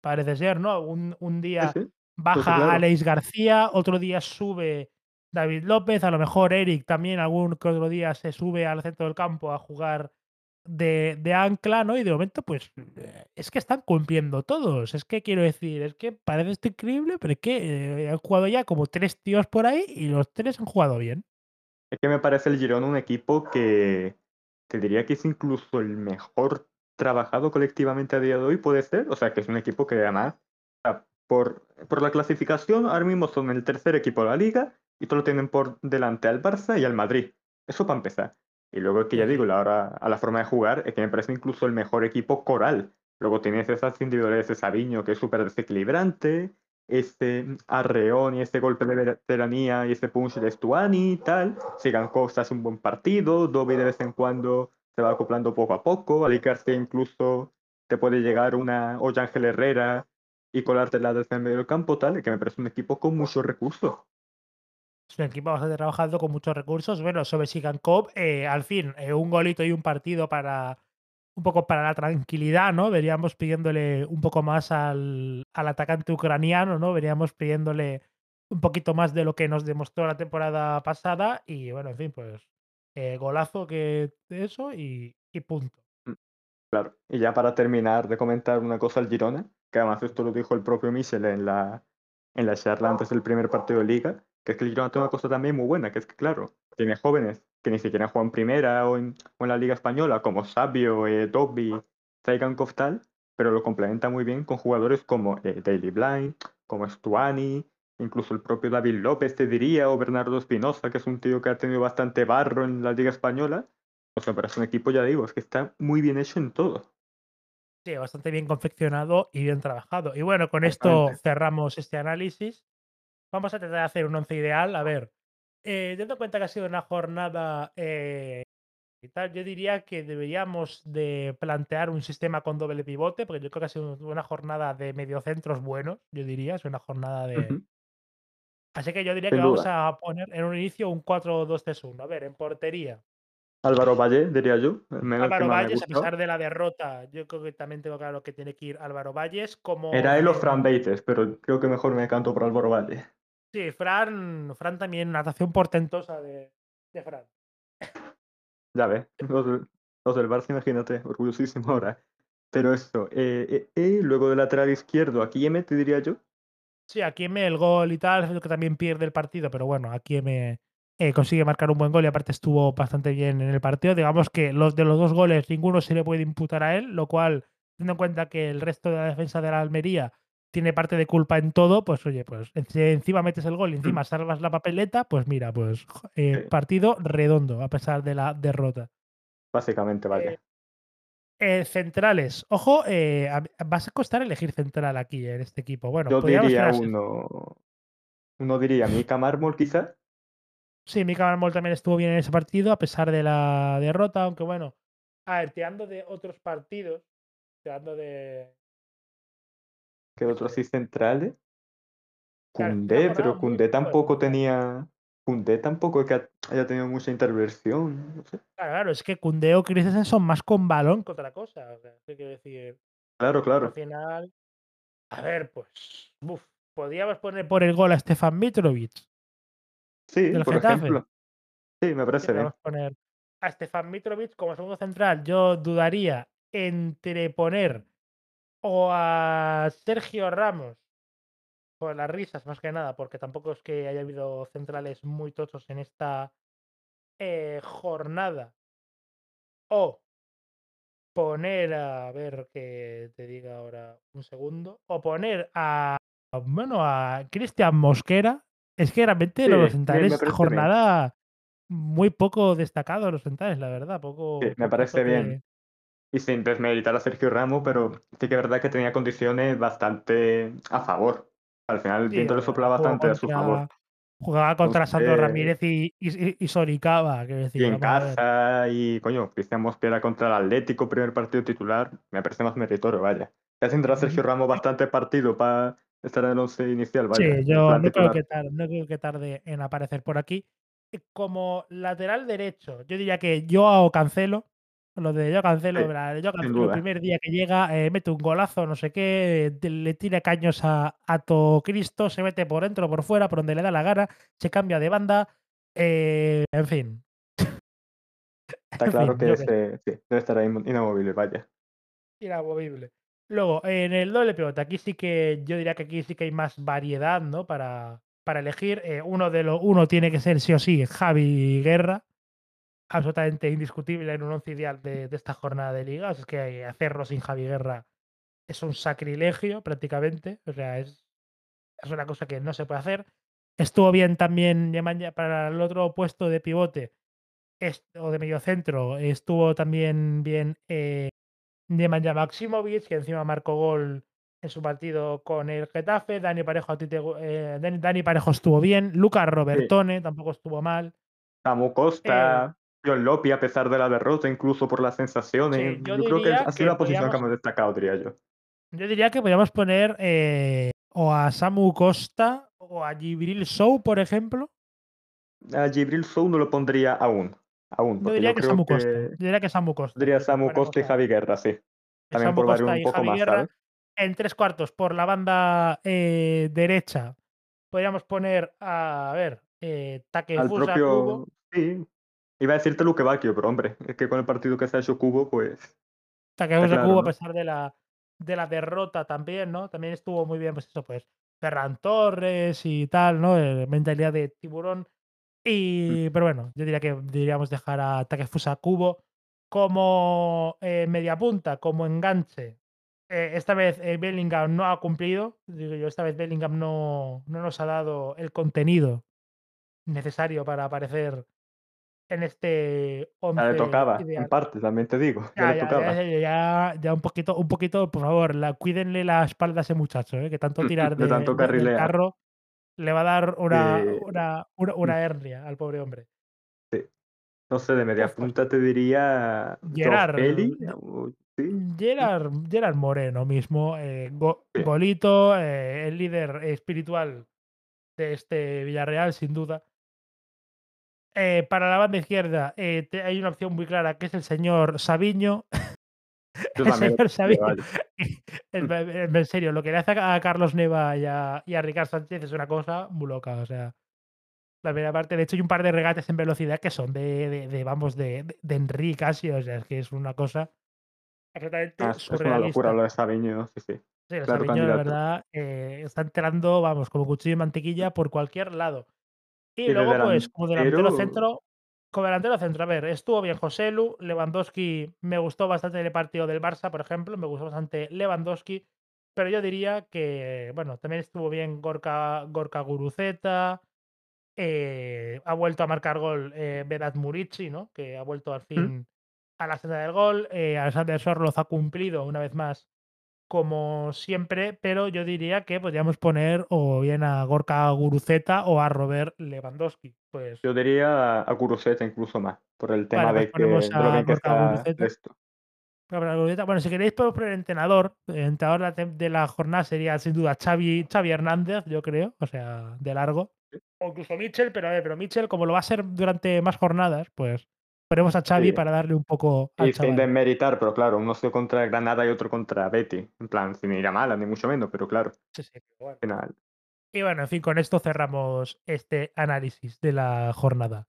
Parece ser, ¿no? Un, día baja Alex García, otro día sube David López, a lo mejor Eric también algún que otro día se sube al centro del campo a jugar de, de ancla, ¿no? Y de momento, pues eh, es que están cumpliendo todos. Es que quiero decir, es que parece esto increíble, pero es que eh, han jugado ya como tres tíos por ahí y los tres han jugado bien. Es que me parece el Girona un equipo que te diría que es incluso el mejor trabajado colectivamente a día de hoy, puede ser. O sea, que es un equipo que además, por, por la clasificación, ahora mismo son el tercer equipo de la liga y solo tienen por delante al Barça y al Madrid. Eso para empezar. Y luego es que ya digo, la hora, a la forma de jugar, es que me parece incluso el mejor equipo coral. Luego tienes esas individualidades de Sabiño, que es súper desequilibrante, este arreón y este golpe de veteranía y este punch de Stuani y tal. Sigan cosas un buen partido, Dobby de vez en cuando se va acoplando poco a poco, Ali incluso te puede llegar una olla Ángel Herrera y colártela desde el medio del campo, tal, que me parece un equipo con muchos recursos. Es un equipo bastante trabajando con muchos recursos. Bueno, sobre Sigan eh, al fin, eh, un golito y un partido para un poco para la tranquilidad, ¿no? Veríamos pidiéndole un poco más al, al atacante ucraniano, ¿no? Veríamos pidiéndole un poquito más de lo que nos demostró la temporada pasada. Y bueno, en fin, pues eh, golazo que eso y, y punto. Mm, claro. Y ya para terminar de comentar una cosa al Girona, que además esto lo dijo el propio Michel en la, en la charla antes del primer partido de liga, que es que el Girona tiene una cosa también muy buena, que es que, claro, tiene jóvenes que ni siquiera juegan primera o en, o en la Liga Española, como Sabio, eh, Dobby, Zaigan Koftal, pero lo complementa muy bien con jugadores como eh, Daily Blind, como Stuani, incluso el propio David López, te diría, o Bernardo Espinosa, que es un tío que ha tenido bastante barro en la Liga Española. O sea, pero es un equipo, ya digo, es que está muy bien hecho en todo. Sí, bastante bien confeccionado y bien trabajado. Y bueno, con esto cerramos este análisis. Vamos a tratar de hacer un once ideal. A ver, eh, teniendo en cuenta que ha sido una jornada eh, y tal, yo diría que deberíamos de plantear un sistema con doble pivote, porque yo creo que ha sido una jornada de mediocentros buenos, yo diría, es una jornada de... Así que yo diría que vamos a poner en un inicio un 4-2-3-1. A ver, en portería. Álvaro Valle, diría yo. Álvaro Valles, a pesar de la derrota, yo creo que también tengo claro que tiene que ir Álvaro Valles como... Era él o Fran Beites, pero creo que mejor me canto por Álvaro Valle. Sí, Fran, Fran también, una natación portentosa de, de Fran. Ya ves, los, del Barça, imagínate, orgullosísimo ahora. Pero esto, eh, eh, eh, luego del lateral izquierdo, aquí M, te diría yo. Sí, aquí M el gol y tal, es que también pierde el partido, pero bueno, aquí M consigue marcar un buen gol y aparte estuvo bastante bien en el partido. Digamos que los de los dos goles ninguno se le puede imputar a él, lo cual, teniendo en cuenta que el resto de la defensa de la Almería tiene parte de culpa en todo, pues oye, pues si encima metes el gol y encima salvas la papeleta, pues mira, pues eh, partido redondo a pesar de la derrota. Básicamente, vaya. Eh, eh, centrales. Ojo, vas a costar elegir central aquí en este equipo. Bueno, yo diría uno. Uno diría Mika Mármol, quizás. Sí, Mika Mármol también estuvo bien en ese partido, a pesar de la derrota, aunque bueno, a ver, tirando de otros partidos, tirando de, que otros así centrales. Cundé, pero Cundé tampoco tenía. Cundé tampoco es que haya tenido mucha intervención. Claro, es que Cundé o Christensen son más con balón que otra cosa. O decir. Claro, claro. Al final. A ver, pues. Uf, podríamos poner por el gol a Stefan Mitrovic. Sí, por ejemplo. Sí, me parece bien. poner a Stefan Mitrovic como segundo central. Yo dudaría entre poner o a Sergio Ramos por las risas más que nada, porque tampoco es que haya habido centrales muy tochos en esta eh, jornada. O poner a, ver que te diga ahora un segundo, o poner a, bueno, a Cristian Mosquera. Es que realmente los centrales esta jornada muy poco destacado los centrales, la verdad, poco. me parece bien y sin desmeditar a Sergio Ramos, pero sí que es verdad que tenía condiciones bastante a favor. Al final el viento le sopla bastante a su favor. Jugaba contra Sandro Ramírez y, y, y Soricaba. Decir, y en casa, y coño, Cristian Mosquera contra el Atlético, primer partido titular, me parece más meritorio, vaya. Ya tendrá Sergio Ramos bastante partido para estar en el once inicial, vaya. Sí, yo no creo, que tarde, no creo que tarde en aparecer por aquí. Como lateral derecho, yo diría que yo o Cancelo, Lo de yo cancelo, Sí, yo cancelo el primer día que llega, eh, mete un golazo, no sé qué, le tira caños a a todo Cristo, se mete por dentro, por fuera, por donde le da la gana, se cambia de banda, eh, en fin. Está En claro fin, que ese sí, debe estar ahí inamovible, vaya. Inamovible. Luego, en el doble pivote, aquí sí que yo diría que aquí sí que hay más variedad, ¿no? Para, para elegir. Eh, uno de los uno tiene que ser sí o sí Javi Guerra, absolutamente indiscutible en un once ideal de, de esta jornada de liga. O sea, es que hacerlo sin Javi Guerra es un sacrilegio prácticamente. O sea, es, es una cosa que no se puede hacer. Estuvo bien también para el otro puesto de pivote o de mediocentro. Estuvo también bien eh, Nemanja Maximovic, que encima marcó gol en su partido con el Getafe. Dani Parejo, a ti te gu- eh, Dani, Dani Parejo estuvo bien. Lucas Sí, Robertone tampoco estuvo mal. Samu Eh, Costa, John Lopi, a pesar de la derrota, incluso por las sensaciones, sí, yo yo creo que diría ha sido la posición que hemos destacado, diría yo. yo diría que podríamos poner eh, o a Samu Costa o a Gibril Show, por ejemplo. A Gibril Sou no lo pondría aún, aún, Yo diría yo que creo Samu Costa. Yo diría que Samu Costa, porque Samu Costa y. Javi Guerra, sí. También Samu por Costa un y poco Javi más, Guerra. ¿sabes? En tres cuartos, por la banda eh, derecha, podríamos poner a, a ver, eh, Al Takefusa propio, sí. Iba a decirte Luque Bacchio, pero hombre, es que con el partido que se ha hecho Cubo, pues está Takefusa claro, Kubo, a pesar de la, de la derrota también, ¿no? También estuvo muy bien, pues eso, pues, Ferran Torres y tal, ¿no? Eh, mentalidad de tiburón. Mm. Y, pero bueno, yo diría que deberíamos dejar a Takefusa Kubo como eh, media punta, como enganche. Eh, esta vez eh, Bellingham no ha cumplido. Digo yo, esta vez Bellingham no, no nos ha dado el contenido necesario para aparecer en este Ya le 11 tocaba, en parte, también te digo, ya Ya, le ya, ya, tocaba. ya, ya, ya un poquito, un poquito, por favor, la, cuídenle la espalda a ese muchacho, ¿eh? que tanto tirar De de- tanto de- del carro le va a dar una, Eh, una, una, mm, una hernia al pobre hombre. sí. No sé, de media Uf, pues punta te diría Gerard, Feli, o sí, sí, Gerard, Gerard Moreno mismo, eh, go- sí. golito, eh, el líder espiritual de este Villarreal, sin duda. Eh, para la banda izquierda eh, te- hay una opción muy clara que es el señor Sabiño. El señor Sabiño. En, serio, lo que le hace a Carlos Neva y a, y a Ricard Sánchez es una cosa muy loca. O sea, la primera parte, de hecho, hay un par de regates en velocidad que son de, de- de, vamos, de, de, de Henry casi. O sea, es que es una cosa Ah, absolutamente es es una locura lo de Sabiño, sí, sí. Sí, el Claro Sabiño, candidato. verdad, eh, está entrando, vamos, como cuchillo de mantequilla por cualquier lado. Y luego, pues, como delantero centro, como delantero centro, a ver, estuvo bien Joselu, Lewandowski, me gustó bastante el partido del Barça, por ejemplo, me gustó bastante Lewandowski, pero yo diría que, bueno, también estuvo bien Gorka, Gorka Guruceta, eh, ha vuelto a marcar gol eh, Vedat Murici, ¿no? Que ha vuelto al mm, fin a la senda del gol, eh, Alexander Sorloz ha cumplido una vez más como siempre, pero yo diría que podríamos poner o bien a Gorka Guruceta o a Robert Lewandowski. Pues yo diría a Guruceta incluso más, por el tema vale, pues de que ponemos de lo a que Gorka está Guruceta. esto. Bueno, si queréis podemos poner entrenador. El entrenador de la tem- de la jornada sería sin duda Xavi, Xavi Hernández, yo creo, o sea, de largo. O incluso Mitchell, pero a ver, pero Mitchell, como lo va a ser durante más jornadas, pues ponemos a Xavi Sí, para darle un poco al y sin desmeritar, pero claro, uno se contra Granada y otro contra Betty. En plan, sin ir a mala, ni mucho menos, pero claro, Sí, sí, bueno. al final. Y bueno, en fin, con esto cerramos este análisis de la jornada.